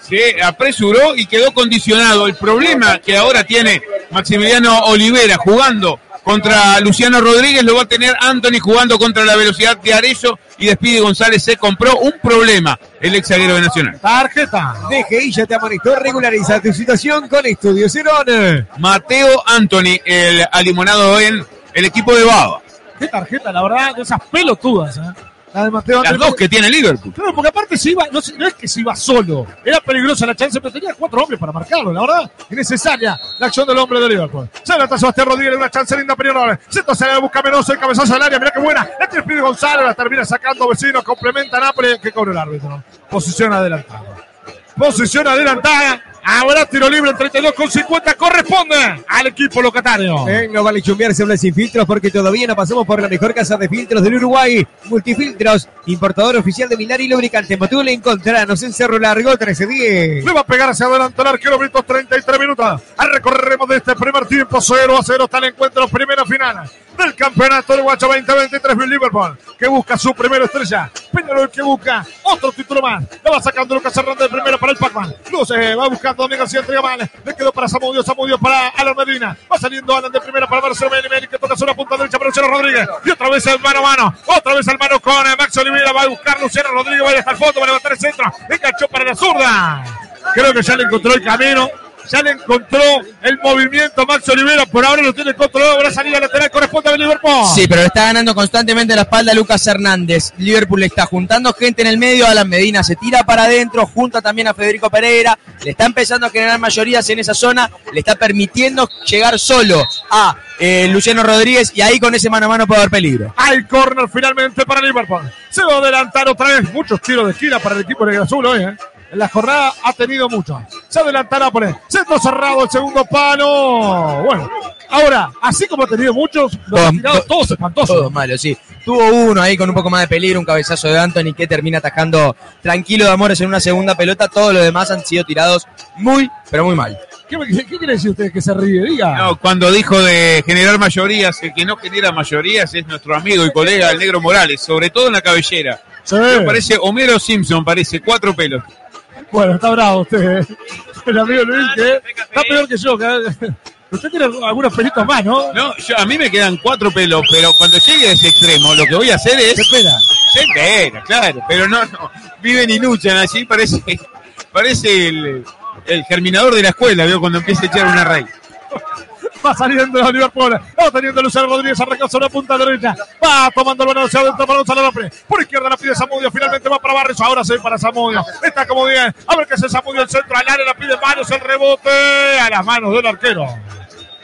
Se apresuró y quedó condicionado. El problema que ahora tiene Maximiliano Olivera jugando contra Luciano Rodríguez lo va a tener Anthony jugando contra la velocidad de Arezzo y Despide González se compró un problema el ex de Nacional. Tarjeta. DGI ya te amonestó. Regulariza tu situación con Estudio Cerón. Mateo Anthony, el alimonado en el equipo de Baba. Qué tarjeta, la verdad, esas pelotudas. ¿eh? La de Mateo Las dos que tiene Liverpool. Claro, porque aparte se iba, no, es que se iba solo, era peligrosa la chance, pero tenía cuatro hombres para marcarlo, la verdad, innecesaria la acción del hombre de Liverpool. Se adelanta Sebastián Rodríguez, una chance linda Peñarol. Se se le busca Menoso, el cabezazo del área, mira qué buena. La tiene Speedy González, la termina sacando vecino, complementa a Nápoles, que cobra el árbitro. Posición adelantada. Posición adelantada. Ahora tiro libre en 32 con 50 corresponde al equipo locatario. En No Vale Chumbear se habla sin filtros porque todavía no pasamos por la mejor casa de filtros del Uruguay. Multifiltros, importador oficial de Milar y lubricante. Motul encontrarnos en Cerro Largo 1310. Le va a pegar hacia adelante el arquero Brito, 33 minutos. A recorreremos de este primer tiempo 0 a 0 está el encuentro primera final del campeonato uruguayo 2023 Bill Liverpool que busca su primera estrella. Peñarol que busca otro título más. Lo va sacando Lucas Hernández de primero para el Pacman. Se va buscando Domingo entrega mal. Le quedó para Samudio, Samudio para Alan Medina. Va saliendo Alan de primera para Marcelo Meli, que toca sobre punta derecha para Luciano Rodríguez. Y otra vez el mano a mano. Otra vez el mano con eh, Max Oliveira. Va a buscar Luciano Rodríguez. Va a ir hasta el fondo. Va a levantar el centro. Enganchó para la zurda. Creo que ya le encontró el camino. Ya le encontró el movimiento Max Olivera. Por ahora lo tiene controlado. Ahora salida lateral corresponde a Liverpool. Sí, pero le está ganando constantemente la espalda a Lucas Hernández. Liverpool le está juntando gente en el medio. Alan Medina se tira para adentro, junta también a Federico Pereira. Le está empezando a generar mayorías en esa zona. Le está permitiendo llegar solo a eh, Luciano Rodríguez y ahí con ese mano a mano puede haber peligro. Hay corner finalmente para Liverpool. Se va a adelantar otra vez. Muchos tiros de esquina para el equipo de Azul hoy. ¿eh? En la jornada ha tenido mucho. Se adelanta Nápoles. Centro cerrado el segundo palo. Bueno, ahora, así como ha tenido muchos, los Todos- tirado to- todos espantosos. Todos malos, sí. Tuvo uno ahí con un poco más de peligro, un cabezazo de Anthony que termina atajando tranquilo de Amores en una segunda pelota. Todos los demás han sido tirados muy, pero muy mal. ¿Qué, qué, qué quiere decir usted que se ríe? Diga. No, cuando dijo de generar mayorías, el que no genera mayorías es nuestro amigo y colega el negro Morales, sobre todo en la cabellera. Sí. Parece Homero Simpson, parece cuatro pelos. Bueno, está bravo usted. ¿eh? El amigo Luis, que está peor que yo. que- Usted tiene algunos pelitos más, ¿no? No, yo- a mí me quedan cuatro pelos, pero cuando llegue a ese extremo, lo que voy a hacer es. Se espera. Se espera, claro, pero no, no. Viven y luchan allí, parece, parece el, el germinador de la escuela, veo cuando empieza a echar una raíz. Va saliendo de Liverpool. Va teniendo Luciano Rodríguez sobre la punta derecha. Va tomando el balón hacia adentro para Gonzalo López. Por izquierda la pide Samudio. Finalmente va para Barrios. Ahora sí para Samudio. Está como bien. A ver qué hace Samudio. El centro al área. La pide Manos. El rebote. A las manos del arquero.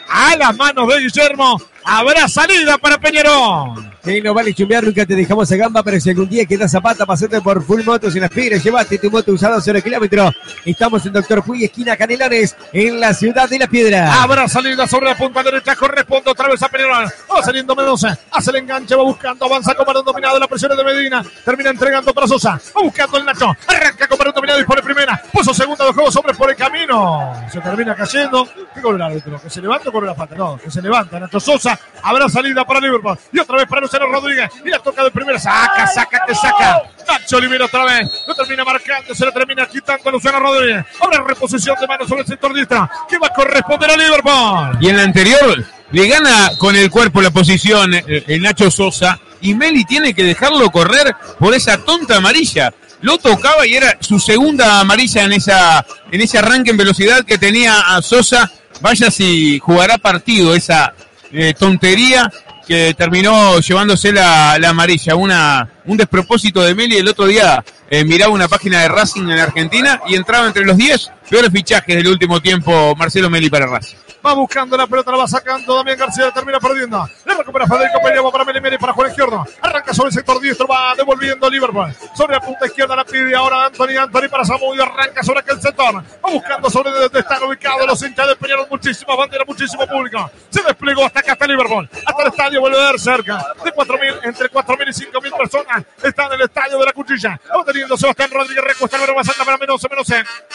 A las manos de Guillermo. Habrá salida para Peñarol. En No Vale Chumbear nunca te dejamos a gamba, pero si algún día quedas zapata, pasate por Full Motos en Aspire, llévate tu moto usada sobre kilómetro. Estamos en Doctor Puy, esquina Canelones, en la ciudad de La Piedra. Habrá salida sobre la punta derecha, corresponde otra vez a Peñarol. Va saliendo Mendoza, hace el enganche, va buscando, avanza con balón dominado, la presión es de Medina, termina entregando para Sosa, va buscando el Nacho, arranca con balón dominado y pone primera, puso segunda de juego sobre por el camino, no. Se termina cayendo. ¿Qué cobra el árbitro? ¿Que se levanta o cobra la falta? No, que se levanta. Nacho Sosa. Habrá salida para Liverpool. Y otra vez para Luciano Rodríguez. Y la toca de primera. Saca, saca, que saca. Nacho Olivera otra vez. No termina marcando. Se la termina quitando a Luciano Rodríguez. Habrá reposición de manos sobre el sector diestra. Que va a corresponder a Liverpool. Y en la anterior le gana con el cuerpo la posición eh, el Nacho Sosa y Meli tiene que dejarlo correr por esa tonta amarilla. Lo tocaba y era su segunda amarilla en esa en ese arranque en velocidad que tenía a Sosa. Vaya si jugará partido esa eh, tontería que terminó llevándose la, la amarilla. Una, un despropósito de Meli. El otro día eh, miraba una página de Racing en Argentina y entraba entre los 10 peores fichajes del último tiempo Marcelo Meli para Racing. Va buscando la pelota, la va sacando Damián García, la termina perdiendo. Le recupera Federico Peña, para Meli Meli, para Juan Izquierdo. Arranca sobre el sector diestro, va devolviendo Liverpool. Sobre la punta izquierda la pide ahora Anthony, Anthony para Samudio, arranca sobre aquel sector. Va buscando sobre donde están ubicados los hinchas de Peñarol, muchísimas muchísimo público. Se desplegó hasta acá, hasta Liverpool. Hasta el estadio vuelve a dar cerca de 4.000, entre 4.000 y 5.000 personas están en el estadio de la cuchilla. Va teniendo Sebastián Rodríguez, recuesta el salta para menos, menos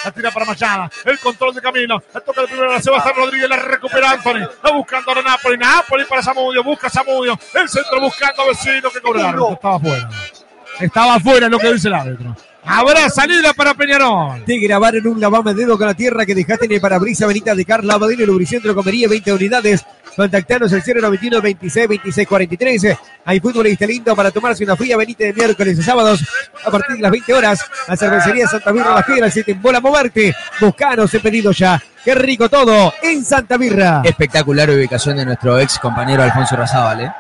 La tira para Machada, el control de camino. La toca de primera Sebastián Rodríguez, la recupera Anthony. Va buscando ahora Napoli, Napoli para Samudio, busca Samudio. El centro buscando a Vecino que cobra. Estaba fuera. Estaba fuera lo que dice el árbitro. Habrá salida para Peñarol. Te grabaron un lavame dedo con la tierra que dejaste en el parabrisas Benita de Carla Abadino Lubricentro Comería 20 unidades. Contactanos al 091 26 26 43. Hay futbolista lindo para tomarse una fría Benita de miércoles y sábados a partir de las 20 horas. A Cervecería Santa Mirra Las Piedras, si te embola moverte. Buscanos en pedido ya. Qué rico todo en Santa Mirra. Espectacular ubicación de nuestro ex compañero Alfonso Razábal, ¿eh?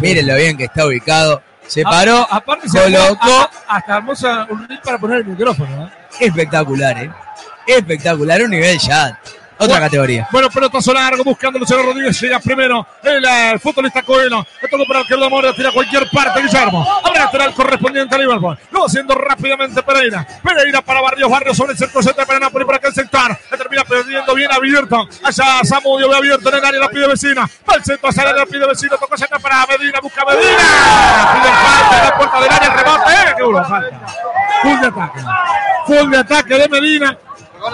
Miren lo bien que está ubicado. Se paró, A- aparte se colocó. armó a- hasta hermosa un para poner el micrófono. ¿eh? Espectacular, ¿eh? Espectacular, un nivel ya. Otra Bueno, categoría. Bueno, pelotazo largo buscando Luciano Rodríguez. Llega primero el, eh, futbolista Coelho. Le tocó para el que Mora, tira a cualquier parte, Guillermo. Habrá lateral correspondiente a Liverpool. Lo haciendo rápidamente Pereira. Pereira para Barrios, Barrios sobre el centro centro para Napoli, por aquel sector. Le termina perdiendo bien abierto. Allá Samudio ve abierto en el área, la pide vecina. Va al centro, sale la pide vecino. Tocó centro para Medina, busca Medina. Pide falta en la puerta del área, rebote. ¡Eh! Falta. Full de ataque. Full de ataque de Medina.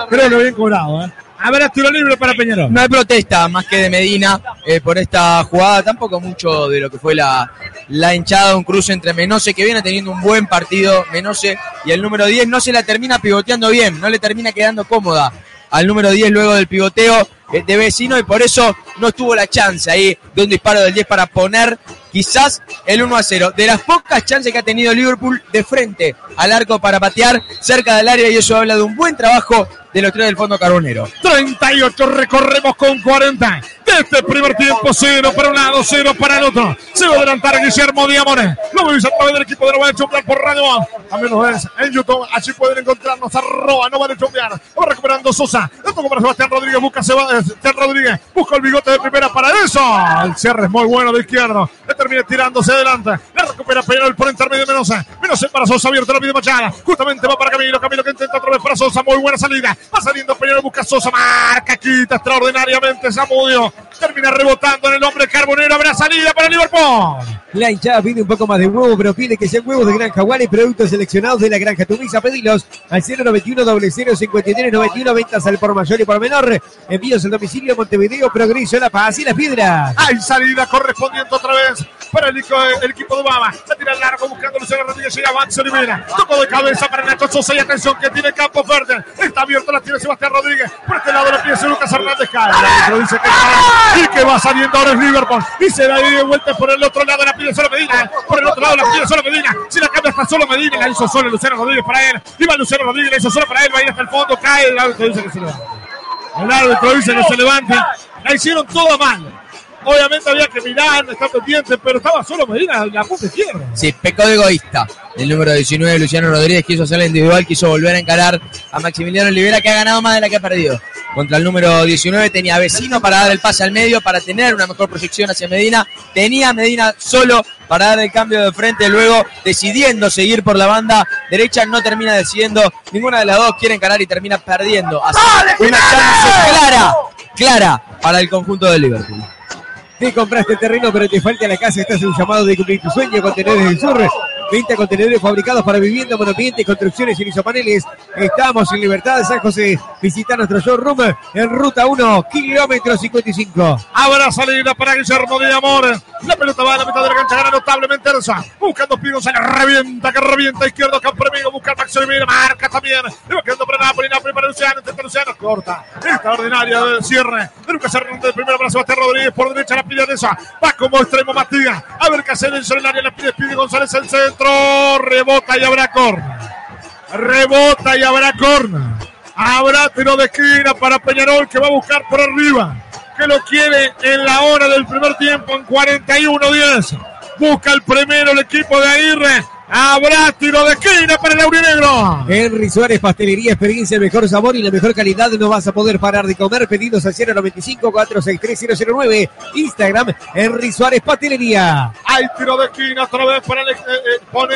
Creo que bien cobrado, ¿eh? Habrá tiro libre para Peñarol. No hay protesta más que de Medina eh, por esta jugada, tampoco mucho de lo que fue la, la hinchada, un cruce entre Menose que viene teniendo un buen partido, Menose y el número 10 no se la termina pivoteando bien, no le termina quedando cómoda al número 10 luego del pivoteo de vecino y por eso no tuvo la chance ahí de un disparo del 10 para poner quizás el 1 a 0. De las pocas chances que ha tenido Liverpool de frente al arco para patear cerca del área y eso habla de un buen trabajo de los tres del fondo carbonero. 38 recorremos con 40. De este primer tiempo, 0 para un lado, 0 para el otro. Se va a adelantar Guillermo Diamone. Lo vemos a través del equipo de Nova de Chumbiar por Radio One. También nos ves en YouTube. Allí pueden encontrarnos arroba Nova de Chumbiar. Va recuperando Sosa. Toca para Sebastián Rodríguez. Busca Seba- Sebastián Rodríguez. Busca el bigote de primera para eso. El cierre es muy bueno de izquierdo. Le termina tirándose adelante. Le recupera Peñarol por intermedio de Menosa. Menosa para Sosa abierto. La pide Machada. Justamente va para Camilo. Camilo que intenta otra vez para Sosa. Muy buena salida. Va saliendo Peñarol. Busca Sosa. Marca. Quita extraordinariamente Samudio. Termina rebotando en el hombre carbonero. Habrá salida para Liverpool. La hinchada pide un poco más de huevo, pero pide que sean huevos de Granja Juan y productos seleccionados de la Granja Tumisa. Pedilos al 091 0053 91 ventas al por mayor y por menor. Envíos al domicilio Montevideo, Progreso, La Paz y Las Piedras. Hay salida correspondiente otra vez para el, equipo- el equipo de Baba. La tira al largo buscando Luciano Rodríguez. Llega Max Olivera. Tocó de cabeza para Nacho Sosa y atención que tiene campo verde. Está abierto, la tiene Sebastián Rodríguez. Por este lado la pieza Lucas Hernández cae. El dice que cae y que va saliendo ahora es Liverpool. Y se da de vuelta por el otro lado la pide solo Medina. Por el otro lado la pide solo Medina. Si la cambia está solo Medina. La hizo solo Luciano Rodríguez para él. Iba Luciano Rodríguez, la hizo solo para él. Va a ir hasta el fondo. Cae. El dice que se levanta. El árbitro dice que se levante. La hicieron toda mal. Obviamente había que mirar, estar pendiente, pero estaba solo Medina en la punta izquierda. Sí, pecó de egoísta. El número 19, Luciano Rodríguez, quiso hacer la individual, quiso volver a encarar a Maximiliano Olivera, que ha ganado más de la que ha perdido. Contra el número 19 tenía vecino para dar el pase al medio, para tener una mejor proyección hacia Medina. Tenía a Medina solo para dar el cambio de frente, luego decidiendo seguir por la banda derecha, no termina decidiendo. Ninguna de las dos quiere encarar y termina perdiendo. Así, una chance clara, clara para el conjunto de Liverpool. Te compraste terreno, pero te falta la casa. Estás en un llamado de cumplir tu sueño. Contenedores del Sur. Venta de contenedores fabricados para vivienda, monoambiente, construcciones y isopaneles. Estamos en Libertad de San José. Visita nuestro showroom en Ruta 1, kilómetro 55. Habrá salida para Guillermo de Amor. La pelota va a la mitad de la cancha, gana notablemente Ersa. Buscando Pino, se revienta, que revienta izquierdo, Campremigo, busca a Maxi Oliveira, marca también. Le va quedando para Napoli, Napoli para Luciano, intenta Luciano, corta. Extraordinaria de cierre. De Lucas Hernández, de primero para Sebastián Rodríguez, por derecha la pide Ersa. Va como extremo Matías. A ver qué hace en el área, la pide, pide González el centro. Rebota y habrá corner. Rebota y habrá corner. Habrá tiro de esquina para Peñarol que va a buscar por arriba. Que lo quiere en la hora del primer tiempo en 41-10. Busca el primero el equipo de Aguirre. Habrá tiro de esquina para el Aurinegro. Henry Suárez, pastelería, experiencia, mejor sabor y la mejor calidad. No vas a poder parar de comer. Pedidos al 095-463-009. Instagram, Henry Suárez, pastelería. Hay tiro de esquina otra vez para el eh, eh, pone.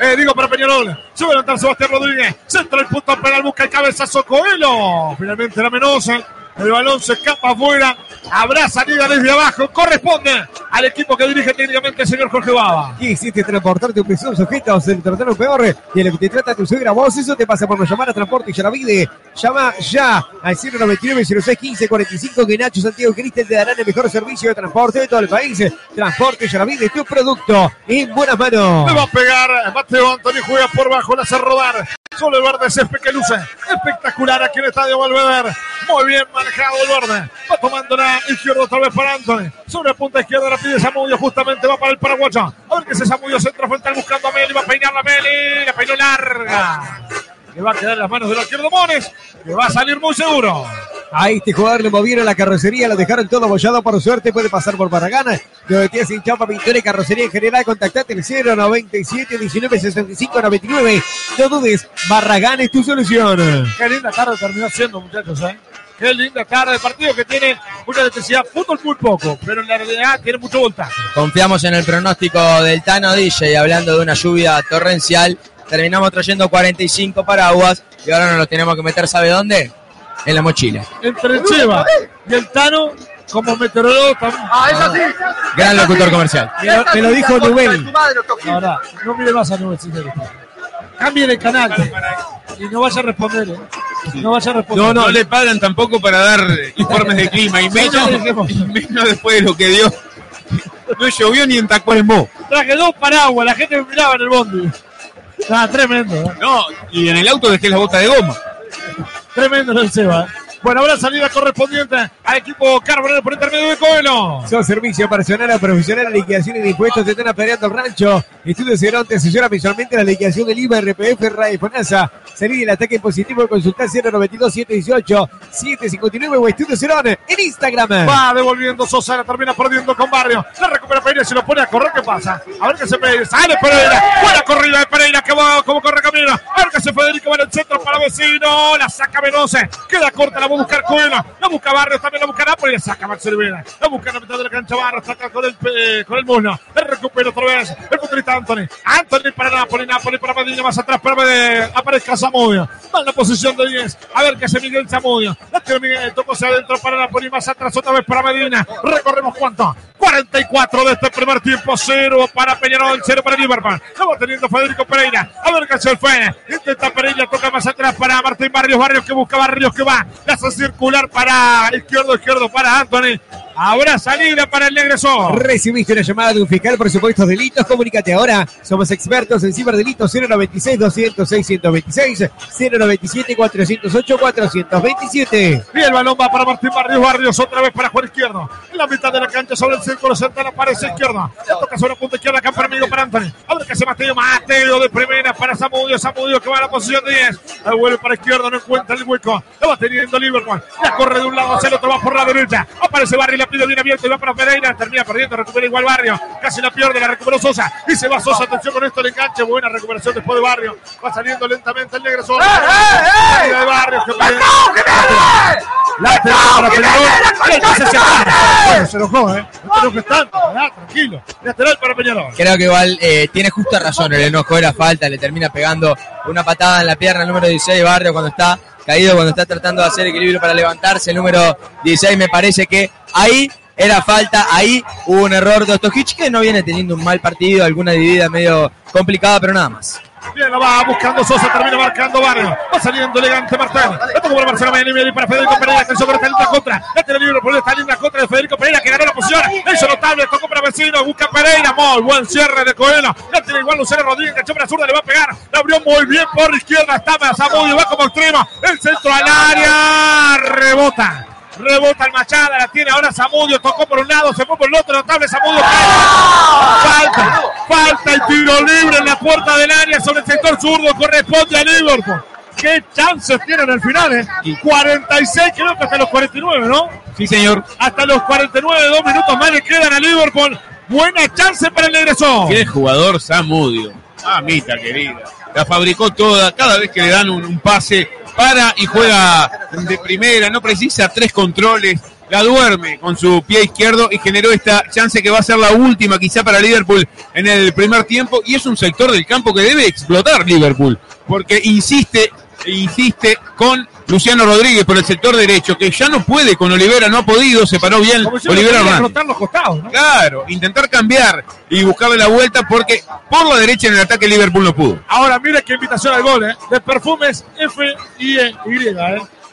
Eh, digo para Peñarol. Se va a Sebastián Rodríguez. Centra el punto penal, busca el cabezazo Coelho. Finalmente la Menosa. El balón se escapa afuera. Habrá salida desde abajo. Corresponde al equipo que dirige técnicamente el señor Jorge Baba. Quisiste transportar tu prisión sujeta o se trataron peor y en lo que te trata tu suegra vos, eso te pasa por no llamar a Transporte y Yaravide. Llama ya al 099 06 15 45 que Nacho Santiago Cristel te darán el mejor servicio de transporte de todo el país. Transporte y Yaravide, tu producto en buenas manos. Le va a pegar. Mateo Anthony juega por bajo. La hace rodar. Solo el verde césped que luce. Espectacular aquí en el estadio Valverde. Muy bien manejado el verde. Va tomando la izquierda otra vez para Anthony. Sobre la punta izquierda la pide Samudio. Justamente va para el paraguayo. A ver que ese Samudio centro frontal buscando a Meli. Va a peinar la Meli. La peinó larga. Le va a quedar en las manos de los Mones. Que va a salir muy seguro. A este jugador le movieron la carrocería, lo dejaron todo abollado por suerte, puede pasar por Barragana. Lo tienes sin chapa, pintura y carrocería en general, contactate el 097 19 65 99. No dudes, Barragán es tu solución. Qué linda tarde terminó siendo, muchachos, ¿eh? Qué linda tarde de partido que tiene mucha electricidad. Fútbol muy poco, pero en la realidad tiene mucho voltaje. Confiamos en el pronóstico del Tano DJ, hablando de una lluvia torrencial. Terminamos trayendo 45 paraguas y ahora nos los tenemos que meter, ¿sabe dónde? En la mochila. Entre el Cheva y el Tano, como meteorólogo, también. Ah, es así. Gran locutor comercial. Me lo, me lo dijo Nubel. Ahora, no mire más a Nubel, señor. Cambie de canal. Y no vaya a responder, ¿eh? No vaya a responder. No, no le pagan tampoco para dar informes de clima y menos, y menos después de lo que dio. No llovió ni en Tacuarembó. Traje dos paraguas, la gente me miraba en el bondi. Ah, tremendo, ¿eh? No, y en el auto dejé la bota de goma. Tremendo el Seba. ¿eh? Bueno, habrá salida correspondiente al equipo Carbonero por intermedio de Coelho. Son servicio personal a profesional, liquidación y de impuestos, te están apedreando el rancho. Estudio Cerón te asesora visualmente la liquidación del IVA, RPF, RAE, FONASA. Salir del ataque positivo, consultar 092 718 759 o Estudio Cerón en Instagram. Va devolviendo Sosa, la termina perdiendo con Barrio. La recupera Pereira, se lo pone a correr. ¿Qué pasa? A ver qué se Pereira. Sale Pereira. Buena corrida de Pereira que va como corre Camino. A ver qué se Federico va en el centro para vecino. La saca Menose. Queda corta, la va a buscar Coelho. La busca Barrios, también la busca Napoli. La saca Max Olivera. La busca en la mitad de la cancha Barrios. Saca con el, eh, con el muslo. La recupera otra vez. El futbolista Anthony. Anthony para Napoli. Napoli para Medina. Más atrás para que aparezca Zamudio. Va en la posición de 10. A ver qué hace Miguel Zamudio. La tiene Miguel. Tocó hacia adentro para Napoli. Más atrás otra vez para Medina. Recorremos cuánto. 44 de este primer tiempo, 0 para Peñarol, 0 para Liverpool. Lo va teniendo Federico Pereira. A ver qué se fue. Intenta Pereira, toca más atrás para Martín Barrios. Barrios que busca Barrios que va. La circular para izquierdo, izquierdo para Anthony. Habrá salida para el negresor. Recibiste una llamada de un fiscal por supuestos delitos. Comunícate ahora. Somos expertos en ciberdelitos 096 206 126 097 408 427. Y el balón va para Martín Barrios. Barrios otra vez para Juan Izquierdo. En la mitad de la cancha sobre el círculo central aparece izquierda. Le toca sobre la punta izquierda. Campo amigo para Anthony. A ver qué hace Mateo. Mateo de primera para Samudio. Samudio que va a la posición de 10. El vuelve para izquierda. No encuentra el hueco. Lo va teniendo Liverpool. La corre de un lado hacia el otro. Va por la derecha. Aparece Barrio. La pide bien abierto y va para Pereira. Termina perdiendo. Recupera igual Barrio. Casi la pierde. La recuperó Sosa. Y se va Sosa. Atención con esto. El enganche. Buena recuperación después de Barrio. Va saliendo lentamente el negro Sosa. Salida de Barrio. Que. Lateral para Peñarol. Se enojó, ¿eh? No te enojes tanto. ¿verdad? Tranquilo. Lateral para Peñarol. Creo que igual eh, tiene justa razón, el enojo era falta, le termina pegando una patada en la pierna el número 16 Barrio cuando está caído, cuando está tratando de hacer equilibrio para levantarse, el número 16 me parece que ahí era falta. Ahí hubo un error de Ostojic que no viene teniendo un mal partido, alguna dividida medio complicada, pero nada más. Bien, lo va buscando Sosa, termina marcando Barrio. Va saliendo elegante Martín. Le tocó para Marcelo Miami para Federico Pereira, que sobre esta linda contra. Ya tiene libre por esta linda contra de Federico Pereira, que ganó la posición. Hizo notable, tocó para Vecino, busca Pereira. Muy buen cierre de Coelho. Ya tiene igual Lucero Rodríguez, que para la zurda, le va a pegar. La abrió muy bien por izquierda. Está Zamudio, va como extremo. El centro al área. Rebota. Rebota el Machada, la tiene ahora Zamudio, tocó por un lado, se fue por el otro, notable Zamudio. Falta, falta el tiro libre en la puerta del área sobre el sector zurdo, corresponde a Liverpool. Qué chances tienen al final, ¿eh? 46, creo que hasta los 49, ¿no? Sí, señor. Hasta los 49, dos minutos más le quedan a Liverpool. Buena chance para el egresor. Qué jugador Samudio. Mamita querida. La fabricó toda. Cada vez que le dan un, un pase, para y juega de primera. No precisa tres controles. La duerme con su pie izquierdo y generó esta chance que va a ser la última quizá para Liverpool en el primer tiempo. Y es un sector del campo que debe explotar Liverpool. Porque insiste, insiste con Luciano Rodríguez por el sector derecho, que ya no puede con Olivera, no ha podido, se paró bien Como Olivera Hernández. los costados, ¿no? Claro, intentar cambiar y buscarle la vuelta porque por la derecha en el ataque Liverpool no pudo. Ahora mire qué invitación al gol, ¿eh? De perfumes F E Y, ¿eh?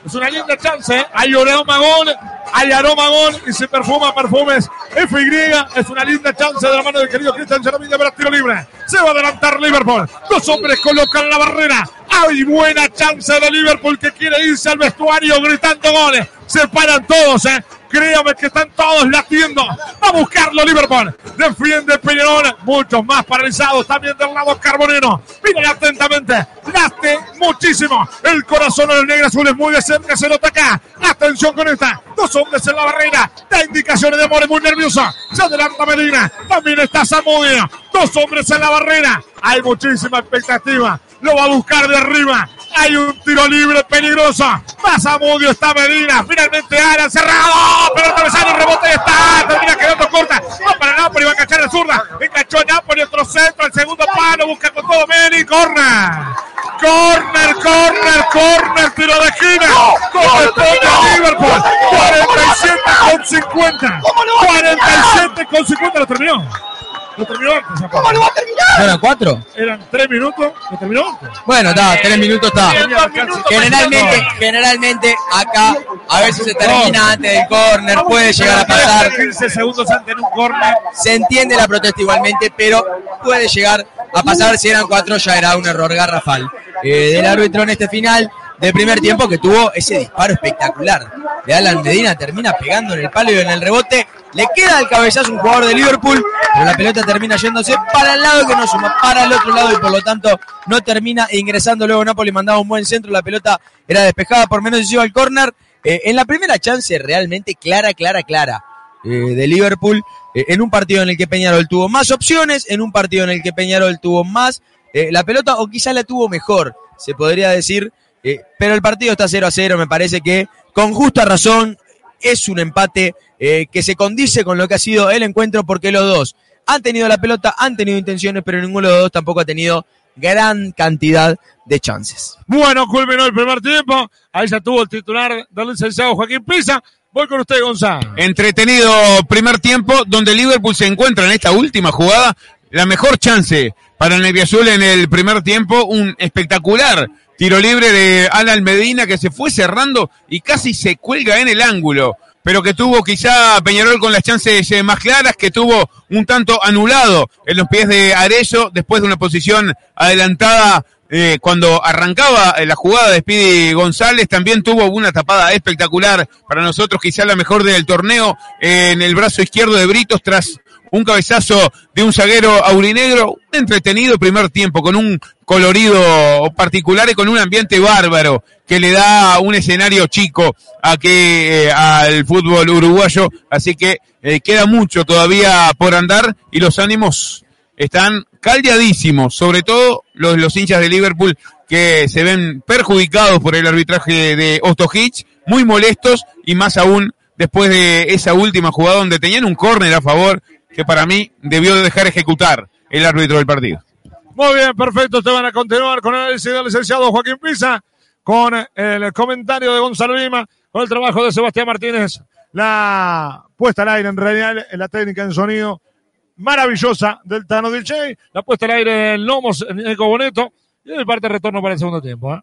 Es una linda chance, ¿eh? Hay aroma gol, hay aroma gol y se perfuma perfumes F Y. Es una linda chance de la mano del querido Cristian Jeremías para tiro libre. Se va a adelantar Liverpool. Dos hombres colocan la barrera. Hay buena chance de Liverpool que quiere irse al vestuario gritando goles. Se paran todos, ¿eh? Créame que están todos latiendo. Va a buscarlo Liverpool. Defiende Peñarol. Muchos más paralizados también del lado Carbonero. Miren atentamente. Late muchísimo. El corazón del negro azul es muy de cerca. Se nota acá. Atención con esta. Dos hombres en la barrera. Da indicaciones de amor. Es muy nerviosa. Se adelanta Medina. También está Samudio. Dos hombres en la barrera. Hay muchísima expectativa. Lo va a buscar de arriba. Hay un tiro libre peligroso. Va Samudio, está Medina. Finalmente Alan cerrado. Pero el travesaño rebote y está. Termina quedando corta. Va para Napoli, va a cachar la zurda. Encachó Napoli, otro centro. El segundo palo. Busca con todo Meni. Corner. Corner, corner, corner. Tiro de esquina. Corresponde a Liverpool. 47 con 50. 47 con 50. Lo terminó. Lo terminó antes. ¿Cómo lo va a terminar? ¿No eran cuatro? Eran tres minutos. Lo terminó antes. Bueno, está, tres minutos está. Generalmente, generalmente acá a veces se termina antes del córner, puede llegar a pasar. 15 segundos antes en un corner. Se entiende la protesta igualmente, pero puede llegar a pasar. Si eran cuatro, ya era un error garrafal eh, del árbitro en este final del primer tiempo que tuvo ese disparo espectacular. De Alan Medina termina pegando en el palo y en el rebote. Le queda el cabezazo un jugador de Liverpool, pero la pelota termina yéndose para el lado que no suma, para el otro lado y por lo tanto no termina ingresando. Luego Napoli mandaba un buen centro, la pelota era despejada por menos decisiva al córner. Eh, en la primera chance realmente clara, clara, clara eh, de Liverpool, eh, en un partido en el que Peñarol tuvo más opciones, en un partido en el que Peñarol tuvo más la pelota o quizá la tuvo mejor, se podría decir, eh, pero el partido está 0 a 0, me parece que con justa razón es un empate eh, que se condice con lo que ha sido el encuentro porque los dos han tenido la pelota, han tenido intenciones, pero ninguno de los dos tampoco ha tenido gran cantidad de chances. Bueno, culminó el primer tiempo. Ahí ya tuvo el titular del licenciado Joaquín Pisa. Voy con usted, Gonzalo. Entretenido primer tiempo donde Liverpool se encuentra en esta última jugada. La mejor chance para el Neviazul en el primer tiempo. Un espectacular tiro libre de Alan Medina que se fue cerrando y casi se cuelga en el ángulo. Pero que tuvo quizá Peñarol con las chances eh, más claras, que tuvo un tanto anulado en los pies de Arezzo después de una posición adelantada eh, cuando arrancaba eh, la jugada de Speedy González, también tuvo una tapada espectacular para nosotros, quizá la mejor del torneo, eh, en el brazo izquierdo de Britos tras un cabezazo de un zaguero aurinegro, un entretenido primer tiempo, con un colorido particular y con un ambiente bárbaro que le da un escenario chico a que, eh, al fútbol uruguayo, así que eh, queda mucho todavía por andar y los ánimos están caldeadísimos, sobre todo los, los hinchas de Liverpool que se ven perjudicados por el arbitraje de Ostojic, muy molestos y más aún después de esa última jugada donde tenían un córner a favor que para mí debió dejar ejecutar el árbitro del partido. Muy bien, perfecto. Te van a continuar con el análisis del licenciado Joaquín Pisa, con el comentario de Gonzalo Lima, con el trabajo de Sebastián Martínez la puesta al aire en realidad, la técnica en sonido maravillosa del Tano Dilce. La puesta al aire en Lomos, en Eco Boneto. Y de parte de retorno para el segundo tiempo. ¿eh?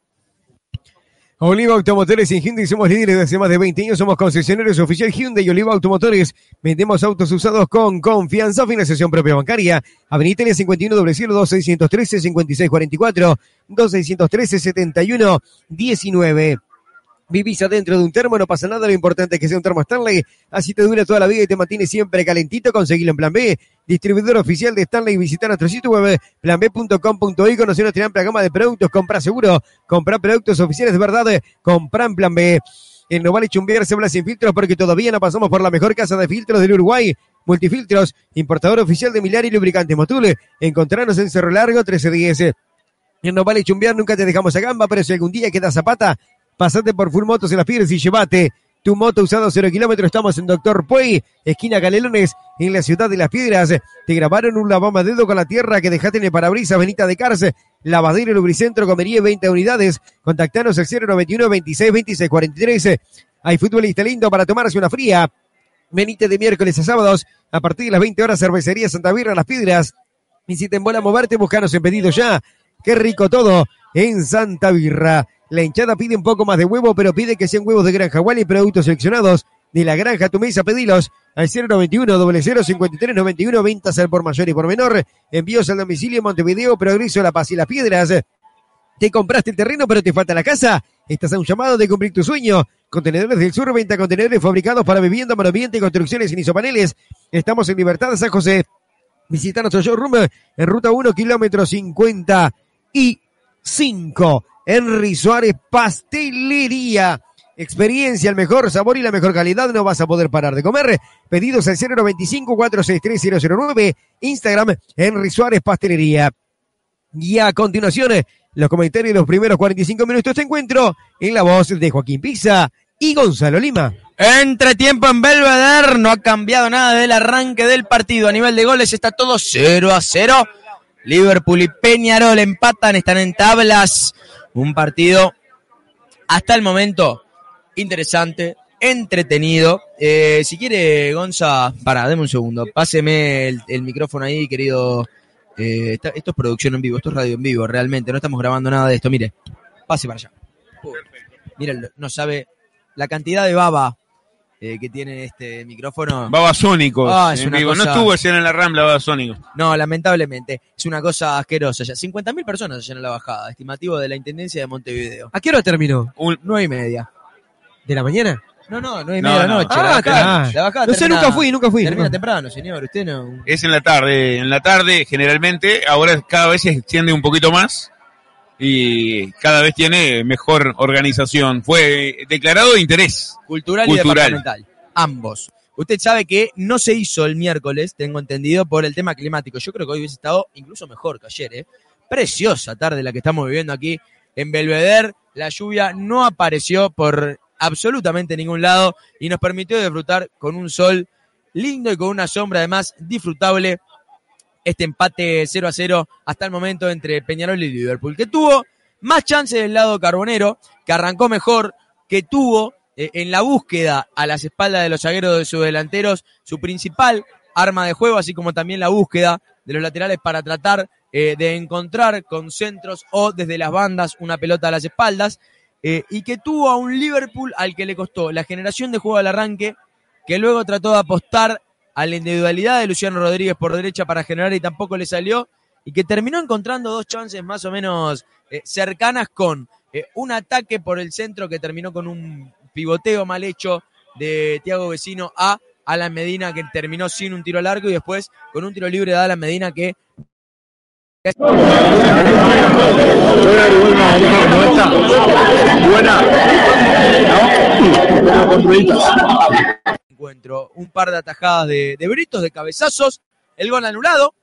Oliva Automotores en Hyundai somos líderes de hace más de 20 años, somos concesionarios oficial Hyundai y Oliva Automotores. Vendemos autos usados con confianza, financiación propia bancaria. Avenida Italia 51 doble cielo 2613 5644 2613 71 19. Vivís adentro de un termo, no pasa nada, lo importante es que sea un termo Stanley, así te dura toda la vida y te mantiene siempre calentito, conseguilo en Plan B, distribuidor oficial de Stanley, visita nuestro sitio web planb.com.y, conocer nuestra amplia gama de productos, compra seguro, compra productos oficiales de verdad, compra en Plan B. En no vale chumbear, se habla sin filtros porque todavía no pasamos por la mejor casa de filtros del Uruguay. Multifiltros, importador oficial de Milari y Lubricantes Motul. Encontrarnos en Cerro Largo 1310. En no vale chumbear, nunca te dejamos a gamba, pero si algún día queda zapata, pasate por Full Motos en las Piedras y llevate tu moto usado 0 kilómetros. Estamos en Doctor Puey, esquina Canelones, en la ciudad de las Piedras. Te grabaron un dedo con la tierra que dejaste en el parabrisas, Benita de Cárcel, Lavadero Lubricentro, Comería 20 unidades. Contactanos al 091 26 26 43. Hay futbolista lindo para tomarse una fría. Venite de miércoles a sábados a partir de las 20 horas, Cervecería Santa Birra, Las Piedras. Y si te embola moverte, buscanos en ya. Qué rico todo en Santa Birra. La hinchada pide un poco más de huevo, pero pide que sean huevos de granja y productos seleccionados de la granja tu mesa, pedilos al 091 0053 91 ventas al por mayor y por menor. Envíos al domicilio Montevideo, Progreso, La Paz y Las Piedras. ¿Te compraste el terreno pero te falta la casa? Estás a un llamado de cumplir tu sueño. Contenedores del Sur, venta contenedores fabricados para vivienda, monoambiente y construcciones sin isopaneles. Estamos en Libertad San José. Visita nuestro showroom en ruta 1, kilómetro 55. Henry Suárez Pastelería. Experiencia, el mejor sabor y la mejor calidad. No vas a poder parar de comer. Pedidos al 095-463-009. Instagram, Henry Suárez Pastelería. Y a continuación, los comentarios de los primeros 45 minutos de encuentro en la voz de Joaquín Pizza y Gonzalo Lima. Entre tiempo en Belvedere, no ha cambiado nada del arranque del partido. A nivel de goles está todo 0 a 0. Liverpool y Peñarol empatan, están en tablas. Un partido hasta el momento interesante, entretenido. Eh, si quiere, Gonza, para, deme un segundo. Páseme el, micrófono ahí, querido. Eh, esta- esto es producción en vivo, esto es radio en vivo, realmente. No estamos grabando nada de esto. Mire, pase para allá. Miren, no sabe la cantidad de baba eh, que tiene este micrófono. Babasónicos. Ah, es una cosa- No estuvo ayer en la Rambla Babasónicos. No, lamentablemente. Es una cosa asquerosa. Ya 50.000 personas allá en la bajada, estimativo de la Intendencia de Montevideo. ¿A qué hora terminó? Nueve y media. ¿De la mañana? No, no, nueve y No, media de no. la noche. Ah, la bajada, claro. la bajada No sé, termina- nunca fui, nunca fui. Termina temprano, señor. Usted no. Es en la tarde. En la tarde, generalmente, ahora cada vez se extiende un poquito más y cada vez tiene mejor organización. Fue declarado de interés. Cultural, Cultural. y departamental. Ambos. Usted sabe que no se hizo el miércoles, tengo entendido, por el tema climático. Yo creo que hoy hubiese estado incluso mejor que ayer, ¿eh? Preciosa tarde la que estamos viviendo aquí en Belvedere. La lluvia no apareció por absolutamente ningún lado y nos permitió disfrutar con un sol lindo y con una sombra además disfrutable este empate 0 a 0 hasta el momento entre Peñarol y Liverpool, que tuvo más chances del lado carbonero, que arrancó mejor, que tuvo eh, en la búsqueda a las espaldas de los zagueros de sus delanteros su principal arma de juego, así como también la búsqueda de los laterales para tratar eh, de encontrar con centros o desde las bandas una pelota a las espaldas, eh, y que tuvo a un Liverpool al que le costó la generación de juego al arranque, que luego trató de apostar a la individualidad de Luciano Rodríguez por derecha para generar y tampoco le salió, y que terminó encontrando dos chances más o menos eh, cercanas con eh, un ataque por el centro que terminó con un pivoteo mal hecho de Tiago Vecino a Alan Medina que terminó sin un tiro largo y después con un tiro libre de Alan Medina que encuentro un par de atajadas de, de Britos, de cabezazos, el gol anulado,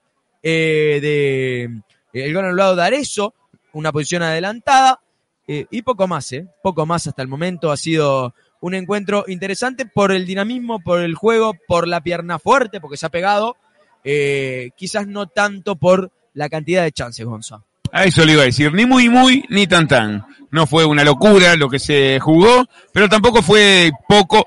eh, de, el gol anulado de Arezo, una posición adelantada, eh, y poco más, eh, poco más hasta el momento. Ha sido un encuentro interesante por el dinamismo, por el juego, por la pierna fuerte, porque se ha pegado, eh, quizás no tanto por la cantidad de chances, Gonza. A eso le iba a decir, ni muy muy, ni tan tan. No fue una locura lo que se jugó, pero tampoco fue poco.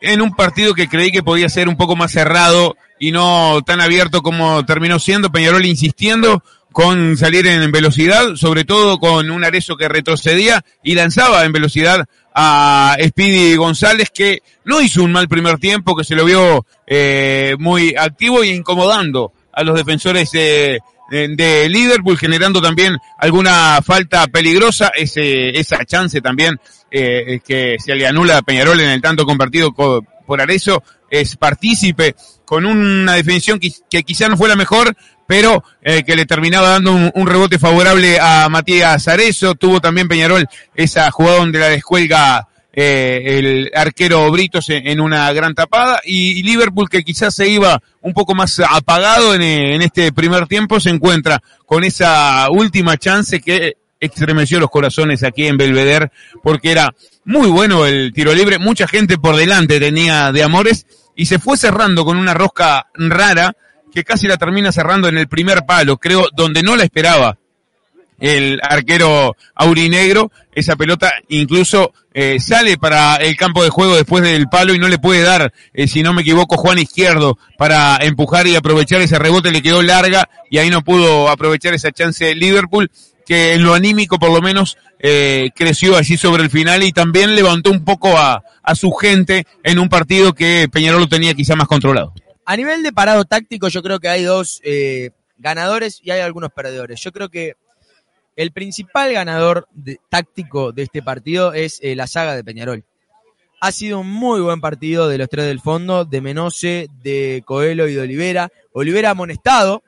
En un partido que creí que podía ser un poco más cerrado y no tan abierto como terminó siendo. Peñarol insistiendo con salir en velocidad, sobre todo con un Arezo que retrocedía y lanzaba en velocidad a Speedy González, que no hizo un mal primer tiempo, que se lo vio eh, muy activo y incomodando a los defensores de, de- Liverpool, generando también alguna falta peligrosa, ese, esa chance también eh, que se le anula a Peñarol en el tanto compartido co- por Arezzo, es partícipe con una definición que, que quizá no fue la mejor, pero eh, que le terminaba dando un, rebote favorable a Matías Arezzo. Tuvo también Peñarol esa jugada donde la descuelga eh, el arquero Britos en, una gran tapada y, Liverpool que quizás se iba un poco más apagado eh, en este primer tiempo se encuentra con esa última chance que estremeció los corazones aquí en Belvedere porque era muy bueno el tiro libre, mucha gente por delante tenía de Amores y se fue cerrando con una rosca rara que casi la termina cerrando en el primer palo, creo, donde no la esperaba el arquero aurinegro, esa pelota incluso eh, sale para el campo de juego después del palo y no le puede dar, eh, si no me equivoco, Juan Izquierdo para empujar y aprovechar ese rebote, le quedó larga y ahí no pudo aprovechar esa chance Liverpool, que en lo anímico por lo menos eh, creció allí sobre el final y también levantó un poco a, a su gente en un partido que Peñarol lo tenía quizá más controlado. A nivel de parado táctico, yo creo que hay dos eh, ganadores y hay algunos perdedores. Yo creo que el principal ganador táctico de este partido es eh, la saga de Peñarol. Ha sido un muy buen partido de los tres del fondo, de Menose, de Coelho y de Olivera. Olivera amonestado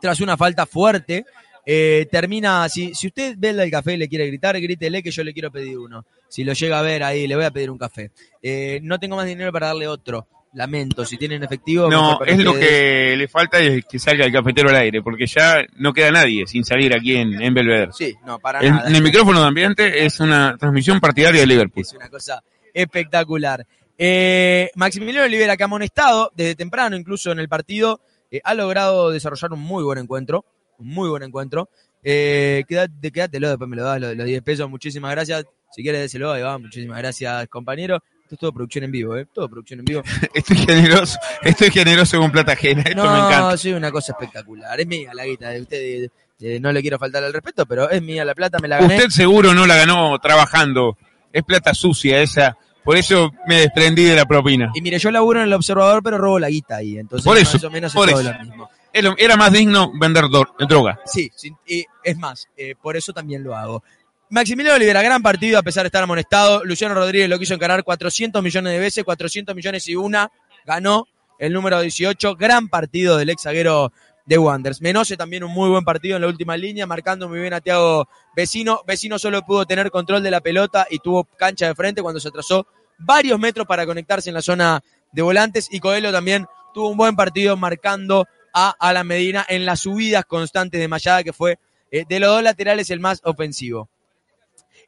tras una falta fuerte. Eh, termina, si, si usted ve el café y le quiere gritar, grítele que yo le quiero pedir uno. Si lo llega a ver ahí, le voy a pedir un café. Eh, no tengo más dinero para darle otro. Lamento, si tienen efectivo. No, es lo que le falta es que salga el cafetero al aire, porque ya no queda nadie sin salir aquí en, en Belvedere. Sí, no, para En, nada. en el micrófono de ambiente es una transmisión partidaria de Liverpool. Es una cosa espectacular. Eh, Maximiliano Olivera, que ha amonestado desde temprano, incluso en el partido, eh, ha logrado desarrollar un muy buen encuentro. Un muy buen encuentro. Eh, quédate, quédatelo, después me lo das, los, los 10 pesos. Muchísimas gracias. Si quieres, déselo, ahí va. Muchísimas gracias, compañero. Esto es todo producción en vivo, ¿eh? Todo producción en vivo. Estoy generoso, estoy generoso con plata ajena, esto me No, encanta. sí, una cosa espectacular. Es mía la guita de usted. eh, no le quiero faltar al respeto, pero es mía la plata, me la gané. Usted seguro no la ganó trabajando, es plata sucia esa, por eso me desprendí de la propina. Y mire, yo laburo en el observador, pero robo la guita ahí. Entonces, Por eso, más o menos es por todo eso. lo mismo. Era más digno vender droga. Sí, sí, y es más, eh, por eso también lo hago. Maximiliano Olivera, gran partido a pesar de estar amonestado. Luciano Rodríguez lo quiso encarar 400 millones de veces, 400 millones y una. Ganó el número 18. Gran partido del ex zaguero de Wanderers. Menose también un muy buen partido en la última línea, marcando muy bien a Thiago Vecino. Vecino solo pudo tener control de la pelota y tuvo cancha de frente cuando se atrasó varios metros para conectarse en la zona de volantes. Y Coelho también tuvo un buen partido marcando a Alan Medina en las subidas constantes de Mayada, que fue eh, de los dos laterales el más ofensivo.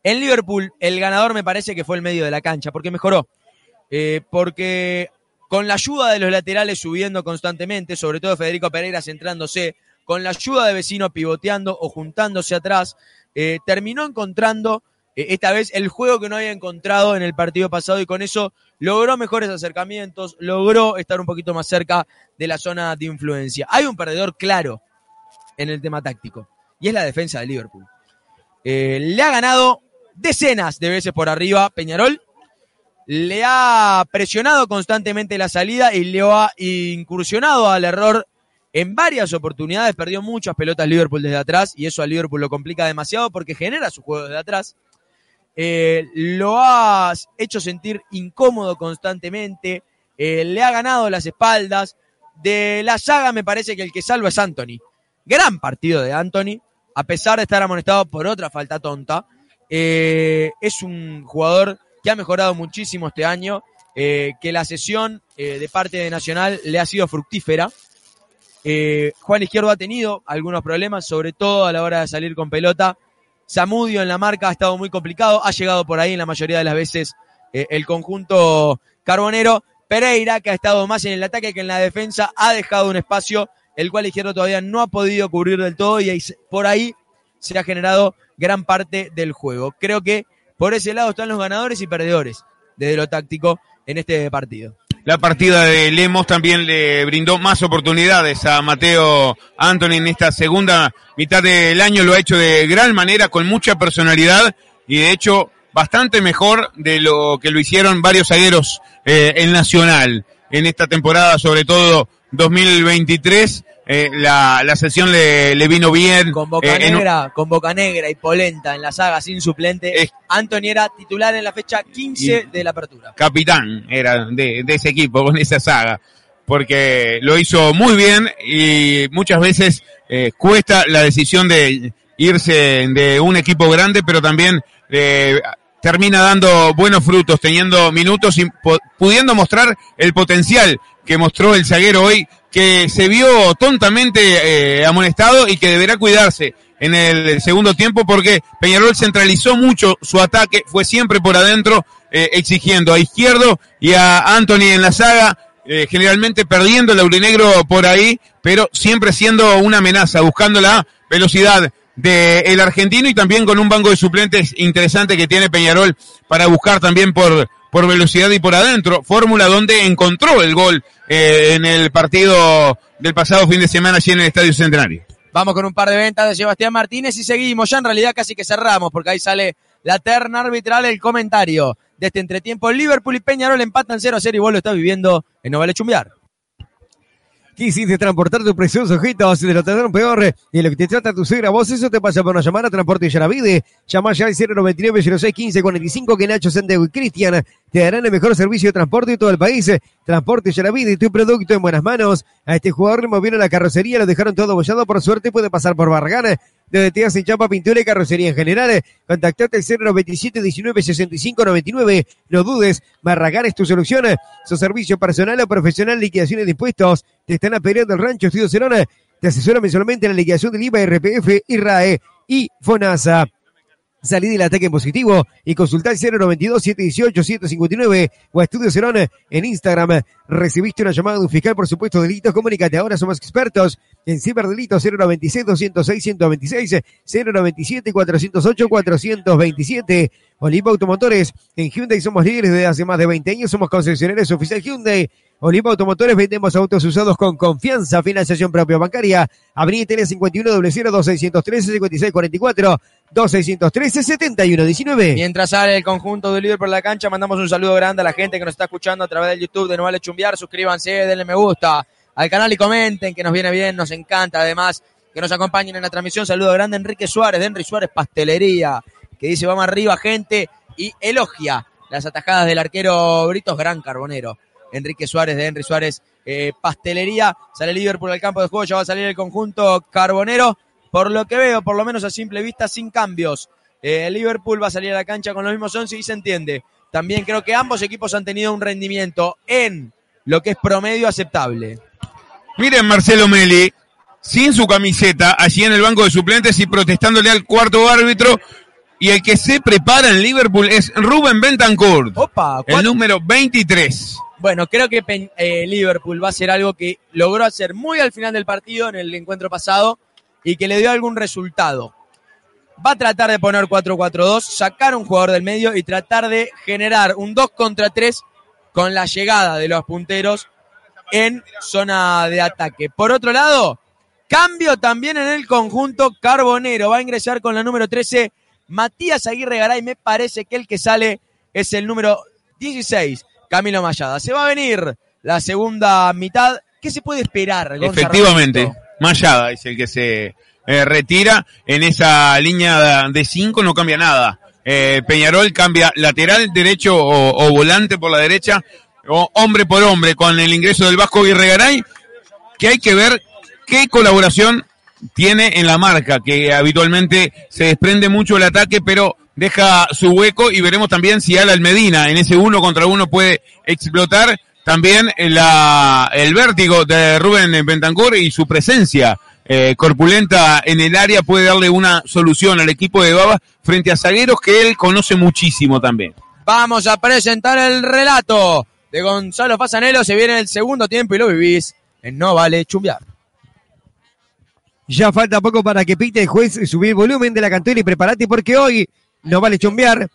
En Liverpool, el ganador me parece que fue el medio de la cancha, porque mejoró. Eh, porque con la ayuda de los laterales subiendo constantemente, sobre todo Federico Pereira centrándose, con la ayuda de vecino pivoteando o juntándose atrás, eh, terminó encontrando esta vez el juego que no había encontrado en el partido pasado y con eso logró mejores acercamientos, logró estar un poquito más cerca de la zona de influencia. Hay un perdedor claro en el tema táctico y es la defensa de Liverpool. Eh, le ha ganado decenas de veces por arriba Peñarol, le ha presionado constantemente la salida y le ha incursionado al error en varias oportunidades, perdió muchas pelotas Liverpool desde atrás y eso a Liverpool lo complica demasiado porque genera su juego desde atrás. Eh, lo ha hecho sentir incómodo constantemente, eh, le ha ganado las espaldas. De la saga me parece que el que salva es Anthony. Gran partido de Anthony, a pesar de estar amonestado por otra falta tonta. Eh, es un jugador que ha mejorado muchísimo este año, que la sesión de parte de Nacional le ha sido fructífera. Juan Izquierdo ha tenido algunos problemas, sobre todo a la hora de salir con pelota. Zamudio en la marca ha estado muy complicado, ha llegado por ahí en la mayoría de las veces eh, el conjunto carbonero. Pereira, que ha estado más en el ataque que en la defensa, ha dejado un espacio el cual Izquierdo todavía no ha podido cubrir del todo y por ahí se ha generado gran parte del juego. Creo que por ese lado están los ganadores y perdedores. desde lo táctico en este partido. La partida de Lemos también le brindó más oportunidades a Mateo Anthony en esta segunda mitad del año. Lo ha hecho de gran manera, con mucha personalidad y de hecho bastante mejor de lo que lo hicieron varios zagueros eh, en Nacional en esta temporada, sobre todo 2023. Eh, la, la sesión le, le vino bien. Con Boca eh, en Negra, con Boca Negra y Polenta en la saga sin suplente. Es- Anthony era titular en la fecha 15 de la apertura. capitán era de, de ese equipo con esa saga porque lo hizo muy bien y muchas veces eh, cuesta la decisión de irse de un equipo grande pero también termina dando buenos frutos teniendo minutos y pudiendo mostrar el potencial que mostró el zaguero hoy que se vio tontamente eh, amonestado y que deberá cuidarse en el segundo tiempo porque Peñarol centralizó mucho su ataque, fue siempre por adentro, eh, exigiendo a Izquierdo y a Anthony en la saga, eh, generalmente perdiendo el aurinegro por ahí, pero siempre siendo una amenaza, buscando la velocidad del argentino y también con un banco de suplentes interesante que tiene Peñarol para buscar también por, por velocidad y por adentro. Fórmula donde encontró el gol eh, en el partido del pasado fin de semana allí en el Estadio Centenario. Vamos con un par de ventas de Sebastián Martínez y seguimos. Ya en realidad casi que cerramos porque ahí sale la terna arbitral, el comentario de este entretiempo. Liverpool y Peñarol empatan 0 a 0 y vos lo estás viviendo en No Vale Chumbear. Quisiste transportar tus preciosos objetos de lo trataron peor y lo que te trata tu suegra. Vos eso te pasa por una llamada a Transporte Yaravide. Llama ya al 099 06 15 45 que Nacho Sendego y Cristian te darán el mejor servicio de transporte de todo el país. Transporte Yaravide, tu producto en buenas manos. A este jugador le movieron la carrocería, lo dejaron todo bollado. Por suerte puede pasar por Barragán. Desde te hacen chapa, pintura y carrocería en general. Contactate al 097 19 65 99. No dudes, Barragán es tu solución. Su servicio personal o profesional, liquidaciones de impuestos. Te están apelando el rancho Estudio Cerona. Te asesora mensualmente en la liquidación del IVA, RPF, IRAE y FONASA. Salí del ataque en positivo y consultar 092-718-759 o a Estudio Cerón en Instagram. Recibiste una llamada de un fiscal por supuesto delitos. Comunícate. Ahora somos expertos en ciberdelitos 096-206-126, 097-408-427. Olimpo Automotores. En Hyundai somos líderes desde hace más de 20 años. Somos concesionarios oficial Hyundai. Olimpo Automotores vendemos autos usados con confianza, financiación propia bancaria. Avenida Italia 51 2613 5644 2613 7119. Mientras sale el conjunto de líder por la cancha, mandamos un saludo grande a la gente que nos está escuchando a través del YouTube de No Vale Suscríbanse, denle me gusta al canal y comenten, que nos viene bien, nos encanta. Además, que nos acompañen en la transmisión. Saludo grande Enrique Suárez, de Enrique Suárez Pastelería, que dice vamos arriba, gente, y elogia las atajadas del arquero Britos, gran carbonero. Enrique Suárez de Henry Suárez eh, Pastelería. Sale Liverpool al campo de juego, ya va a salir el conjunto carbonero. Por lo que veo, por lo menos a simple vista, sin cambios. Eh, Liverpool va a salir a la cancha con los mismos 11 y se entiende. También creo que ambos equipos han tenido un rendimiento en lo que es promedio aceptable. Miren Marcelo Meli, sin su camiseta, allí en el banco de suplentes y protestándole al cuarto árbitro. Y el que se prepara en Liverpool es Rubén Bentancourt, Opa, el ¿cuán- número 23. Bueno, creo que Pen- eh, Liverpool va a hacer algo que logró hacer muy al final del partido en el encuentro pasado y que le dio algún resultado. Va a tratar de poner 4-4-2, sacar un jugador del medio y tratar de generar un 2 contra 3 con la llegada de los punteros en zona de ataque. Por otro lado, cambio también en el conjunto carbonero. Va a ingresar con la número 13 Matías Aguirre Garay. Me parece que el que sale es el número 16, Camilo Mayada. Se va a venir la segunda mitad. ¿Qué se puede esperar? Efectivamente? Mayada es el que se eh, retira en esa línea de 5, no cambia nada. Eh, Peñarol cambia lateral derecho o, volante por la derecha, o hombre por hombre, con el ingreso del Vasco Guirregaray, que hay que ver qué colaboración tiene en la marca, que habitualmente se desprende mucho el ataque, pero deja su hueco y veremos también si Alan Medina en ese uno contra uno puede explotar también el vértigo de Rubén Bentancur y su presencia eh, corpulenta en el área puede darle una solución al equipo de Baba frente a zagueros que él conoce muchísimo también. Vamos a presentar el relato de Gonzalo Fasanelo. Se viene el segundo tiempo y lo vivís en No Vale Chumbear. Ya falta poco para que pite el juez subir el volumen de la cantera y prepárate porque hoy no vale chombear.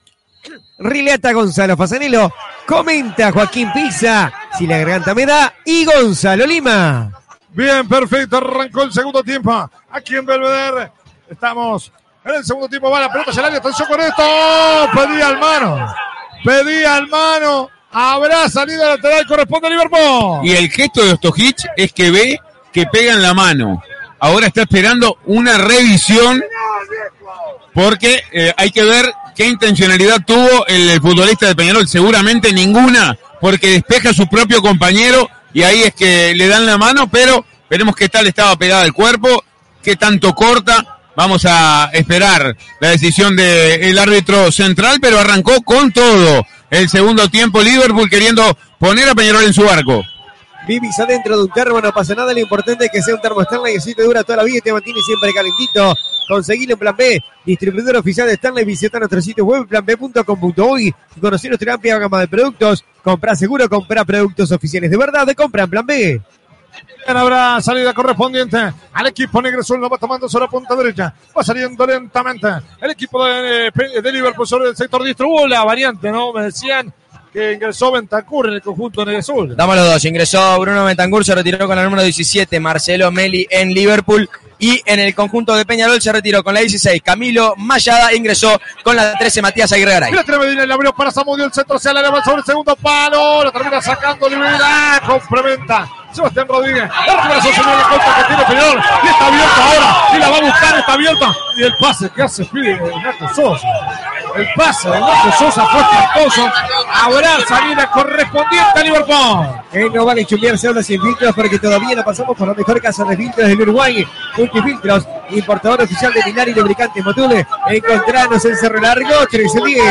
Rileta Gonzalo Fasanelo. Comenta Joaquín Pisa. Si la garganta me da. Y Gonzalo Lima. Bien, perfecto. Arrancó el segundo tiempo. Aquí en Belvedere. Estamos en el segundo tiempo. Va la pelota hacia el área. Atención con esto. Pedía al mano. Pedía al mano. Habrá salida lateral. Corresponde a Liverpool. Y el gesto de Ostojic es que ve que pega en la mano. Ahora está esperando una revisión porque eh, hay que ver qué intencionalidad tuvo el, el futbolista de Peñarol. Seguramente ninguna, porque despeja a su propio compañero y ahí es que le dan la mano, pero veremos qué tal estaba pegada el cuerpo, qué tanto corta. Vamos a esperar la decisión del árbitro central, pero arrancó con todo. El segundo tiempo Liverpool queriendo poner a Peñarol en su arco. Vivís adentro de un termo, no pasa nada. Lo importante es que sea un termo Stanley así te dura toda la vida y te mantiene siempre calentito. Conseguilo en Plan B, distribuidor oficial de Stanley. Visita nuestro sitio web planb.com.uy y conocer nuestra amplia gama de productos. Compra seguro, compra productos oficiales de verdad. De compra en Plan B. Bien, habrá salida correspondiente al equipo negro azul, va tomando sobre la punta derecha, va saliendo lentamente el equipo de, de Liverpool sobre el sector diestro, la variante, ¿no? Me decían que ingresó Ventacur en el conjunto negro azul. Damos los dos. Ingresó Bruno Bentancur, se retiró con la número 17, Marcelo Meli en Liverpool. Y en el conjunto de Peñarol se retiró con la 16, Camilo Mayada. Ingresó con la 13, Matías Aguirre Garay. Mira, tiene Medina, abrió para Samudio, el centro se la sobre el segundo palo, lo termina sacando Libera, complementa. Sebastián Rodríguez, la recuperación se la contra que tiene Peñarol, y está abierto ahora, y la va a buscar, está abierta, y el pase que hace pide Ignacio Sosa. El pase de Ignacio Sosa fue espantoso. Habrá salida correspondiente a Liverpool. Eh, no vale chumbearse ahora sin filtros porque todavía no pasamos por la mejor casa de filtros del Uruguay. Multifiltros, importador oficial de Minar y lubricantes Motule. Encontranos en Cerro Largo, 1310.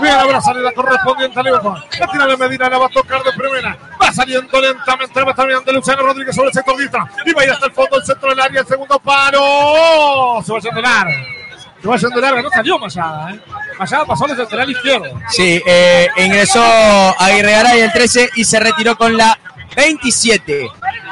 Bien, habrá salida correspondiente a Liverpool. La tira de Medina, la va a tocar de primera. Va saliendo lentamente, va terminando Luciano Rodríguez sobre el sector vista. Y va a ir hasta el fondo, el centro del área, el segundo paro. Se va yendo largo. Se va yendo largo, no salió Mayada, ¿eh? Mayada pasó desde el lateral izquierdo. Sí, eh, ingresó Aguirre Garay el 13 y se retiró con la 27.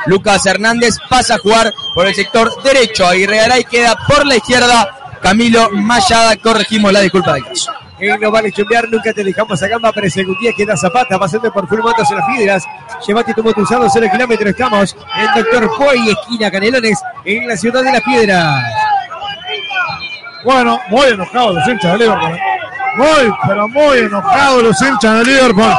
Lucas Hernández pasa a jugar por el sector derecho. Aguirre Garay queda por la izquierda. Camilo Mayada, corregimos la disculpa del caso. Eh, no vale chumbear, nunca te dejamos a gamba, pero un día queda Zapata, pasando por full motos en las piedras. Llevate tu moto usado, 0 kilómetros, estamos en Doctor Poy, esquina Canelones, en la ciudad de las piedras. Bueno, muy enojados los hinchas de Liverpool. ¿eh? Muy, pero muy enojados los hinchas de Liverpool.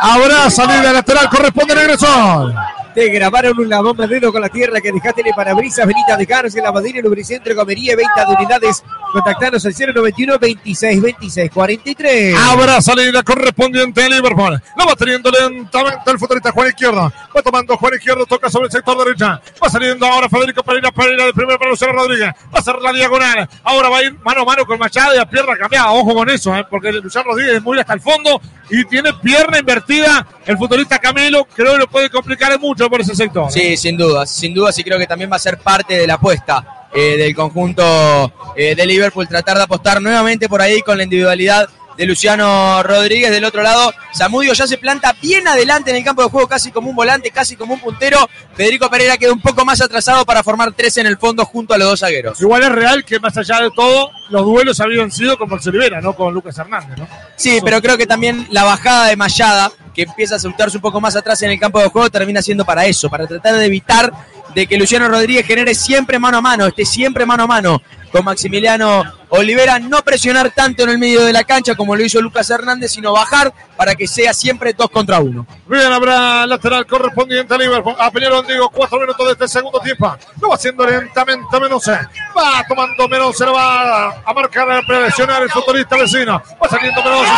Habrá salida lateral, corresponde al agresor. Te grabaron un lavón de dedo con la tierra que dejaste en el parabrisas. Venite a dejarnos en lubricentro, comería, venta de unidades. Contactanos al 091 26 26 43. Habrá salida correspondiente a Liverpool. La va teniendo lentamente el futbolista Juan Izquierdo. Va tomando Juan Izquierdo, toca sobre el sector derecha. Va saliendo ahora Federico Pereira, Pereira de primero para Luciano Rodríguez. Va a ser la diagonal. Ahora va a ir mano a mano con Machado y a pierna cambiada. Ojo con eso, ¿eh? porque Luciano Rodríguez es muy hasta el fondo y tiene pierna invertida. El futbolista Camelo creo que lo puede complicar mucho por ese sector. Sí, sin duda, sin duda, sí creo que también va a ser parte de la apuesta eh, del conjunto eh, de Liverpool, tratar de apostar nuevamente por ahí con la individualidad de Luciano Rodríguez. Del otro lado, Zamudio ya se planta bien adelante en el campo de juego, casi como un volante, casi como un puntero. Federico Pereira queda un poco más atrasado para formar tres en el fondo junto a los dos zagueros. Igual es real que más allá de todo, los duelos habían sido con Marcelo Rivera, no con Lucas Hernández, ¿no? Sí, pero creo que también la bajada de Mayada, que empieza a soltarse un poco más atrás en el campo de juego, termina siendo para eso, para tratar de evitar de que Luciano Rodríguez genere siempre mano a mano, esté siempre mano a mano con Maximiliano Olivera, no presionar tanto en el medio de la cancha como lo hizo Lucas Hernández, sino bajar para que sea siempre dos contra uno. Bien, habrá lateral correspondiente a Liverpool. A Peñarol, digo, cuatro minutos de este segundo tiempo. Lo va haciendo lentamente Menose. Va tomando Menose, lo va a marcar, a presionar el futbolista vecino. Va saliendo Menose.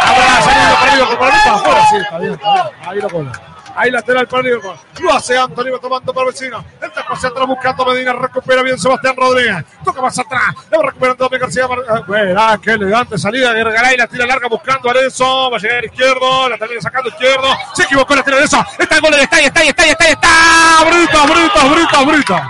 Habrá salido para mí para afuera. Sí, está bien, está bien. Ahí lo pone. Ahí lateral para Liverpool. Lo hace Antonio va tomando para vecino. El taco hacia atrás buscando Medina. Recupera bien Sebastián Rodríguez. Toca más atrás. Le va recuperando Tommy García. Verá, qué elegante salida de Garay. La tira larga buscando a Arezo. Va a llegar izquierdo. La termina sacando izquierdo. Se equivocó la tira de eso. Está el gol. Está ahí, está está está ahí. Está. Brito, Brito, Brito, Brito.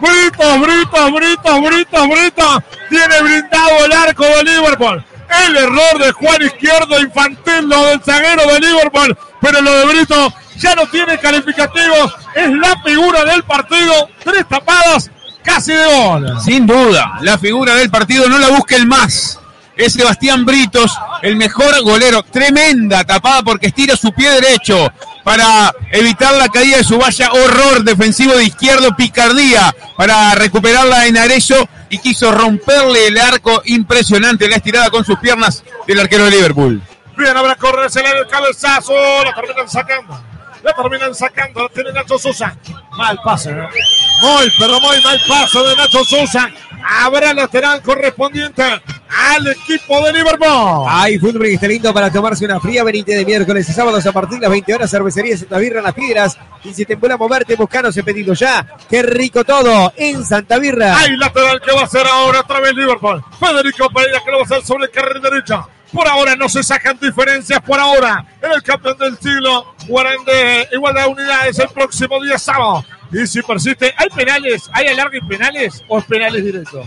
Brito, Brito, Brito, Brito, Brito. Tiene blindado el arco de Liverpool. El error de Juan Izquierdo infantil, lo del zaguero de Liverpool. Pero lo de Brito ya no tiene calificativos, es la figura del partido, tres tapadas, casi de gol. Sin duda, la figura del partido no la busca el más. es Sebastián Britos, el mejor golero. Tremenda tapada porque estira su pie derecho para evitar la caída de su valla. Horror defensivo de izquierdo, picardía para recuperarla en Arezzo y quiso romperle el arco. Impresionante la estirada con sus piernas del arquero de Liverpool. Bien, habrá correr, el cabezazo, la terminan sacando. La terminan sacando, la tiene Nacho Sosa. Mal pase. Muy, pero muy mal pase de Nacho Sosa. Habrá lateral correspondiente al equipo de Liverpool. Hay fútbol que está lindo para tomarse una fría venite de miércoles y sábados a partir de las 20 horas. Cervecería Santa Birra en las Piedras. Y si te a moverte, buscanos el pedido ya. Qué rico todo en Santa Birra. Hay lateral que va a hacer ahora otra vez Liverpool. Federico Pereira que lo va a hacer sobre el carril derecha. Por ahora no se sacan diferencias. Por ahora, en el campeón del siglo, jugarán de igualdad de unidades el próximo día sábado. Y si persiste, ¿hay penales? ¿Hay alargue y penales o es penales directos?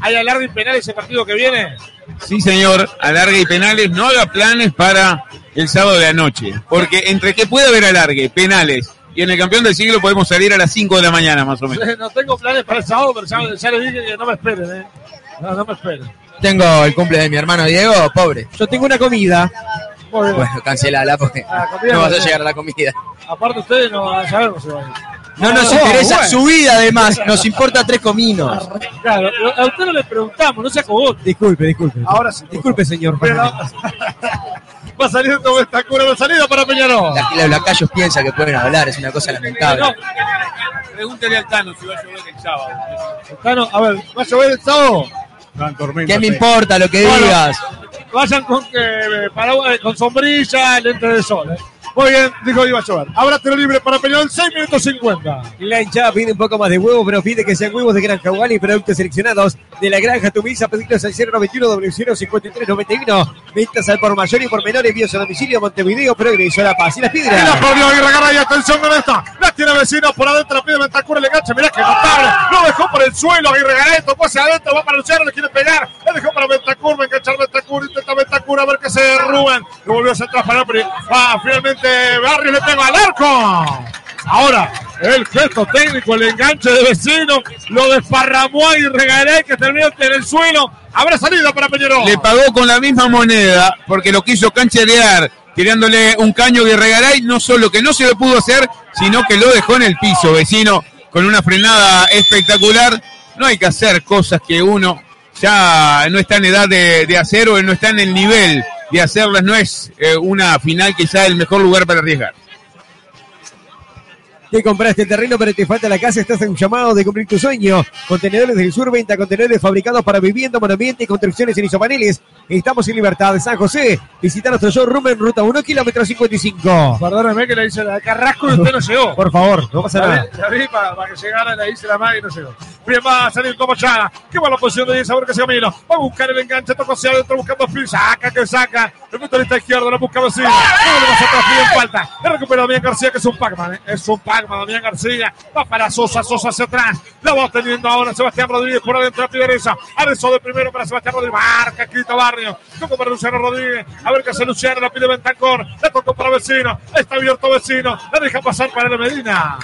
¿Hay alargue y penales ese partido que viene? Sí, señor, alargue y penales. No haga planes para el sábado de la noche. Porque entre que puede haber alargue, penales y en el campeón del siglo podemos salir a las 5 de la mañana, más o menos. No tengo planes para el sábado, pero ya les dije que no me esperen, ¿eh? No, no me esperen. Tengo el cumple de mi hermano Diego, pobre. Yo tengo una comida. Bueno, cancelala porque Ah, no vas a llegar a la comida. Aparte ustedes no van a ir. No nos Oh, interesa bueno. su vida, además. Nos importa tres cominos. Claro, a usted no le preguntamos, no se acogó. Disculpe, disculpe. Ahora sí. Disculpe, señor. Pero- va saliendo esta cura de salida para Peñarol. La- Los lacayos piensan que pueden hablar, es una cosa lamentable. No, Pregúntele al Tano si va a llover el sábado. Tano, a ver, ¿va a llover el sábado? ¿Qué me importa lo que digas? Vayan con, eh, paraguas- con sombrilla, lente de sol. eh. Muy bien, dijo que iba a llover. Habrá tiro libre para Peñarol, 6 minutos 50. La hinchada pide un poco más de huevo, pero pide que sean huevos de granja Ugal y productos seleccionados de la granja Tumisa. Pedirlos al 091 W05391. Ventas al por mayor y por menor envíos a domicilio Montevideo, Progreso, La Paz y Las Y la Piedras. Fabio Aguirre Garay, atención con esta. La tiene vecino por adentro, la pide Ventacura, le engancha. Mirá que notable. Lo dejó por el suelo. Aguirre Garay tocó hacia adentro, va para luchar, le quiere pegar. Le dejó para Ventacura, va a enganchar Ventacura, intenta Ventacura a ver qué se Rubén. Lo volvió a centrar para va finalmente Barrio le pega al arco. Ahora, el gesto técnico, el enganche de vecino, lo desparramó Aguirre Garay que terminó en el suelo. Habrá salida para Peñarol. Le pagó con la misma moneda porque lo quiso cancherear tirándole un caño de regaray. No solo que no se lo pudo hacer, sino que lo dejó en el piso, vecino, con una frenada espectacular. No hay que hacer cosas que uno ya no está en edad de, de no está en el nivel de hacerlas. No es eh, una final quizá el mejor lugar para arriesgar. Te compraste el terreno, pero te falta la casa. Estás en un llamado de cumplir tu sueño. Contenedores del Sur, venta contenedores fabricados para vivienda, monoambiente y construcciones en isopaneles. Estamos en Libertad de San José. Visita nuestro showroom en ruta 1, kilómetro 55. Perdóneme que le hice la Carrasco y usted no llegó. Por favor, no pasa La nada. vi, la vi para, para que llegara, la hice la más y no llegó. Bien, va a salir como Chaga. Qué buena posición de 10, a ver que se camino. Va a buscar el enganche, toca hacia adentro buscando a Phil. Saca que saca. El futbolista izquierdo la busca vecino. No le vas atrás, bien falta. Le recupera Damián García, que es un Pac-Man. ¿eh? Es un Pac-Man, Damián García. Va para Sosa, Sosa hacia atrás. La va teniendo ahora Sebastián Rodríguez por adentro a Pidereza. Arezo de primero para Sebastián Rodríguez. Marca, quita Barrio. Tocó para Luciano Rodríguez. A ver qué hace Luciano, la pide Ventancor. La tocó para vecino. Está abierto vecino. La deja pasar para la Medina.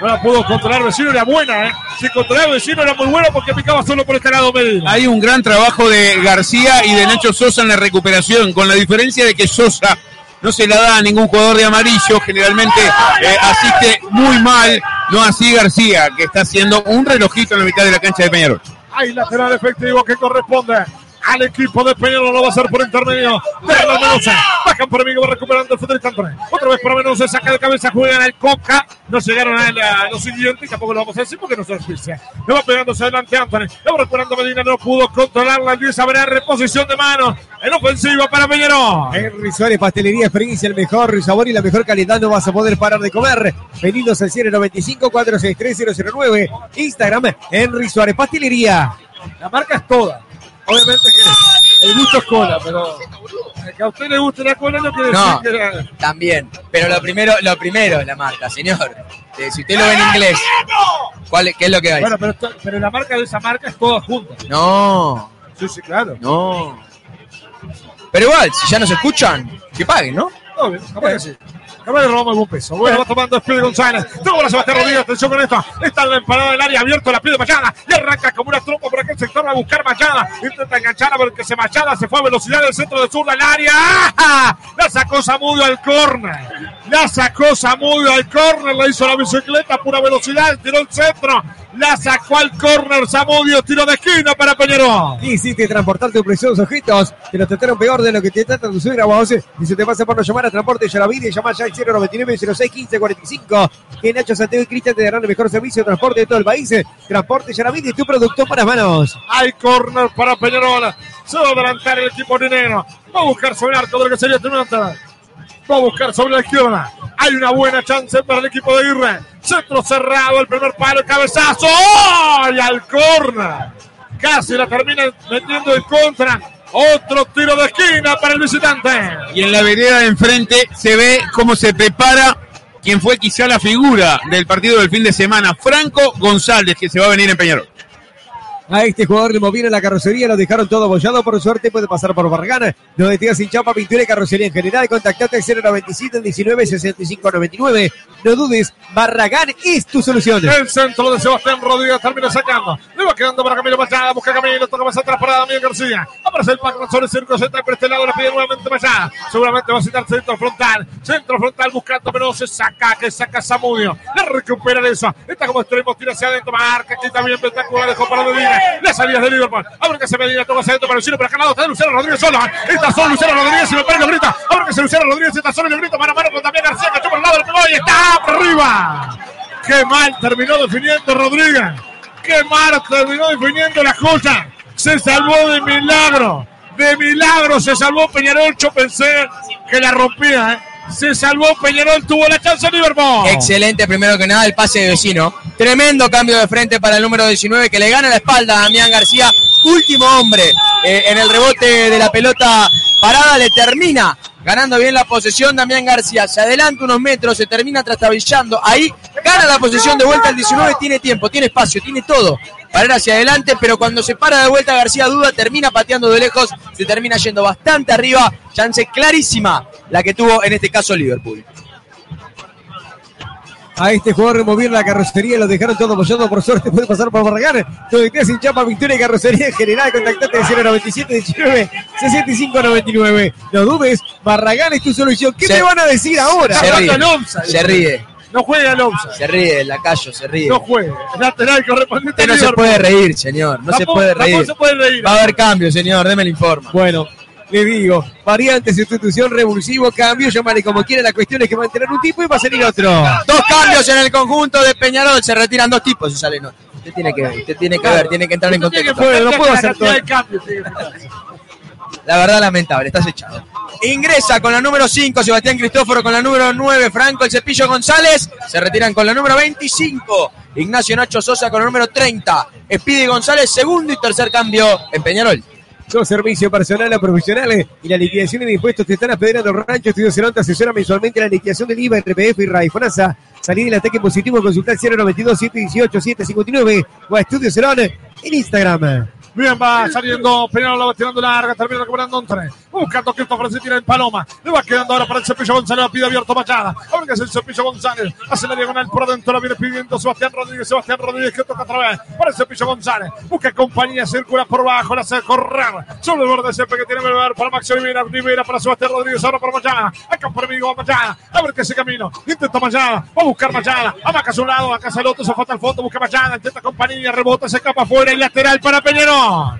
No la pudo controlar vecino, era buena, ¿eh? Si controlaba vecino era muy bueno porque picaba solo por este lado Medina. Hay un gran trabajo de García y de Nacho Sosa en la recuperación, con la diferencia de que Sosa no se la da a ningún jugador de amarillo, generalmente eh, asiste muy mal, no así García, que está haciendo un relojito en la mitad de la cancha de Peñarol. Hay lateral efectivo que corresponde al equipo de Peñarol. Lo va a hacer por intermedio de la Menusa. Bajan por amigo, va recuperando el futbolista Antonio. Otra vez para Menusa, saca de cabeza, juegan al Coca. No llegaron a, la- a lo siguiente y tampoco lo vamos a decir porque no se auspicia. Le va pegándose adelante Anthony. Le va recuperando Medina, no pudo controlarla. El 10 habrá reposición de manos en ofensiva para Peñarol. Henry Suárez, pastelería experiencia, el mejor sabor y la mejor calidad. No vas a poder parar de comer. Pedidos al 095 463 009. Instagram, Henry Suárez, pastelería. La marca es toda. Obviamente que el gusto es cola, pero que a usted le guste la cola no quiere No. decir que la... También. Pero lo primero, lo primero es la marca, señor. Eh, si usted lo ve en inglés, ¿cuál, es- ¿qué es lo que hay? Bueno, pero, pero la marca de esa marca es toda junta. No, Sí, sí, claro. no. Pero igual, si ya nos escuchan, que paguen, ¿no? Obvio, capaz que sí. No le robamos algún peso. Bueno, va tomando Speedy González. Tuvo la Sebastián Rodríguez. Atención con esto. Está la empanada del área abierto. La pide Machada. Y arranca como una trompa por aquel sector. A buscar Machada. Intenta engancharla porque se Machada se fue a velocidad del centro de sur del área. ¡Ah! La sacó Samudio al córner. La sacó Samudio al córner. Le hizo la bicicleta pura velocidad. Tiró el centro. La sacó al córner Samudio. Tiro de esquina para Peñarol. Quisiste transportar tus preciosos objetos, te los trataron peor de lo que te tratan tu suegra. Y se te pasa por no llamar a Transporte Yaravide, llama ya al 099 06 15 45. Que Nacho Santiago y Cristian te darán el mejor servicio de transporte de todo el país. Transporte Yaravide, tu producto para manos. Hay córner para Peñarol. Se va a adelantar el equipo ninero. Va a buscar sobre el arco de lo que sería Tremenda. Va a buscar sobre la izquierda. Hay una buena chance para el equipo de Aguirre. Centro cerrado, el primer palo, cabezazo. ¡Oh! Y al córner. Casi la termina metiendo en contra. Otro tiro de esquina para el visitante. Y en la vereda de enfrente se ve cómo se prepara quien fue quizá la figura del partido del fin de semana, Franco González, que se va a venir en Peñarol. A este jugador le movieron la carrocería, lo dejaron todo abollado. Por suerte puede pasar por Barragán. Lo detiene sin chapa, pintura y carrocería en general. Contactate al 097 19 65 99. No dudes, Barragán es tu solución. El centro de Sebastián Rodríguez termina sacando. Le va quedando para Camilo Machada. Busca Camilo, toca más atrás para Damián García. Aparece el Paco sobre el circo central por este lado. Le pide nuevamente Machada. Seguramente va a citar centro frontal. Centro frontal buscando, pero se saca, que saca Samudio. Le recupera eso. Está como extremo, tira hacia adentro. Marca aquí también espectacular. Dejó para Medina. Las salidas de Liverpool. Abre que se Medina, toma hacia adentro para Luciano. Pero acá al lado está Luciano Rodríguez solo. Está solo Luciano Rodríguez. Y me pone lo grita. Abre que se Luciano Rodríguez. Está solo y lo grita. Mano a mano con Damián García. Cachó por el lado. Le pegó y está arriba. Qué mal terminó definiendo Rodríguez. Qué mal terminó definiendo la cosa. Se salvó de milagro. De milagro se salvó Peñarol. Yo pensé que la rompía. ¿eh? Se salvó Peñarol. Tuvo la chance Liverpool. Excelente, primero que nada, el pase de vecino. Tremendo cambio de frente para el número 19 que le gana la espalda a Damián García. Último hombre eh, en el rebote de la pelota parada. Le termina ganando bien la posesión Damián García. Se adelanta unos metros, se termina trastabillando. Ahí gana la posesión de vuelta el 19. Tiene tiempo, tiene espacio, tiene todo para ir hacia adelante. Pero cuando se para de vuelta García Duda, termina pateando de lejos. Se termina yendo bastante arriba. Chance clarísima la que tuvo en este caso Liverpool. A este jugador removieron la carrocería, lo dejaron todo apoyado. Por suerte puede pasar por Barragán. Todo el sin chapa, pintura y carrocería en general. Contactate de 097 19 65 99. No dudes, Barragán es tu solución. ¿Qué Se- te van a decir ahora? Se ríe, se ríe, No juega el offside. se ríe, el lacayo, se ríe. No juega. Lateral correspondiente. Usted no se puede reír, señor. No se puede reír. se puede reír. Va a haber cambio, señor. Deme el informe. Bueno, le digo, variante, sustitución, revulsivo, cambio, llámale como quiera. La cuestión es que va a tener un tipo y va a salir otro. Dos cambios en el conjunto de Peñarol. Se retiran dos tipos y sale no. Usted tiene que ver, usted tiene que ver, tiene que entrar en contexto. no puedo hacer todo. El que. La verdad, lamentable, estás echado. Ingresa con la número 5, Sebastián Cristóforo con la número 9, Franco El Cepillo González. Se retiran con la número 25, Ignacio Nacho Sosa con la número 30, Speedy González, segundo y tercer cambio en Peñarol. Todo servicio personal a profesionales y la liquidación de impuestos te están esperando Rancho Estudio Cerón te asesora mensualmente la liquidación del IVA, RPF y RAI. FONASA, salir del ataque positivo, consultar 092 718 759 o a Estudio Cerón en Instagram. Bien, va saliendo Peñarol, la va tirando larga, termina recuperando un tren. Buscando a Christopher, se tira en Paloma. Le va quedando ahora para el Cepillo González, la pide abierto Machada. Ahora que es el Cepillo González. Hace la diagonal por dentro, la viene pidiendo Sebastián Rodríguez. Sebastián Rodríguez que toca otra vez para el Cepillo González. Busca compañía, circula por bajo, la hace correr. Sobre el borde siempre que tiene que ver para Maxi Rivera. Rivera para Sebastián Rodríguez, ahora para Machada. Acá por amigo Machada. A ver que ese camino. Intenta Machada. Va a buscar Machada. Amaca a su lado, acá el otro, se falta al fondo. Busca Machada. Intenta compañía, rebota, se escapa afuera y lateral para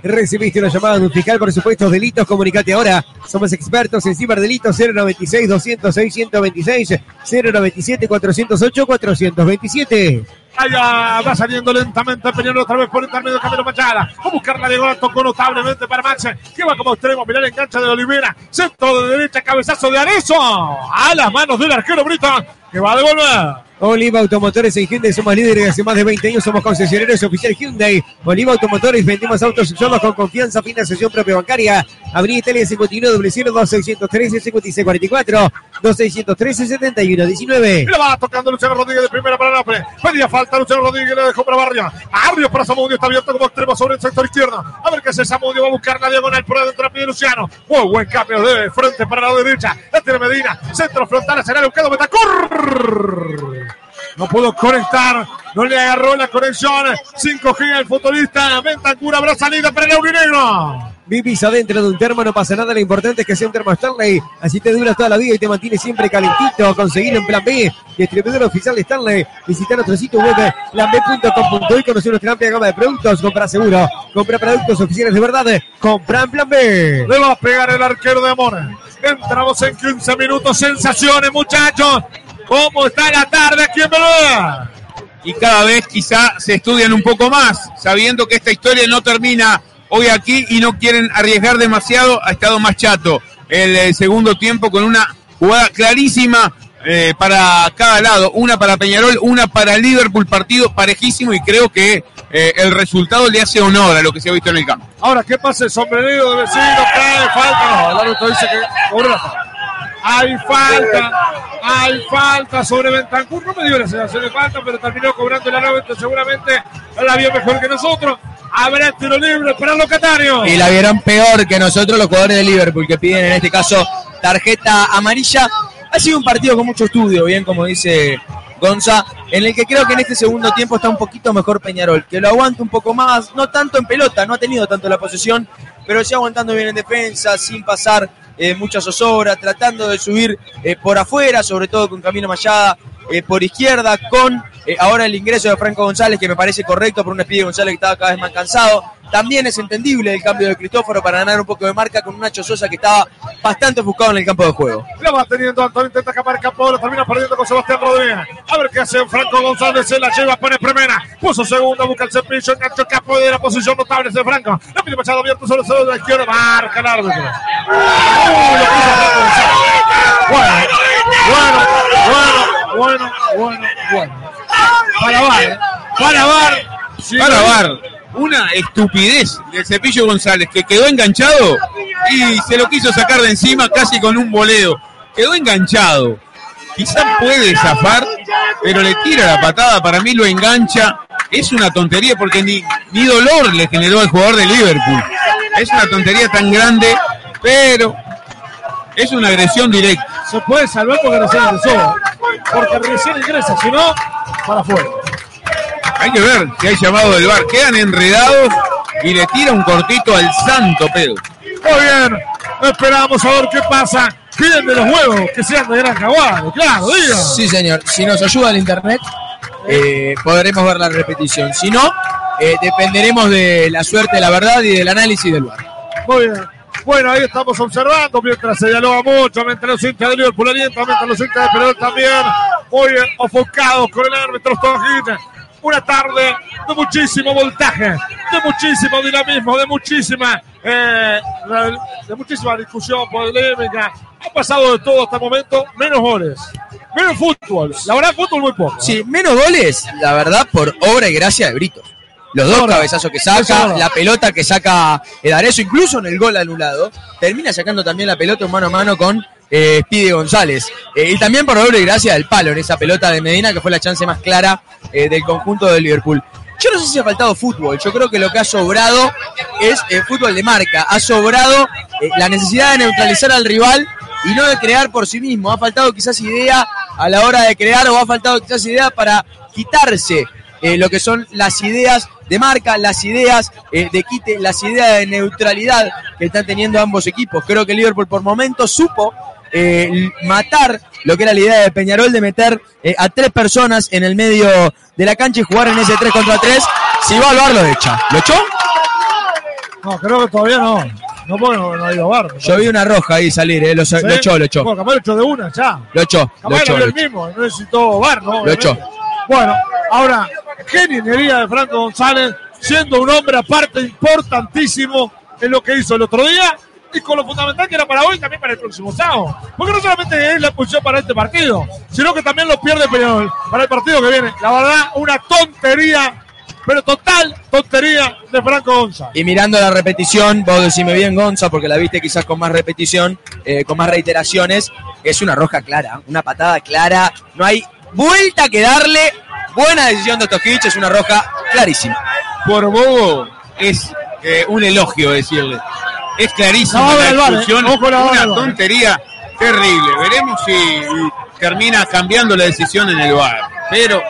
Recibiste una llamada de un fiscal por supuestos delitos, comunicate ahora. Somos expertos en ciberdelitos 096 206 126 097 408 427. Allá va saliendo lentamente Peñarol otra vez por intermedio de Camilo Machada. A buscar la diagonal, tocó notablemente para Max, que va como extremo. Mirá el enganche de Olivera. Centro de derecha, cabezazo de Arezo. A las manos del arquero Brito, que va a devolver. Oliva Automotores en Hyundai somos líderes hace más de 20 años, somos concesionarios oficial Hyundai. Oliva Automotores, vendimos autos usados con confianza, financiación propia bancaria. Avenida Italia 59, 002 613 5644. 2613 71 19. Y la va tocando Luciano Rodríguez de primera para Napoli. Pedía falta Luciano Rodríguez, le dejó para Barria. Barrios para Samudio, está abierto como extremo sobre el sector izquierdo. A ver qué hace Samudio, va a buscar la diagonal por adentro, pide Luciano. Muy buen cambio de frente para la derecha. La tiene Medina, centro frontal, será Lucado Betacur. No pudo conectar, no le agarró la conexión. 5G el futbolista. Ventancura habrá salida para el Aurinegro. Vivís adentro de un termo, no pasa nada. Lo importante es que sea un termo Stanley. Así te dura toda la vida y te mantiene siempre calentito. Conseguirlo en Plan B. Distribuidor oficial de Stanley. Visita nuestro sitio web planb.com.uy. Conocer nuestra amplia gama de productos. Compra seguro. Compra productos oficiales de verdad. Compra en Plan B. Le va a pegar el arquero de Amor. Entramos en 15 minutos. Sensaciones, muchachos. ¿Cómo está la tarde aquí en Belvedere? y cada vez quizá se estudian un poco más, sabiendo que esta historia no termina hoy aquí y no quieren arriesgar demasiado, ha estado más chato el, eh, segundo tiempo con una jugada clarísima eh, para cada lado, una para Peñarol, una para Liverpool, partido parejísimo y creo que eh, el resultado le hace honor a lo que se ha visto en el campo. Ahora, ¿qué pasa? El sombrerero de vecino, cae, falta. No, el árbitro dice que. Hay falta, hay falta sobre Bentancur. No me dio la sensación de falta, pero terminó cobrando el árbitro. Seguramente la vio mejor que nosotros. Habrá tiro libre para el locatario. Y la vieron peor que nosotros los jugadores de Liverpool, que piden en este caso tarjeta amarilla. Ha sido un partido con mucho estudio, bien como dice Gonza, en el que creo que en este segundo tiempo está un poquito mejor Peñarol, que lo aguanta un poco más, no tanto en pelota, no ha tenido tanto la posesión, pero sí aguantando bien en defensa, sin pasar eh, mucha zozobra, tratando de subir eh, por afuera, sobre todo con Camino Mayada, eh, por izquierda, con eh, ahora el ingreso de Franco González, que me parece correcto por un Espíritu González que estaba cada vez más cansado. También es entendible el cambio de Cristóforo para ganar un poco de marca con un Nacho Sosa que estaba bastante enfocado en el campo de juego. La va teniendo Antonio, intenta escapar Capolo, termina perdiendo con Sebastián Rodríguez. A ver qué hace Franco González, se la lleva, pone primera, puso segunda, busca el cepillo, enganchó el campo de la posición notable de Franco. La pide Machado abierto sobre el de la izquierda, marca el árbitro. Lo González. Bueno, bueno, bueno, bueno, bueno. Para Bar, ¿eh? para Bar. Para Bar, una estupidez del Cepillo González que quedó enganchado y se lo quiso sacar de encima casi con un boleo. Quedó enganchado. Quizá puede zafar, pero le tira la patada, para mí lo engancha. Es una tontería porque ni, ni dolor le generó al jugador de Liverpool. Es una tontería tan grande, pero es una agresión directa. Se puede salvar porque recién ingresó. Porque recién ingresa, si no, para afuera. Hay que ver si hay llamado del bar. Quedan enredados y le tira un cortito al santo Pedro. Muy bien, esperamos a ver qué pasa. Piden de los huevos que sean de gran jaguar, claro, diga. Sí, señor. Si nos ayuda el internet, eh, podremos ver la repetición. Si no, eh, dependeremos de la suerte, la verdad y del análisis del bar. Muy bien. Bueno, ahí estamos observando mientras se dialoga mucho, mientras los hinchas de Liverpool alientan, mientras los hinchas de Perú también, muy bien, ofuscados con el árbitro Stonehenge. Una tarde de muchísimo voltaje, de muchísimo dinamismo, de muchísima, eh, de muchísima discusión polémica. Ha pasado de todo hasta el momento, menos goles, menos fútbol. La verdad, fútbol muy poco. Sí, menos goles, la verdad, por obra y gracia de Britos. Los dos cabezazos que saca, la pelota que saca Edareso, incluso en el gol anulado, termina sacando también la pelota mano a mano con eh, González. Eh, y también por y gracia del palo en esa pelota de Medina, que fue la chance más clara eh, del conjunto del Liverpool. Yo no sé si ha faltado fútbol, yo creo que lo que ha sobrado es eh, fútbol de marca. Ha sobrado eh, la necesidad de neutralizar al rival y no de crear por sí mismo. Ha faltado quizás idea a la hora de crear o ha faltado quizás idea para quitarse eh, lo que son las ideas de marca, las ideas eh, de quite, las ideas de neutralidad que están teniendo ambos equipos. Creo que Liverpool por momentos supo eh, matar lo que era la idea de Peñarol de meter eh, a tres personas en el medio de la cancha y jugar en ese 3 contra 3. Si va al bar lo echa. ¿Lo echó? No, creo que todavía no. No, porque no, no ha ido bar. Yo vi una roja ahí salir, eh, lo, ¿Sí? lo echó, lo echó. Bueno, capaz lo echó de una ya. Lo echó, lo Capaz echó, lo lo echó. el mismo, no necesitó bar, ¿no? Lo echó. Bueno, ahora, qué de Franco González, siendo un hombre aparte importantísimo en lo que hizo el otro día y con lo fundamental que era para hoy también para el próximo sábado. Porque no solamente es la expulsión para este partido, sino que también lo pierde Peñarol para el partido que viene. La verdad, una tontería, pero total tontería de Franco González. Y mirando la repetición, vos decime bien, Gonza, porque la viste quizás con más repetición, eh, con más reiteraciones. es una roja clara, una patada clara, no hay vuelta que darle. Buena decisión de Tokic, es una roja clarísima. Por Bobo es eh, un elogio decirle. Es clarísimo No, la el VAR, eh. expulsión, la una tontería terrible. Veremos si termina cambiando la decisión en el VAR. Pero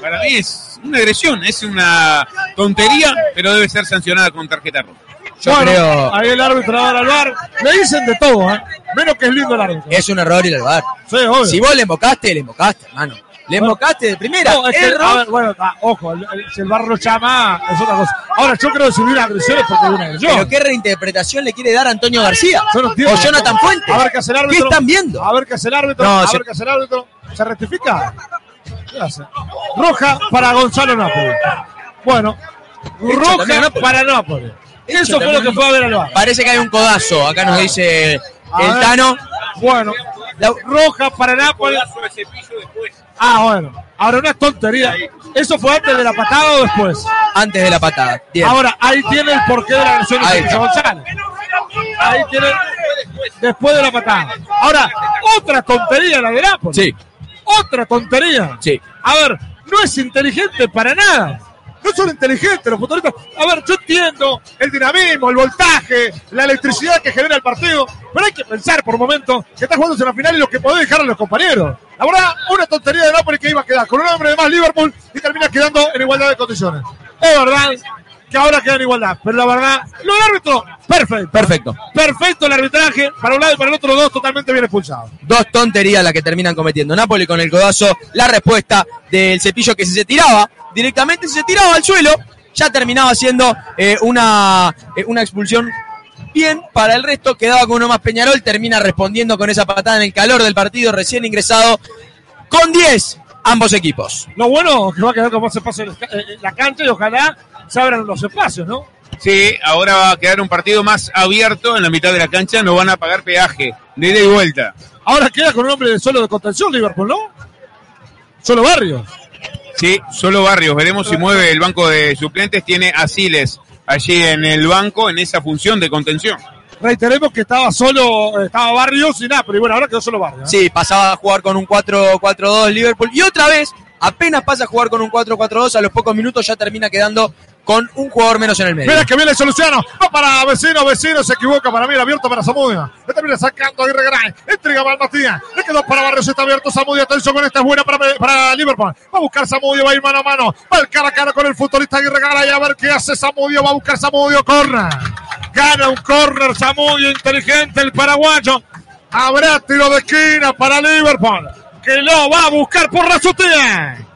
para mí es una agresión, es una tontería, pero debe ser sancionada con tarjeta roja. Yo Bueno, creo Ahí el árbitro va al bar. Le dicen de todo, ¿eh? Menos que es lindo el árbitro. es un error ir al bar. Sí, obvio. Si vos le invocaste, le invocaste, hermano. Le invocaste de primera. No, es que, error. ver, bueno, ah, ojo, si el bar lo llama, es otra cosa. Ahora, yo creo que si hubiera agresión es porque hubo una agresión. Pero qué reinterpretación le quiere dar Antonio García Yo no entiendo. o Jonathan Fuentes. A ver qué hace el ¿Qué árbitro. están viendo? A ver qué hace el árbitro. No, a se- ver qué hace el árbitro. ¿Se rectifica? ¿Qué hace? Roja para Gonzalo Nápoles. Bueno, roja Nápoles. para Nápoles. Hecho Eso fue lo que fue a ver al bar. Parece que hay un codazo. Acá nos dice A el ver. Tano. Bueno, La- roja para Nápoles. Ah, bueno. Ahora una tontería. ¿Eso fue antes de la patada o después? antes de la patada. Bien. Ahora, ahí tiene el porqué de la agresión de. González. Ahí tiene después de la patada. Ahora, otra tontería la de Nápoles. Sí, Otra tontería. sí. A ver, no es inteligente para nada. No son inteligentes los futbolistas. A ver, yo entiendo el dinamismo, el voltaje, la electricidad que genera el partido, pero hay que pensar por momento que está jugando en la final y lo que podés dejar a los compañeros. La verdad, una tontería de Nápoles que iba a quedar con un hombre de más Liverpool y termina quedando en igualdad de condiciones. Es verdad que ahora queda en igualdad, pero la verdad, lo del árbitro, perfecto. Perfecto. Perfecto el arbitraje, para un lado y para el otro, los dos totalmente bien expulsados. Dos tonterías las que terminan cometiendo. Napoli con el codazo, la respuesta del cepillo que se tiraba directamente, si se tiraba al suelo, ya terminaba siendo eh, una, eh, una expulsión bien para el resto. Quedaba con uno más Peñarol, termina respondiendo con esa patada en el calor del partido, recién ingresado, con 10 ambos equipos. Lo bueno es que va a quedar como se pasa en la cancha y ojalá se abran los espacios, ¿no? Sí, ahora va a quedar un partido más abierto en la mitad de la cancha, no van a pagar peaje de ida y vuelta. Ahora queda con un hombre de solo de contención Liverpool, ¿no? Solo Barrios. Sí, solo Barrios, veremos si mueve el banco de suplentes, tiene a Siles allí en el banco en esa función de contención. Reiteremos que estaba solo, estaba Barrios y Napoli. Bueno, ahora quedó solo Barrios. ¿eh? Sí, pasaba a jugar con un 4-4-2 Liverpool. Y otra vez, apenas pasa a jugar con un 4-4-2, a los pocos minutos ya termina quedando con un jugador menos en el medio. Mira que viene Soluciano. Va para vecino, vecino. Se equivoca para mí. Abierto para Zamudia. Le termina sacando Aguirre Garay. Entrega para Matías. Le quedó para Barrios. Está abierto Zamudia. Atención con esta. Es buena para, para Liverpool. Va a buscar Zamudio. Va a ir mano a mano. Va el cara a cara con el futbolista Aguirre Garay. A ver qué hace Zamudio. Va a buscar Zamudio. Corner. Gana un corner Zamudio. Inteligente el paraguayo. Habrá tiro de esquina para Liverpool. Que lo va a buscar por la azotea.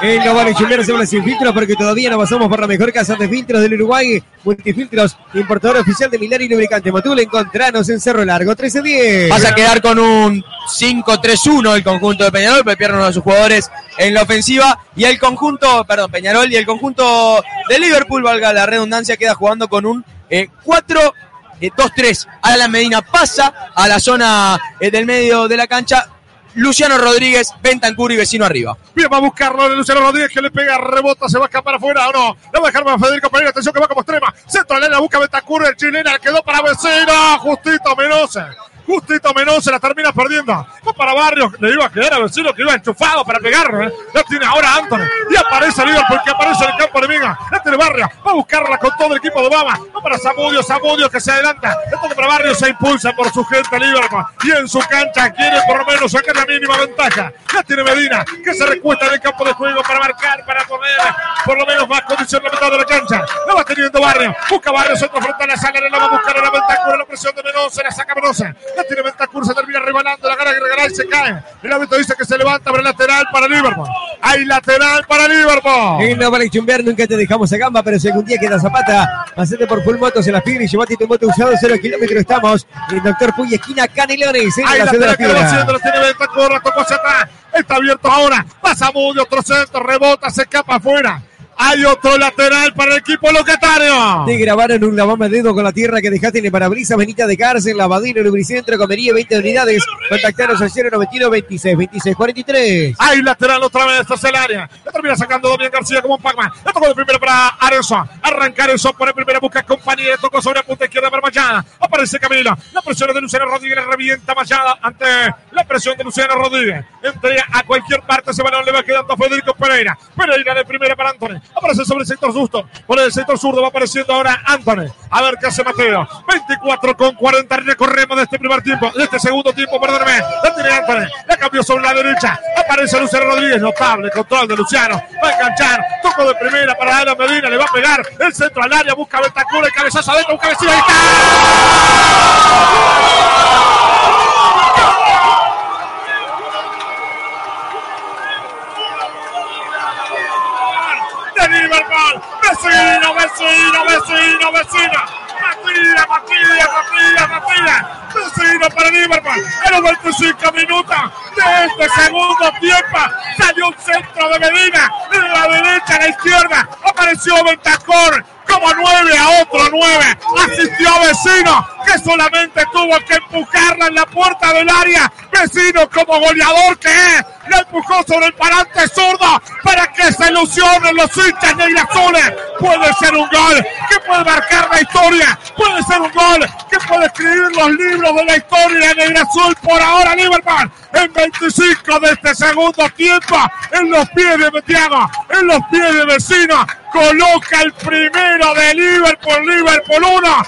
En no vale chumbear hacemos sin filtros porque todavía no pasamos por la mejor casa de filtros del Uruguay. Multifiltros, importador oficial de Milar y Lubricante Motul. Encontranos en Cerro Largo 1310. Vas a quedar con un 5-3-1 el conjunto de Peñarol, porque pierde uno de sus jugadores en la ofensiva. Y el conjunto, perdón, Peñarol y el conjunto de Liverpool, valga la redundancia, queda jugando con un eh, 4 eh, 2-3. Alan Medina pasa a la zona eh, del medio de la cancha. Luciano Rodríguez, Bentancur y vecino arriba. Bien, va a buscarlo de Luciano Rodríguez que le pega, rebota, se va a escapar afuera o no. Le va a dejar para Federico Pereira, atención que va como extrema. Centro de la busca Betancur, el chilena quedó para vecino. Justito Menose. Justito Menose la termina perdiendo. Va para Barrios, le iba a quedar a vecino que iba enchufado para pegarlo. ¿eh? La tiene ahora Anthony. Y aparece Liverpool que aparece en el campo enemigo. La tiene Barrios. Va a buscarla con todo el equipo de Obama. Va para Samudio, Samudio que se adelanta. La tiene para Barrios, se impulsa por su gente Liverpool. Y en su cancha quiere por lo menos sacar la mínima ventaja. La tiene Medina que se recuesta en el campo de juego para marcar, para poner por lo menos más condición en la mitad de la cancha. La va teniendo Barrios. Busca Barrios, otro frente a la saga, la va a buscar a la Ventacura, la presión de Mendoza, la saca Mendoza. La tiene Ventacura, se termina rebalando, la gana que regalar y se cae. El árbitro dice que se levanta para el lateral para Liverpool. Hay lateral para Liverpool. En no vale chumbear, nunca te dejamos a gamba, pero si algún día queda zapata, hacete por full motos en la fibra y llevate tu moto usado, cero kilómetros estamos. En Doctor Puy, esquina Canelones, en Ahí la la la que va haciendo, tiene Ventacura, tocó hacia atrás. Está abierto ahora. Pasa Mudio, otro centro, rebota, se escapa afuera. Hay otro lateral para el equipo locatario. Te grabaron un lavame dedo con la tierra que dejaste en el parabrisas, Benita de Cárcel, Lavadino, Lubricentro, Comería, 20 unidades. Contactaros al 091 26 26 43. Hay lateral otra vez, esta es el área. La termina sacando Damián García como un Pac-Man. La tocó de primero para Arenson. Arranca Arenson por el primero, busca compañía. Tocó sobre la punta izquierda para Mayada. Aparece Camilo. La presión de Luciano Rodríguez revienta Mayada ante la presión de Luciano Rodríguez. Entrega a cualquier parte. Ese balón le va quedando a Federico Pereira. Pereira de primera para Anthony. Aparece sobre el sector justo. Por el sector zurdo va apareciendo ahora Anthony. A ver qué hace Mateo. 24 con 40 recorremos de este primer tiempo. De este segundo tiempo, perdóname. La tiene Anthony. La cambió sobre la derecha. Aparece Luciano Rodríguez. Notable control de Luciano. Va a enganchar. Toco de primera para Ana Medina. Le va a pegar. El centro al área. Busca Ventacura. El cabezazo adentro. Un cabecillo. Ahí está. De Liverpool. Vecino, vecino, vecino, vecino. Matías, Matías, Matías, Matías. Vecino para Liverpool. En los 25 minutos de este segundo tiempo salió un centro de Medina. De la derecha a la izquierda apareció Ventacor como nueve a otro nueve. Asistió a Vecino, que solamente tuvo que empujarla en la puerta del área. Vecino, como goleador que es, le empujó sobre el parante zurdo para que se ilusionen los hinchas negrazules. Puede ser un gol que puede marcar la historia. Puede ser un gol que puede escribir los libros de la historia Negra Azul. Por ahora, Liverpool en 25 de este segundo tiempo. En los pies de Metiago, en los pies de Vecino. Coloca el primero de Liverpool, Liverpool 1.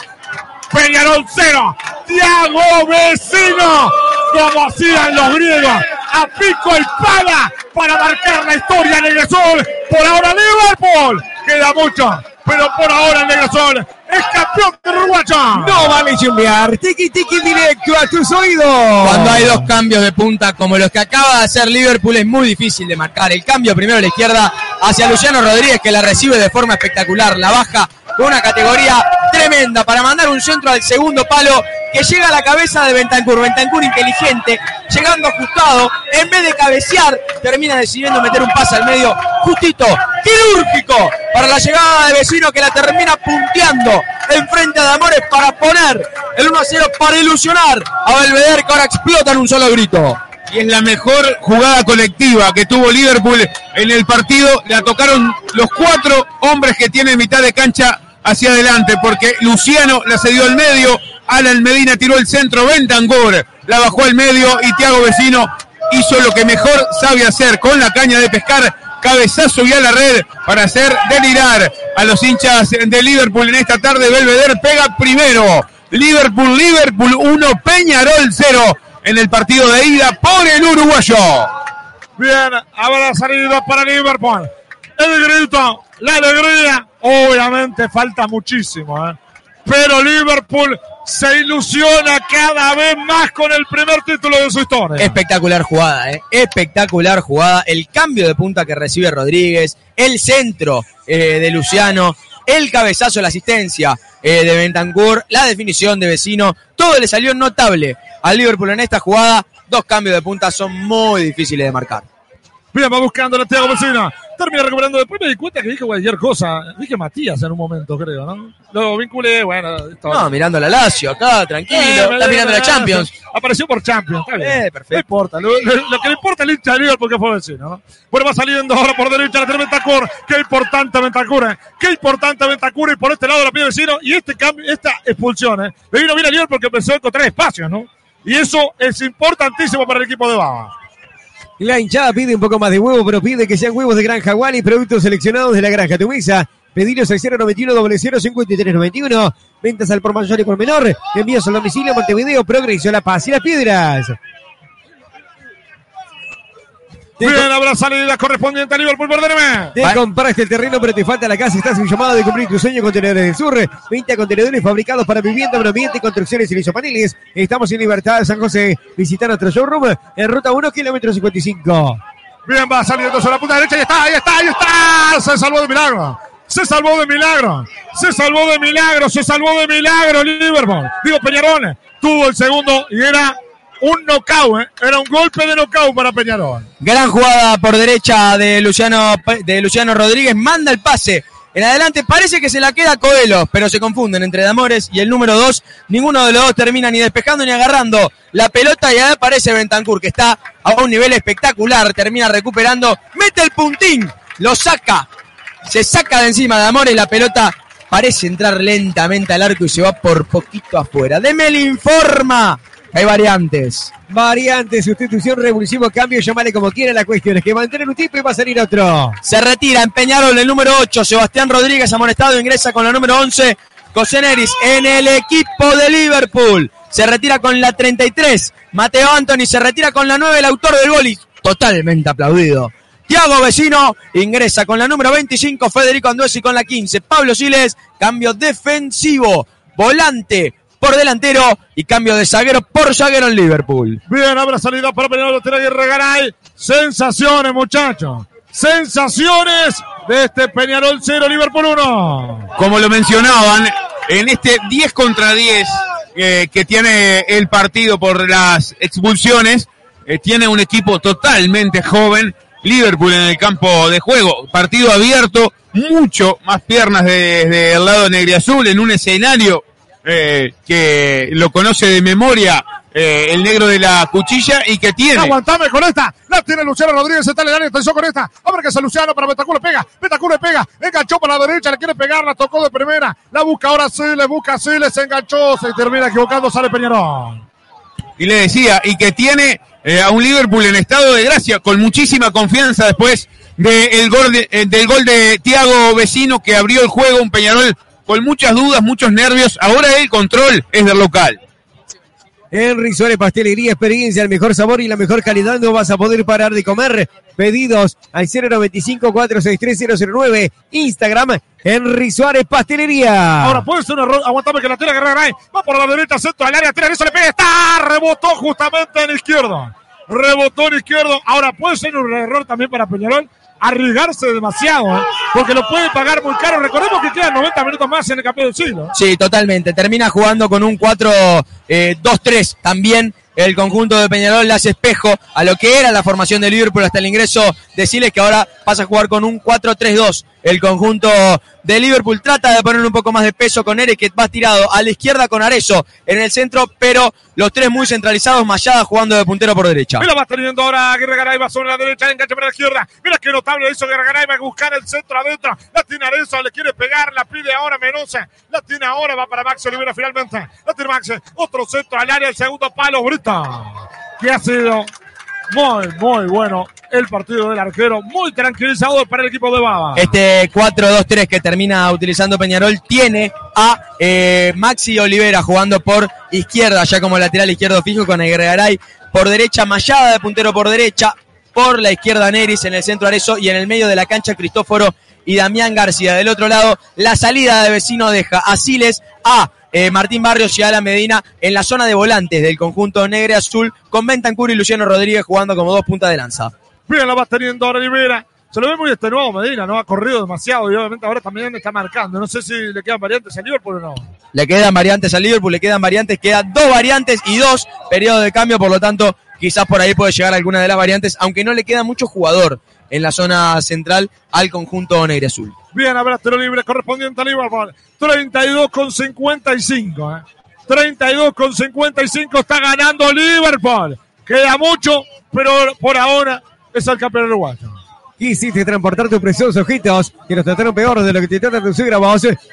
Peñarol 0. Tiago Vecino, como hacían los griegos. A pico el pala para marcar la historia Azul. Por ahora Liverpool. Queda mucho, pero por ahora el Negrosol es campeón de uruguayo. No vale chumbear. Tiki tiki directo a tus oídos. Cuando hay dos cambios de punta como los que acaba de hacer Liverpool es muy difícil de marcar. El cambio primero a la izquierda hacia Luciano Rodríguez que la recibe de forma espectacular. La baja con una categoría tremenda para mandar un centro al segundo palo que llega a la cabeza de Bentancur. Bentancur inteligente, llegando ajustado. En vez de cabecear, termina decidiendo meter un pase al medio justito, quirúrgico, para la llegada de Vecino que la termina punteando enfrente de Amores para poner el 1 a 0 para ilusionar a Belvedere que ahora explota en un solo grito. y es la mejor jugada colectiva que tuvo Liverpool en el partido. La tocaron los cuatro hombres que tienen mitad de cancha hacia adelante, porque Luciano la cedió al medio, Alan Medina tiró el centro, Bentancur la bajó al medio y Thiago Vecino hizo lo que mejor sabe hacer con la caña de pescar, cabezazo y a la red para hacer delirar a los hinchas de Liverpool en esta tarde. Belvedere pega primero. Liverpool, Liverpool 1, Peñarol 0 en el partido de ida por el uruguayo. Bien, habrá salido para Liverpool. El grito, la alegría. Obviamente falta muchísimo, ¿eh? pero Liverpool se ilusiona cada vez más con el primer título de su historia. Espectacular jugada, ¿eh? espectacular jugada. El cambio de punta que recibe Rodríguez, el centro eh, de Luciano, el cabezazo, la asistencia eh, de Bentancur, la definición de Vecino, todo le salió notable al Liverpool en esta jugada. Dos cambios de punta son muy difíciles de marcar. Bien, va buscando a Thiago Vecino. Termina recuperando. Después me di cuenta que dije cualquier cosa. Dije Matías en un momento, creo, ¿no? Lo vinculé, bueno. esto- No, mirando la Lazio acá, tranquilo. Eh, está mirando la Champions. Apareció por Champions. Está bien. Eh, No perfecto. importa. Lo, lo- lo que le importa al hincha de porque fue vecino, ¿no? Bueno, va saliendo ahora por derecha la tiene Bentancur. Qué importante Bentancur, ¿eh? Qué importante Bentancur. Y por este lado la pide vecino. Y este cambio, esta expulsión, ¿eh? Le vino bien a Liverpool porque empezó a encontrar espacios, ¿no? Y eso es importantísimo para el equipo de Baba. La hinchada pide un poco más de huevo, pero pide que sean huevos de granja y productos seleccionados de la granja Tu Mesa. Pedidos al 091 005391. Ventas al por mayor y por menor. Envíos al domicilio Montevideo, Progreso, La Paz y Las Piedras. Bien, habrá salida correspondiente a Liverpool por Derme. te compraste el terreno, pero te falta la casa. Estás en llamado de cumplir tu sueño Contenedores del Sur. 20 contenedores fabricados para vivienda, ambiente, construcciones y paneles. Estamos en Libertad, San José. Visita nuestro showroom en ruta 1, kilómetro 55. Bien, va saliendo sobre la punta derecha. Ahí está, ahí está, ahí está. Se salvó de milagro. Se salvó de milagro. Se salvó de milagro. Se salvó de milagro Liverpool. Digo, Peñarol tuvo el segundo y era un knockout, ¿eh? Era un golpe de knockout para Peñarol. Gran jugada por derecha de Luciano, de Luciano Rodríguez. Manda el pase. En adelante parece que se la queda Coelho, pero se confunden entre Damores y el número 2. Ninguno de los dos termina ni despejando ni agarrando la pelota y ahí aparece Bentancur, que está a un nivel espectacular. Termina recuperando, mete el puntín, lo saca, se saca de encima de Damores la pelota. Parece entrar lentamente al arco y se va por poquito afuera. Deme el informa. Hay variantes. Variante, sustitución, revulsivo, cambio, llamale como quiera. La cuestión es que va a entrar un tipo y va a salir otro. Se retira en Peñarol el número 8, Sebastián Rodríguez amonestado, ingresa con la número 11, Coseneris en el equipo de Liverpool. Se retira con la 33, Mateo Anthony se retira con la 9, el autor del gol y totalmente aplaudido. Tiago Vecino ingresa con la número 25, Federico Anduesi con la 15, Pablo Siles, cambio defensivo, volante por delantero y cambio de zaguero por zaguero en Liverpool. Bien, habrá salida para Peñarol, tiene Aguirre Garay. Sensaciones, muchachos. Sensaciones de este Peñarol 0, Liverpool 1. Como lo mencionaban, en este 10 contra 10 eh, que tiene el partido por las expulsiones, eh, tiene un equipo totalmente joven. Liverpool en el campo de juego, partido abierto, mucho más piernas desde el lado negro y azul en un escenario eh, que lo conoce de memoria eh, el negro de la cuchilla y que tiene. Aguantame con esta. La tiene Luciano Rodríguez. Está en el área. Atención con esta. Abre que es Luciano para Betaculo. Pega. Betaculo le pega. Enganchó para la derecha. Le quiere pegar. La tocó de primera. La busca ahora sí. Le busca sí. Le se enganchó. Se termina equivocando. Sale Peñarol. Y le decía, y que tiene eh, a un Liverpool en estado de gracia, con muchísima confianza después del gol de, eh, del gol de Tiago Vecino que abrió el juego. Un Peñarol con muchas dudas, muchos nervios. Ahora el control es del local. Henry Suárez Pastelería, experiencia, el mejor sabor y la mejor calidad. No vas a poder parar de comer. Pedidos al 095-463-009. Instagram, Henry Suárez Pastelería. Ahora puede ser un error. Aguantame que la tira Guerrero Garay. Va por la derecha, centro al área. Tira, eso le pega. Está. Rebotó justamente en izquierdo. Rebotó en izquierdo. Ahora puede ser un error también para Peñarol arriesgarse demasiado, ¿eh? porque lo puede pagar muy caro. Recordemos que quedan 90 minutos más en el campeón del siglo. Sí, totalmente. Termina jugando con un 4-2-3 eh, también. El conjunto de Peñarol le hace espejo a lo que era la formación de Liverpool hasta el ingreso de Siles, que ahora pasa a jugar con un 4-3-2. El conjunto de Liverpool trata de poner un poco más de peso con Eres, que va tirado a la izquierda con Arezo en el centro, pero los tres muy centralizados, Mayada jugando de puntero por derecha. Mira, va teniendo ahora Aguirre Garay, va sobre la derecha, enganche para la izquierda. Mira qué notable hizo Aguirre Garay, va a buscar el centro adentro. La tiene Arezo, le quiere pegar, la pide ahora Menosa. La tiene ahora, va para Max Olivera finalmente. La tiene Max, otro centro al área, el segundo palo, Brita. Que ha sido muy, muy bueno el partido del arquero, muy tranquilizador para el equipo de Baba. Este 4-2-3 que termina utilizando Peñarol tiene a eh, Maxi Olivera jugando por izquierda, ya como lateral izquierdo fijo con Garay por derecha, Mayada de puntero por derecha, por la izquierda Neris, en el centro Arezo y en el medio de la cancha Cristóforo y Damián García. Del otro lado, la salida de vecino deja a Siles, a eh, Martín Barrios y Alan Medina en la zona de volantes del conjunto negro y azul, con Bentancur y Luciano Rodríguez jugando como dos puntas de lanza. Bien, la va teniendo ahora Rivera. Se lo ve muy extenuado Medina, ¿no? Ha corrido demasiado y obviamente ahora también está marcando. No sé si le quedan variantes a Liverpool o no. Le quedan variantes a Liverpool, le quedan variantes, quedan dos variantes y dos periodos de cambio, por lo tanto, quizás por ahí puede llegar alguna de las variantes, aunque no le queda mucho jugador en la zona central al conjunto negro azul. Bien, habrá tiro libre correspondiente a Liverpool. 32 con 55, ¿eh? 32 con 55 está ganando Liverpool. Queda mucho, pero por ahora es el campeón uruguayo. Quisiste transportar tus preciosos ojitos que nos trataron peor de lo que te tratan tus.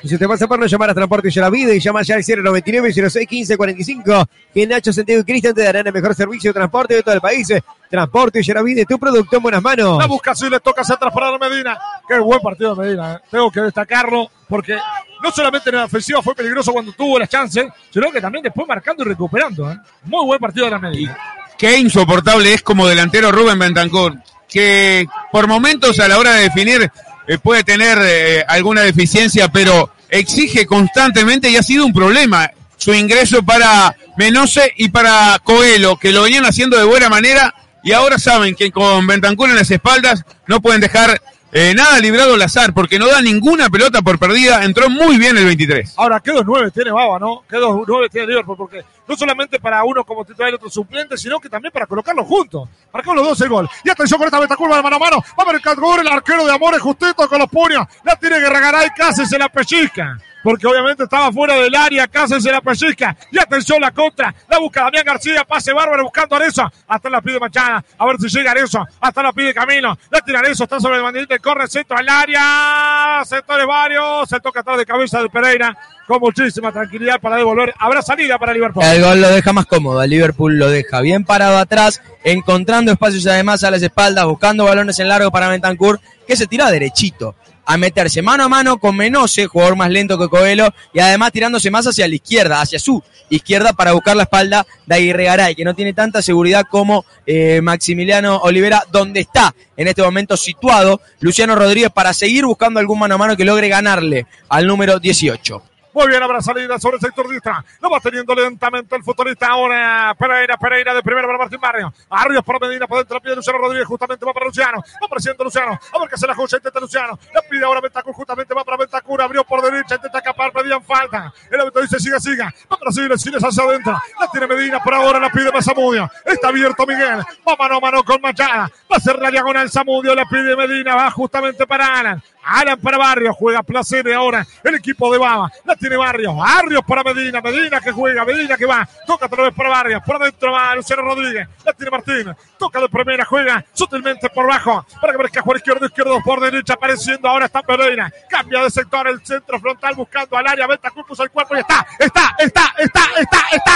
Y si te pasa por no llamar a Transporte y la vida y llama ya al 099 06 15 45 que Nacho Santiago y Cristian te darán el mejor servicio de transporte de todo el país. Transporte y la vida, tu producto en buenas manos. La busca si le toca hacer transportar a Medina. Qué buen partido de Medina. ¿eh? Tengo que destacarlo porque no solamente en la ofensiva fue peligroso cuando tuvo las chances, sino que también después marcando y recuperando. ¿eh? Muy buen partido de la Medina. Qué insoportable es como delantero Rubén Bentancur que por momentos a la hora de definir eh, puede tener eh, alguna deficiencia, pero exige constantemente y ha sido un problema su ingreso para Menose y para Coelho, que lo venían haciendo de buena manera y ahora saben que con Bentancur en las espaldas no pueden dejar eh, nada librado al azar, porque no da ninguna pelota por perdida. Entró muy bien el 23. Ahora, ¿qué dos nueve tiene Baba, no? ¿Qué dos nueve tiene Liverpool? Porque no solamente para uno como titular y otro suplente, sino que también para colocarlos juntos. Marcó los dos el gol. Y atención con esta meta de mano a mano. Va a ver el Catgol, el arquero de Amores justito con los puños. La tiene que regalar y casi la pellizca. Porque obviamente estaba fuera del área, se la pellizca. Y atención la contra. La busca Damián García, pase bárbaro buscando a Arezzo. Hasta la pide Machada. A ver si llega Arezzo. Hasta la pide Camino. La tira Arezzo, está sobre el bandito y corre centro al área. Sectores varios. Se toca atrás de cabeza de Pereira con muchísima tranquilidad para devolver. Habrá salida para Liverpool. El gol lo deja más cómodo. El Liverpool lo deja bien parado atrás, encontrando espacios además a las espaldas, buscando balones en largo para Bentancur, que se tira derechito a meterse mano a mano con Menose, jugador más lento que Coelho, y además tirándose más hacia la izquierda, hacia su izquierda para buscar la espalda de Aguirre Garay, que no tiene tanta seguridad como eh, Maximiliano Olivera, donde está en este momento situado Luciano Rodríguez para seguir buscando algún mano a mano que logre ganarle al número 18. Muy bien, habrá salida sobre el sector diestra. Lo va teniendo lentamente el futbolista ahora. Pereira, Pereira de primera para Martín Barrio. Arrios para Medina, por dentro pide Luciano Rodríguez. Justamente va para Luciano. Va presidente Luciano. A ver qué se la juega, intenta Luciano. La pide ahora Ventacur, justamente va para Ventacur. Abrió por derecha, intenta escapar, pedían falta. El árbitro dice siga, siga. Va para seguir, sigue hacia adentro. La tiene Medina, por ahora la pide más Zamudio. Está abierto Miguel. Va mano a mano con Machada. Va a ser la diagonal Zamudio. La pide Medina. Va justamente para Alan. Alan para Barrios, juega Placer ahora el equipo de Baba. La tiene Barrios, Barrios para Medina, Medina que juega, Medina que va, toca otra vez para Barrios, por adentro va Luciano Rodríguez, la tiene Martín, toca de primera, juega sutilmente por bajo, para que aparezca jugar izquierdo, izquierdo por derecha, apareciendo ahora está Pereira, cambia de sector el centro frontal buscando al área, Venta puso el cuerpo y está, está, está, está, está, está.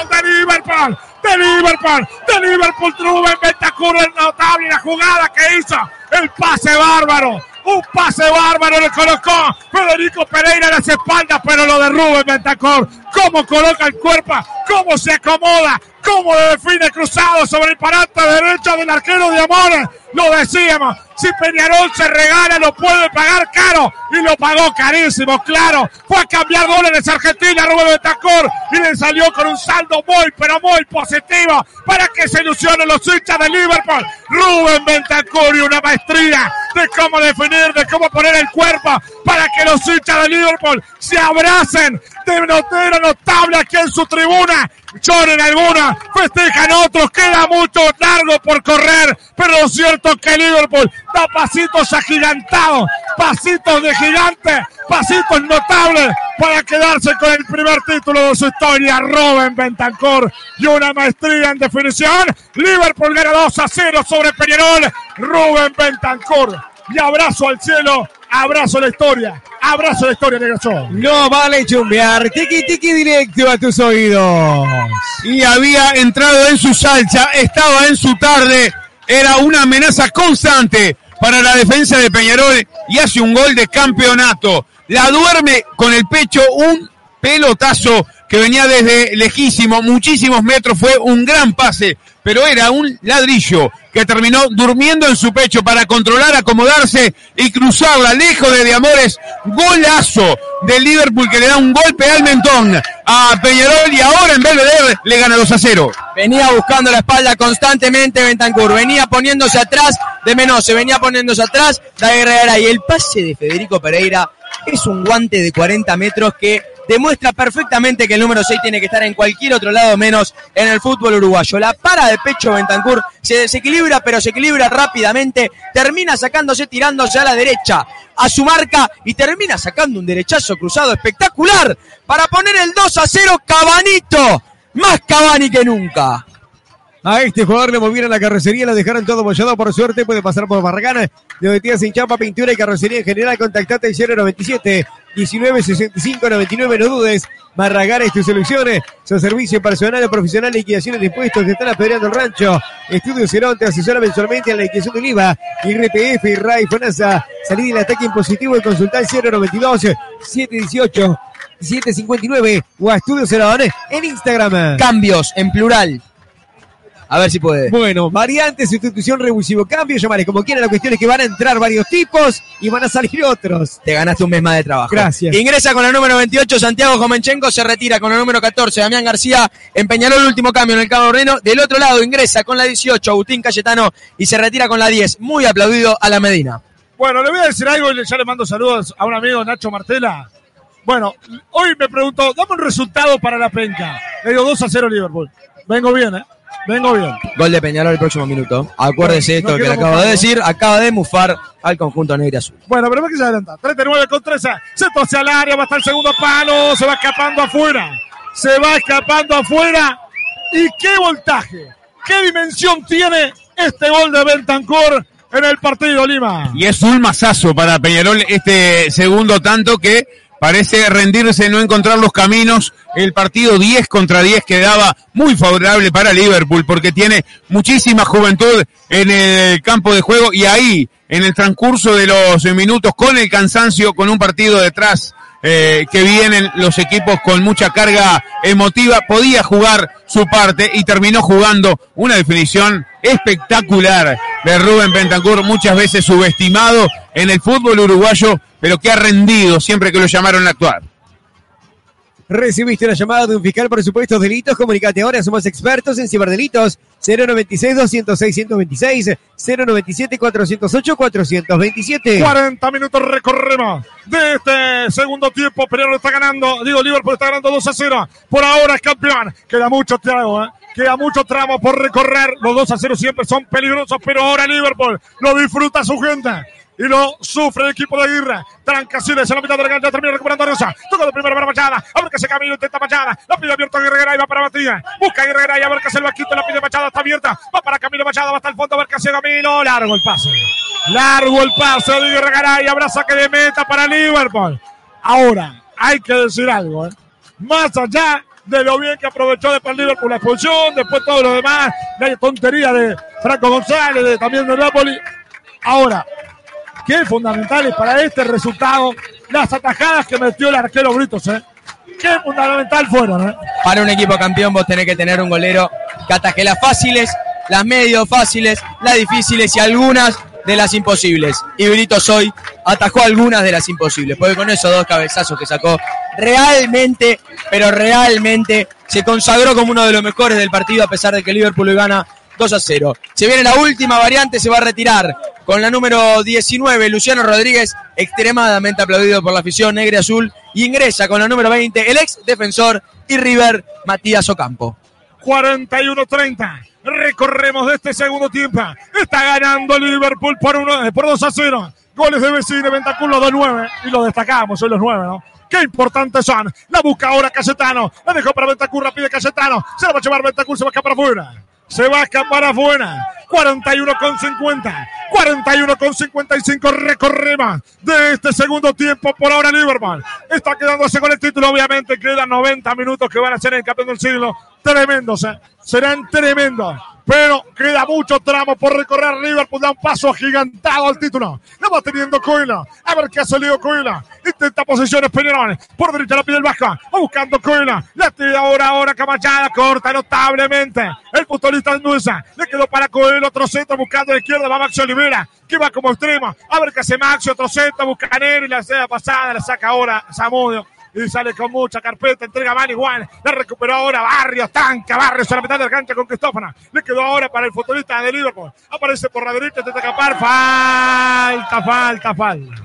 ¡Gol! ¡De Liverpool! De Liverpool, de Liverpool, Rubén Bentancur, el notable la jugada que hizo, el pase bárbaro, un pase bárbaro le colocó Federico Pereira en las espaldas, pero lo de Rubén Bentancur, cómo coloca el cuerpo, cómo se acomoda, cómo define cruzado sobre el parante derecho del arquero de Amores, lo decíamos, si Peñarol se regala lo puede pagar caro y lo pagó carísimo, claro. Fue a cambiar goles de Argentina, Rubén Betancur y le salió con un saldo muy, pero muy positivo para que se ilusionen los hinchas de Liverpool. Rubén Bentancur y una maestría de cómo definir, de cómo poner el cuerpo para que los hinchas de Liverpool se abracen de notera notable aquí en su tribuna. Lloren algunas, festejan otros, queda mucho largo por correr, pero lo cierto es que Liverpool da pasitos agigantados, pasitos de gigante, pasitos notables para quedarse con el primer título de su historia. Robin Bentancur y una maestría en definición. Liverpool gana 2 a 0 sobre Peñarol. Rubén Bentancur. Y abrazo al cielo, abrazo a la historia, abrazo a la historia, Negrachón. No vale chumbear, tiki tiki directo a tus oídos. Y había entrado en su salsa, estaba en su tarde, era una amenaza constante para la defensa de Peñarol y hace un gol de campeonato. La duerme con el pecho un pelotazo que venía desde lejísimo, muchísimos metros, fue un gran pase, pero era un ladrillo que terminó durmiendo en su pecho para controlar, acomodarse y cruzarla lejos de Diamores. Golazo de Liverpool que le da un golpe al mentón a Peñarol y ahora en Belvedere le gana 2 a 0. Venía buscando la espalda constantemente Bentancur, venía poniéndose atrás de Menose, venía poniéndose atrás de Herrera y el pase de Federico Pereira es un guante de 40 metros que demuestra perfectamente que el número 6 tiene que estar en cualquier otro lado menos en el fútbol uruguayo. La para de pecho Bentancur se desequilibra, pero se equilibra rápidamente, termina sacándose, tirándose a la derecha, a su marca y termina sacando un derechazo cruzado espectacular para poner el 2 a 0 Cabanito. Más Cabani que nunca. A este jugador le movieron la carrocería, lo dejaron todo mollado. Por suerte, puede pasar por Barragán. De Tías sin chapa, pintura y carrocería en general. Contactate al 097 19 65 99. No dudes. Barragán es tu solución. Su servicio personal y profesional, liquidaciones de impuestos. Te están apedreando el rancho. Estudio Cerón te asesora mensualmente en la liquidación del IVA. IRPF, RAI, FONASA. Salir del ataque impositivo y consultar 092 718 759 o a Estudio Cerón en Instagram. Cambios en plural. A ver si puede. Bueno, variante, sustitución, revulsivo, cambio, llamaré como quieran. La cuestión es que van a entrar varios tipos y van a salir otros. Te ganaste un mes más de trabajo. Gracias. Ingresa con el número 28, Santiago Jomenchenko se retira con el número 14, Damián García en Peñarol, último cambio en el Cabo Reno. Del otro lado ingresa con la 18, Agustín Cayetano y se retira con la 10. Muy aplaudido a la Medina. Bueno, le voy a decir algo y ya le mando saludos a un amigo, Nacho Martela. Bueno, hoy me preguntó, dame un resultado para la penca. Le digo 2 a 0 Liverpool. Vengo bien, ¿eh? Vengo bien. Gol de Peñarol el próximo minuto. Acuérdese No esto que le acabo de decir. Acaba de mufar al conjunto negro y azul. Bueno, pero ve que se adelanta. 39 con 13. Se hacia el área, va hasta el segundo palo. Se va escapando afuera. Se va escapando afuera. ¿Y qué voltaje? ¿Qué dimensión tiene este gol de Bentancur en el partido, Lima? Y es un masazo para Peñarol este segundo tanto que parece rendirse, no encontrar los caminos. El partido 10 contra 10 quedaba muy favorable para Liverpool porque tiene muchísima juventud en el campo de juego y ahí, en el transcurso de los minutos, con el cansancio, con un partido detrás eh, que vienen los equipos con mucha carga emotiva, podía jugar su parte y terminó jugando una definición espectacular de Rubén Bentancur, muchas veces subestimado en el fútbol uruguayo, pero que ha rendido siempre que lo llamaron a actuar. Recibiste una llamada de un fiscal por supuestos delitos. Comunicate ahora, somos expertos en ciberdelitos. 096-206-126, 097-408-427. 40 minutos recorremos de este segundo tiempo. Peñarol está ganando, digo, Liverpool está ganando 2 a 0. Por ahora es campeón. Queda mucho tramo, ¿eh? Queda mucho tramo por recorrer. Los 2 a 0 siempre son peligrosos, pero ahora Liverpool lo disfruta su gente. Y lo sufre el equipo de Aguirre. Trancaciones en la mitad de la cancha. Termina recuperando a Rosa. Toca de primera para Machada. A ver que se camina. Intenta Machada. La pide abierto a Aguirre Garay. Va para Matías. Busca a Aguirre Garay. A ver que se lo quita. La pide Machada. Está abierta. Va para Camilo Machada. Va hasta el fondo. A ver qué hace Camilo. Largo el pase. Largo el pase de Aguirre Garay. Habrá saque de meta para Liverpool. Ahora, hay que decir algo. ¿eh? Más allá de lo bien que aprovechó después Liverpool la expulsión, después todo lo demás, la tontería de Franco González, de, también de Napoli. Ahora, qué fundamentales para este resultado las atajadas que metió el arquero Britos, ¿eh? Qué fundamental fueron, ¿eh? Para un equipo campeón vos tenés que tener un golero que ataje las fáciles, las medio fáciles, las difíciles y algunas de las imposibles. Y Britos hoy atajó algunas de las imposibles, porque con esos dos cabezazos que sacó, realmente, pero realmente se consagró como uno de los mejores del partido, a pesar de que Liverpool gana 2 a 0. Se viene la última variante, se va a retirar con la número 19, Luciano Rodríguez, extremadamente aplaudido por la afición negra azul, y ingresa con la número 20, el ex defensor y River, Matías Ocampo. 41-30. Recorremos de este segundo tiempo. Está ganando Liverpool por, uno, eh, por 2 a 0. Goles de vecino, Ventaculo de 9. Y lo destacamos, son los 9, ¿no? Qué importantes son. La busca ahora Cayetano. La dejó para Ventacur, la pide Cayetano. Se la va a llevar Ventacur, se va a escapar afuera. Se va a escapar afuera. 41 con 50. 41 con 55. Recorremos de este segundo tiempo. Por ahora Liverpool está quedándose con el título. Obviamente quedan 90 minutos que van a ser el campeón del siglo. Tremendos, ¿eh? serán tremendos. Pero queda mucho tramo por recorrer. Liverpool da un paso agigantado al título. La va teniendo Coila. A ver qué hace Leo Coila. Intenta posiciones Peñarol. Por derecha la pide el baja. Va buscando Coila. La tira ahora, ahora Camachada. Corta notablemente. El futbolista Anduesa. Le quedó para Coelho. Otro centro buscando a la izquierda. Va Maxi Olivera. Que va como extremo. A ver qué hace Maxi. Otro centro. Busca Neri. La seda pasada. La saca ahora Zamudio y sale con mucha carpeta, entrega mal igual, la recuperó ahora Barrios, tanca Barrios a la mitad de la cancha con Cristófana, le quedó ahora para el futbolista de Liverpool, aparece por la derecha, intenta escapar, falta, falta, falta,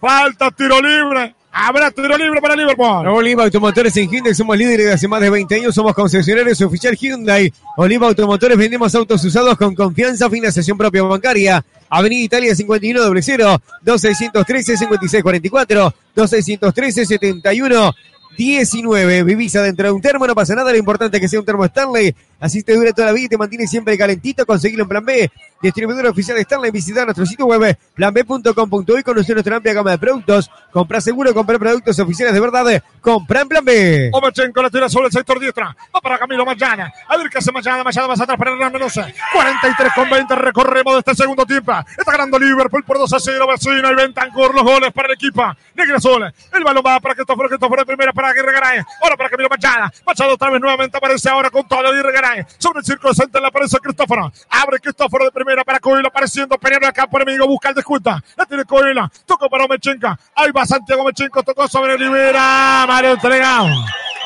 falta, tiro libre, habrá tiro libre para Liverpool. Oliva Automotores en Hyundai, somos líderes de hace más de 20 años, somos concesionarios oficial Hyundai. Oliva Automotores, vendemos autos usados con confianza, financiación propia bancaria. Avenida Italia 51 00 2613 5644 2613 71 19. Vivís adentro de un termo, no pasa nada, lo importante es que sea un termo Stanley. Así te dura toda la vida y te mantiene siempre calentito. Conseguirlo en Plan B. Distribuidor oficial de Stanley. Visita nuestro sitio web planb.com.uy. Conocer nuestra amplia gama de productos. Comprar seguro, comprar productos oficiales de verdad. Comprar en Plan B. Omachenko la tira sobre el sector diestra. Va para Camilo Mayana. A ver qué hace Mayana. Mayana más atrás para Hernán Mendoza. 43 con 20. Recorremos de este segundo tiempo. Está ganando Liverpool por 2 a 0. Vecino y Bentancur los goles para el equipo. Negra Sol. El balón va para Cristóforo. Cristóforo primera para Aguirre Garay. Ahora para Camilo Machada. Machado otra vez nuevamente aparece ahora con todo Aguirre Garay. Sobre el círculo central aparece Cristóforo. Abre Cristóforo de primera para Coelho. Apareciendo Pereira al campo enemigo. Busca el descuento. La tiene Coelho. Tocó para Omechenka. Ahí va Santiago Omechenko. Tocó sobre Olivera. Mal entregado.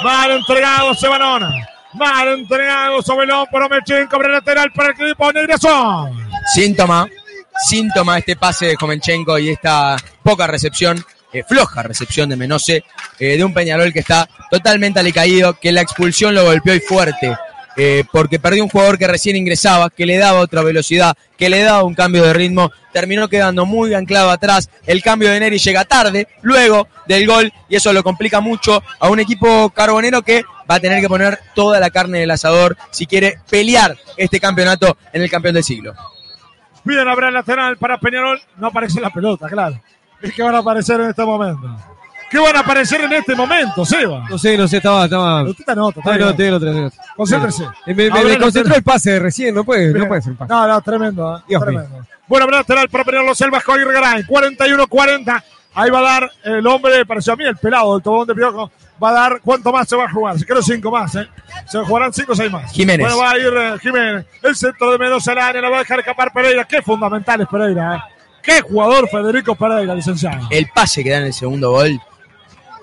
Mal entregado ese balón. Mal entregado sobre el hombro Omechenko. Abre lateral para el equipo Negresón. Síntoma síntoma este pase de Jomenchenko y esta poca recepción, eh, floja recepción de Menose, eh, de un Peñarol que está totalmente alicaído, que la expulsión lo golpeó y fuerte. Eh, porque perdió un jugador que recién ingresaba, que le daba otra velocidad, que le daba un cambio de ritmo, terminó quedando muy anclado atrás. El cambio de Neri llega tarde, luego del gol, y eso lo complica mucho a un equipo carbonero que va a tener que poner toda la carne del asador si quiere pelear este campeonato en el campeón del siglo. Bien, habrá lateral para Peñarol. No aparece la pelota, claro. Es que van a aparecer en este momento. ¿Qué van a aparecer en este momento, Seba? No sé, no sé, estaba, estaba. Usted está nota, está Ah, no, otra, otra. Concéntrese. Eh, Me, concentró el pase recién, no puede, no puede ser un pase. No, no, tremendo, ¿eh? Dios tremendo. Bueno, habrá lateral para Peñarol los Selvas, Javier Garay. 41-40. Ahí va a dar el hombre, pareció a mí, el pelado del tobón de Piojo. Va a dar, ¿cuánto más se va a jugar? Creo cinco más, ¿eh? Se jugarán cinco o seis más. Jiménez. Bueno, va a ir eh, Jiménez. El centro de Mendoza al área, la va a dejar escapar Pereira. Qué fundamental es Pereira, ¿eh? Qué jugador Federico Pereira, licenciado. El pase que da en el segundo gol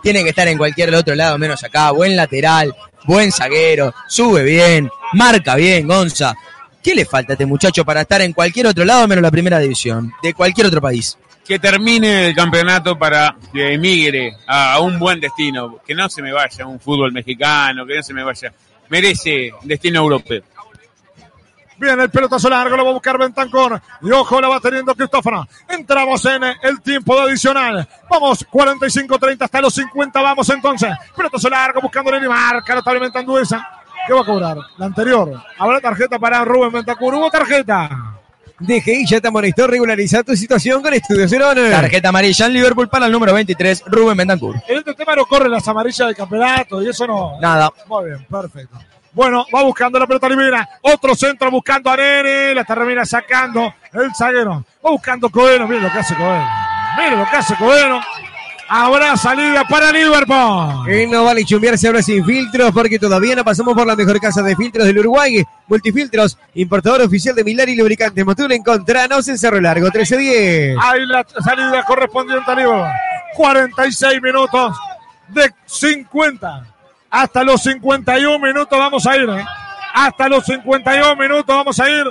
tiene que estar en cualquier otro lado menos acá. Buen lateral, buen zaguero, sube bien, marca bien, Gonza. ¿Qué le falta a este muchacho para estar en cualquier otro lado menos la primera división? De cualquier otro país. Que termine el campeonato para que emigre a, un buen destino. Que no se me vaya un fútbol mexicano, que no se me vaya. Merece destino europeo. Bien, el pelotazo largo lo va a buscar Bentancor. Y ojo, la va teniendo Cristóforo. Entramos en el tiempo de adicional. Vamos, 45-30 hasta los 50. Vamos entonces. Pelotazo largo buscando Neri. Marca notablemente Anduesa. ¿Qué va a cobrar? La anterior. Habrá tarjeta para Rubén Bentancur. Hubo tarjeta. DGI ya te amonestó regularizar tu situación con Estudio Cerón. Tarjeta amarilla en Liverpool para el número 23, Rubén Bentancur. En este tema no corren las amarillas del campeonato y eso no. Nada. Muy bien, perfecto. Bueno, va buscando la pelota Olivera. Otro centro buscando a Nene. La termina sacando el zaguero. Va buscando Coeno. Miren lo que hace Coeno. Miren lo que hace Coeno. Habrá salida para Liverpool. Y no vale chumbearse ahora sin filtros porque todavía no pasamos por la mejor casa de filtros del Uruguay. Multifiltros, importador oficial de Milari Lubricantes. Motul encontranos en Cerro Largo 1310. Ahí la salida correspondiente a Liverpool. 46 minutos de 50. Hasta los 51 minutos vamos a ir. ¿eh? Hasta los 51 minutos vamos a ir.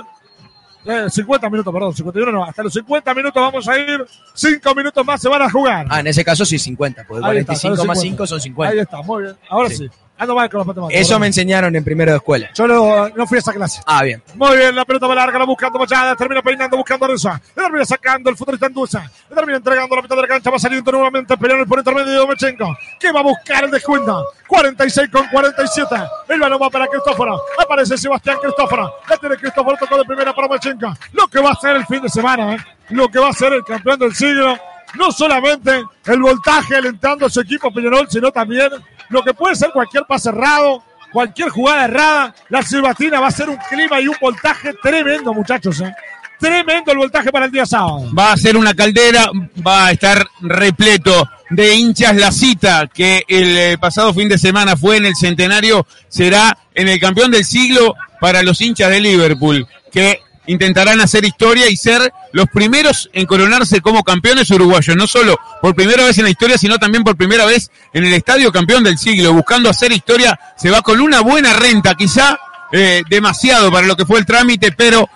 Eh, 50 minutos, perdón, 51 no. Hasta los 50 minutos vamos a ir. 5 minutos más se van a jugar. Ah, en ese caso sí, 50, porque Ahí está, 45 más 50. 5 son 50. Ahí está, muy bien. Ahora sí. Sí. Ando mal con los matemáticos. Eso me enseñaron en primero de escuela. Yo no, no fui a esa clase. Ah, bien. Muy bien, la pelota va larga, la buscando Machada, termina peinando, buscando a Reza. Le termina sacando el futbolista Anduza. Le termina entregando la mitad de la cancha, va saliendo nuevamente peleando por intermedio de Domechenko. Que va a buscar el descuento. 46 con 47. El balón va para Cristóforo. Aparece Sebastián Cristóforo. La tiene Cristóforo, tocó de primera para Domechenko. Lo que va a hacer el fin de semana, ¿eh? Lo que va a hacer el campeón del siglo. No solamente el voltaje alentando a su equipo Peñarol, sino también lo que puede ser cualquier pase errado, cualquier jugada errada. La silbatina va a ser un clima y un voltaje tremendo, muchachos. ¿eh? Tremendo el voltaje para el día sábado. Va a ser una caldera, va a estar repleto de hinchas. La cita que el eh, pasado fin de semana fue en el centenario será en el campeón del siglo para los hinchas de Liverpool, que intentarán hacer historia y ser los primeros en coronarse como campeones uruguayos, no solo por primera vez en la historia, sino también por primera vez en el estadio campeón del siglo, buscando hacer historia, se va con una buena renta, quizá eh, demasiado para lo que fue el trámite, pero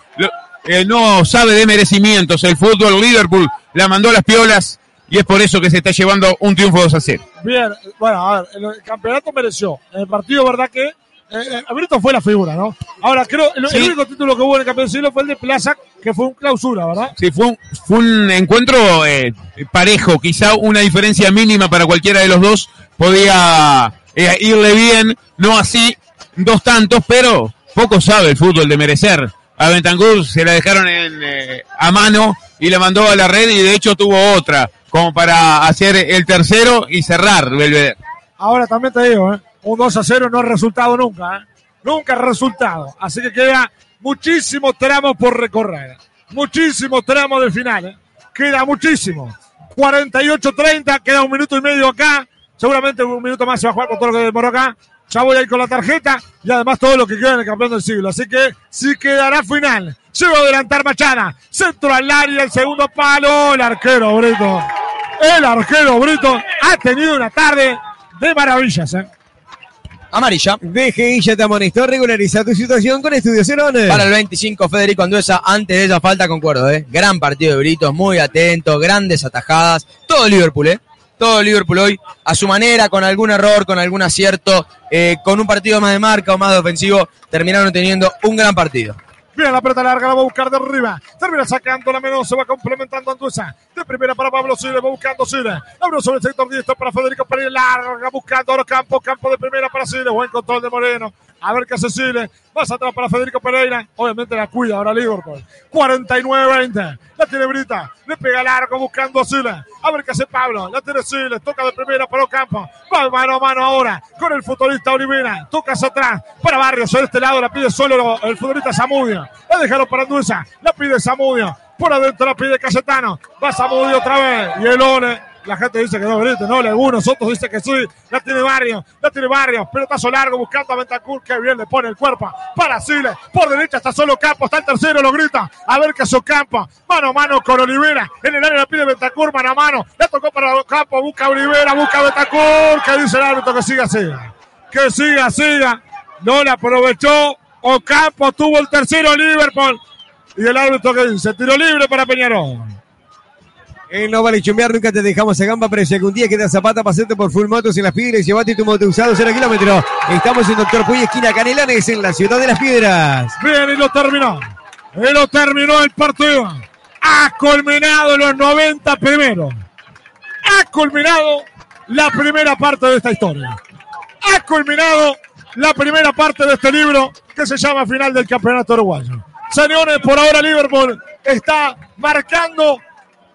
eh, no sabe de merecimientos. El fútbol Liverpool la mandó a las piolas y es por eso que se está llevando un triunfo 2 a 0. Bien, bueno, a ver, el campeonato mereció. En el partido, ¿verdad que? Eh, eh, Brito fue la figura, ¿no? Ahora, creo, el, el único título que hubo en el campeón siglo fue el de Plaza, que fue un clausura, ¿verdad? Sí, fue un, fue un encuentro eh, parejo, quizá una diferencia mínima para cualquiera de los dos podía eh, irle bien, no así dos tantos, pero poco sabe el fútbol de merecer. A Bentancur se la dejaron en, eh, a mano y la mandó a la red y de hecho tuvo otra, como para hacer el tercero y cerrar Belvedere. Ahora también te digo, ¿eh? Un 2 a 0 no es resultado nunca, ¿eh? nunca es resultado. Así que queda muchísimos tramos por recorrer, muchísimos tramos del final, ¿eh? queda muchísimo. 48-30, queda un minuto y medio acá, seguramente un minuto más se va a jugar con todo lo que demoró acá. Ya voy a ir con la tarjeta y además todo lo que queda en el campeón del siglo. Así que sí quedará final. Se va a adelantar Machada. Centro al área, el segundo palo. El arquero Brito. El arquero Brito ha tenido una tarde de maravillas. ¿eh? Amarilla. DGI ya te amonestó, regulariza tu situación con Estudio Cerón. Para el 25, Federico Anduesa, antes de esa falta, concuerdo, ¿eh? Gran partido de Britos, muy atento, grandes atajadas. Todo Liverpool, ¿eh? Todo Liverpool hoy, a su manera, con algún error, con algún acierto, eh, con un partido más de marca o más de ofensivo, terminaron teniendo un gran partido. Bien, la pelota larga la va a buscar de arriba. Termina sacando la menos, se va complementando Anduesa. De primera para Pablo Sile, va buscando Sile. Abrió sobre el sector diestro para Federico Pereira. Larga, buscando ahora campo, campo de primera para Sile. Buen control de Moreno. A ver qué hace Sile. Más atrás para Federico Pereira. Obviamente la cuida ahora Liverpool. 49-20. La tiene Brita. Le pega largo buscando a Sile. A ver qué hace Pablo. La tiene Sile. Toca de primera para Ocampo. Va mano a mano ahora con el futbolista Olivera. Toca hacia atrás para Barrios. De este lado la pide solo el futbolista Zamudio. La dejaron para Anduesa. La pide Zamudio. Por adentro la pide Cayetano. Va Zamudio otra vez. Y el Ole. La gente dice que no, no, algunos otros dicen que sí. La tiene Barrios, la tiene Barrios. Pelotazo largo buscando a Bentancur. Que bien le pone el cuerpo para Siles. Por derecha está solo Campo. Está el tercero, lo grita. A ver qué hace Campo. Mano a mano con Olivera. En el área la pide Bentancur, mano a mano. Le tocó para Campo. Busca Olivera, busca a Bentancur. Que dice el árbitro que siga, siga. Que siga, siga. No la aprovechó. Ocampo tuvo el tercero Liverpool. Y el árbitro que dice, tiro libre para Peñarol. En No Vale Chumbear nunca te dejamos a gamba, pero si algún día queda zapata, pasate por Full Motos en Las Piedras y llevate tu moto usado 0 kilómetros. Estamos en Doctor Puy, esquina Canelones, en la ciudad de Las Piedras. Bien, y lo terminó. Y lo terminó el partido. Ha culminado los 90 primeros. Ha culminado la primera parte de esta historia. Ha culminado la primera parte de este libro que se llama Final del Campeonato Uruguayo. Señores, por ahora Liverpool está marcando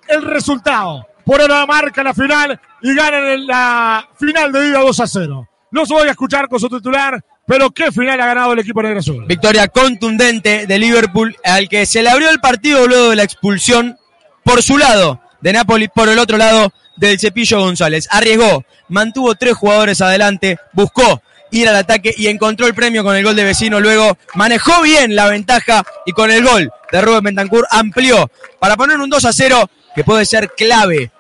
el resultado. Por ahora marca la final y ganan en la final de ida 2 a 0. Los voy a escuchar con su titular, pero qué final ha ganado el equipo negro azul. Victoria contundente de Liverpool, al que se le abrió el partido luego de la expulsión por su lado de Napoli, por el otro lado del Cepillo González. Arriesgó, mantuvo tres jugadores adelante, buscó ir al ataque y encontró el premio con el gol de vecino. Luego manejó bien la ventaja y con el gol de Rubén Bentancur amplió para poner un 2 a 0 que puede ser clave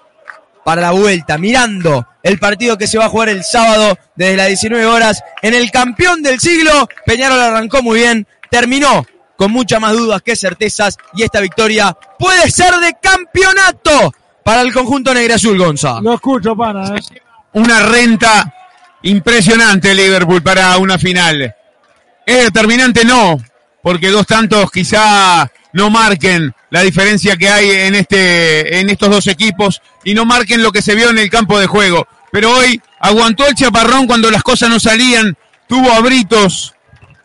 para la vuelta, mirando el partido que se va a jugar el sábado desde las 19 horas en el campeón del siglo. Peñarol arrancó muy bien, terminó con muchas más dudas que certezas y esta victoria puede ser de campeonato para el conjunto negra azul Gonza. Lo escucho, pana. ¿eh? Una renta impresionante Liverpool para una final. ¿Es determinante? No, porque dos tantos quizá no marquen la diferencia que hay en este en estos dos equipos y no marquen lo que se vio en el campo de juego. Pero hoy aguantó el chaparrón cuando las cosas no salían, tuvo a Britos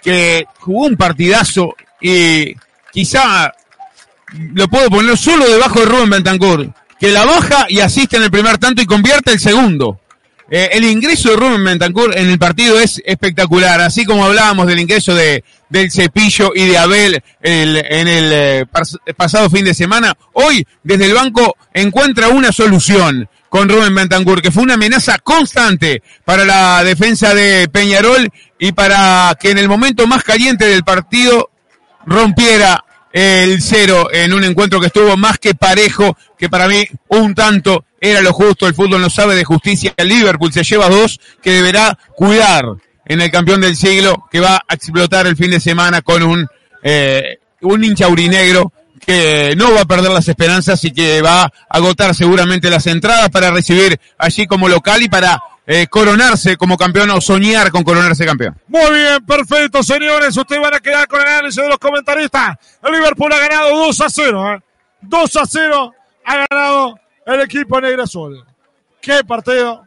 que jugó un partidazo y quizá lo puedo poner solo debajo de Rubén Bentancur, que la baja y asiste en el primer tanto y convierte el segundo. Eh, el ingreso de Rubén Bentancur en el partido es espectacular, así como hablábamos del ingreso de del Cepillo y de Abel el, en el eh, pas- pasado fin de semana. Hoy, desde el banco, encuentra una solución con Rubén Bentancur, que fue una amenaza constante para la defensa de Peñarol y para que en el momento más caliente del partido rompiera el cero en un encuentro que estuvo más que parejo, que para mí un tanto era lo justo, el fútbol no sabe de justicia, el Liverpool se lleva dos que deberá cuidar en el campeón del siglo, que va a explotar el fin de semana con un, eh, un hincha urinegro que no va a perder las esperanzas y que va a agotar seguramente las entradas para recibir allí como local y para eh, coronarse como campeón o soñar con coronarse campeón. Muy bien, perfecto, señores. Ustedes van a quedar con el análisis de los comentaristas. El Liverpool ha ganado 2 a 0. ¿eh? 2 a 0 ha ganado el equipo negro azul. Qué partido,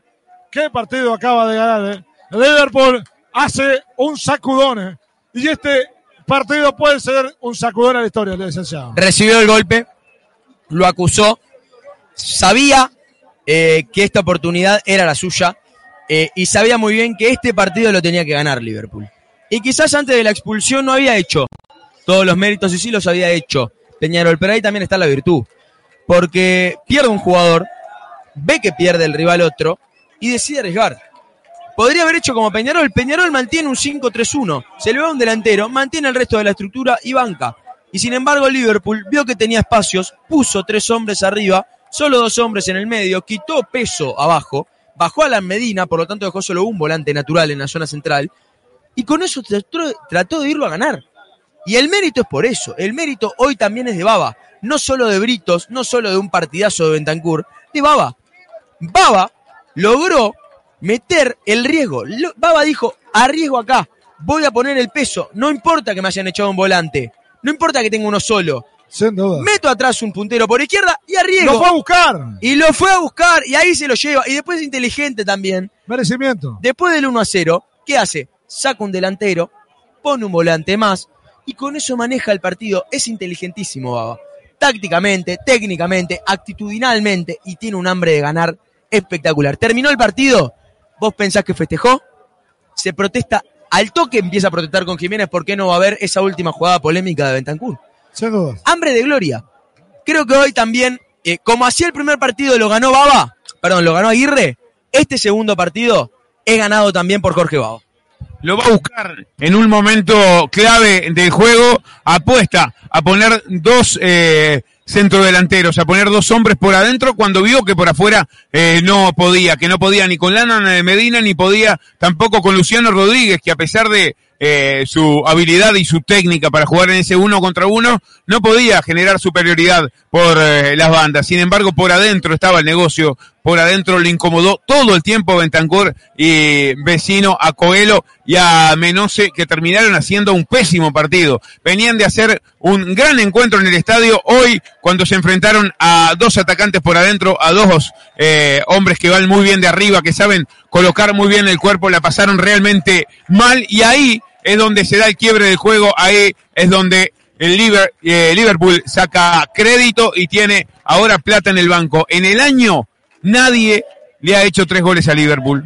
qué partido acaba de ganar. ¿eh? Liverpool hace un sacudón. ¿eh? Y este partido puede ser un sacudón a la historia, licenciado. Recibió el golpe, lo acusó, sabía eh, que esta oportunidad era la suya eh, y sabía muy bien que este partido lo tenía que ganar Liverpool. Y quizás antes de la expulsión no había hecho todos los méritos y sí los había hecho Peñarol, pero ahí también está la virtud. Porque pierde un jugador, ve que pierde el rival otro y decide arriesgar. Podría haber hecho como Peñarol. Peñarol mantiene un 5-3-1. Se le va un delantero, mantiene el resto de la estructura y banca. Y sin embargo, Liverpool vio que tenía espacios, puso tres hombres arriba, solo dos hombres en el medio, quitó peso abajo, bajó a la Medina, por lo tanto dejó solo un volante natural en la zona central, y con eso trató, trató de irlo a ganar. Y el mérito es por eso, el mérito hoy también es de Baba, no solo de Britos, no solo de un partidazo de Bentancur, de Baba. Baba logró meter el riesgo. Baba dijo, arriesgo acá, voy a poner el peso, no importa que me hayan echado un volante, no importa que tenga uno solo, Sin duda. meto atrás un puntero por izquierda y arriesgo. Lo fue a buscar. Y lo fue a buscar y ahí se lo lleva. Y después es inteligente también. Merecimiento. Después del 1 a 0, ¿qué hace? Saca un delantero, pone un volante más y con eso maneja el partido. Es inteligentísimo, Baba. Tácticamente, técnicamente, actitudinalmente y tiene un hambre de ganar espectacular. Terminó el partido, vos pensás que festejó, se protesta al toque, empieza a protestar con Jiménez, ¿por qué no va a haber esa última jugada polémica de Bentancur? Hambre de gloria. Creo que hoy también, eh, como hacía el primer partido lo ganó Baba, perdón, lo ganó Aguirre, este segundo partido es ganado también por Jorge Baba. Lo va a buscar en un momento clave del juego, apuesta a poner dos eh, centrodelanteros, a poner dos hombres por adentro cuando vio que por afuera eh, no podía, que no podía ni con Lana Medina ni podía tampoco con Luciano Rodríguez, que a pesar de eh, su habilidad y su técnica para jugar en ese uno contra uno, no podía generar superioridad por eh, las bandas. Sin embargo, por adentro estaba el negocio, por adentro le incomodó todo el tiempo a Bentancor y vecino a Coelho y a Menose, que terminaron haciendo un pésimo partido. Venían de hacer un gran encuentro en el estadio. Hoy, cuando se enfrentaron a dos atacantes por adentro, a dos eh, hombres que van muy bien de arriba, que saben colocar muy bien el cuerpo, la pasaron realmente mal y ahí es donde se da el quiebre del juego, ahí es donde el eh, Liverpool saca crédito y tiene ahora plata en el banco. En el año nadie le ha hecho tres goles a Liverpool.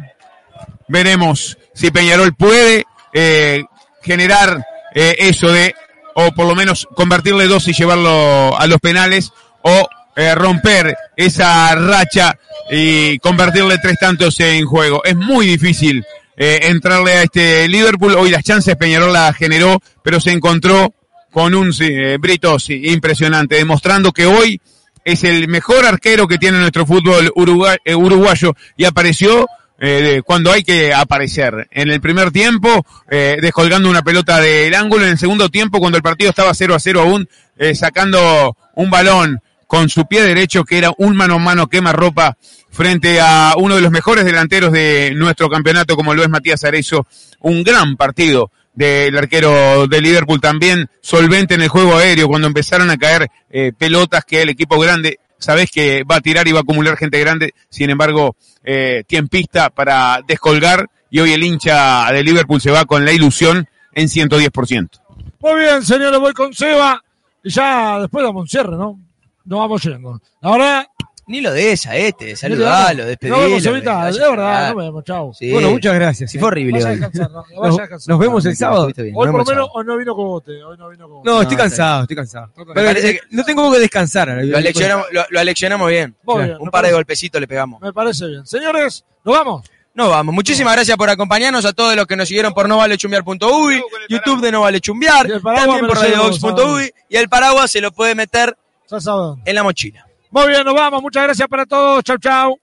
Veremos si Peñarol puede eh, generar eh, eso de, o por lo menos convertirle dos y llevarlo a los penales, o romper esa racha y convertirle tres tantos en juego. Es muy difícil eh, entrarle a este Liverpool. Hoy las chances Peñarol la generó, pero se encontró con un eh, Brito sí, impresionante, demostrando que hoy es el mejor arquero que tiene nuestro fútbol urugua- eh, uruguayo y apareció eh, cuando hay que aparecer. En el primer tiempo, eh, descolgando una pelota del ángulo, en el segundo tiempo, cuando el partido estaba 0 a 0 aún, eh, sacando un balón con su pie derecho, que era un mano a mano quema ropa frente a uno de los mejores delanteros de nuestro campeonato, como lo es Matías Arezo, un gran partido del arquero de Liverpool también solvente en el juego aéreo cuando empezaron a caer eh, pelotas que el equipo grande sabes que va a tirar y va a acumular gente grande sin embargo eh, tiempista para descolgar y hoy el hincha de Liverpool se va con la ilusión en 110%. Muy bien, señores, voy con Seba. Y ya después damos un cierre, ¿no? Nos vamos yendo. Ahora, Ni lo de esa, este, nos saludalo, vemos, despedilo. Evita, vaya es a verdad, nos vemos, chao. Sí. Bueno, muchas gracias. Sí, eh. fue horrible Vaya a hoy. descansar, no, vaya a Nos, descansar. nos vemos el sábado. Hoy nos por lo vemos menos hoy no vino con bote, hoy no vino con bote. No, estoy está cansado, estoy cansado. Me Pero, parece eh, no tengo que descansar. Lo aleccionamos, lo, lo aleccionamos bien. Muy Claro, bien, Un par de golpecitos le pegamos. Me parece bien. Señores, nos vamos. No vamos. Muchísimas gracias por acompañarnos a todos los que nos siguieron por novalechumbiar.uy, YouTube de No Vale Chumbiar, Y el paraguas también por radiobox.uy y el paraguas se lo puede meter En la mochila. Muy bien, nos vamos. Muchas gracias para todos. Chau, chau.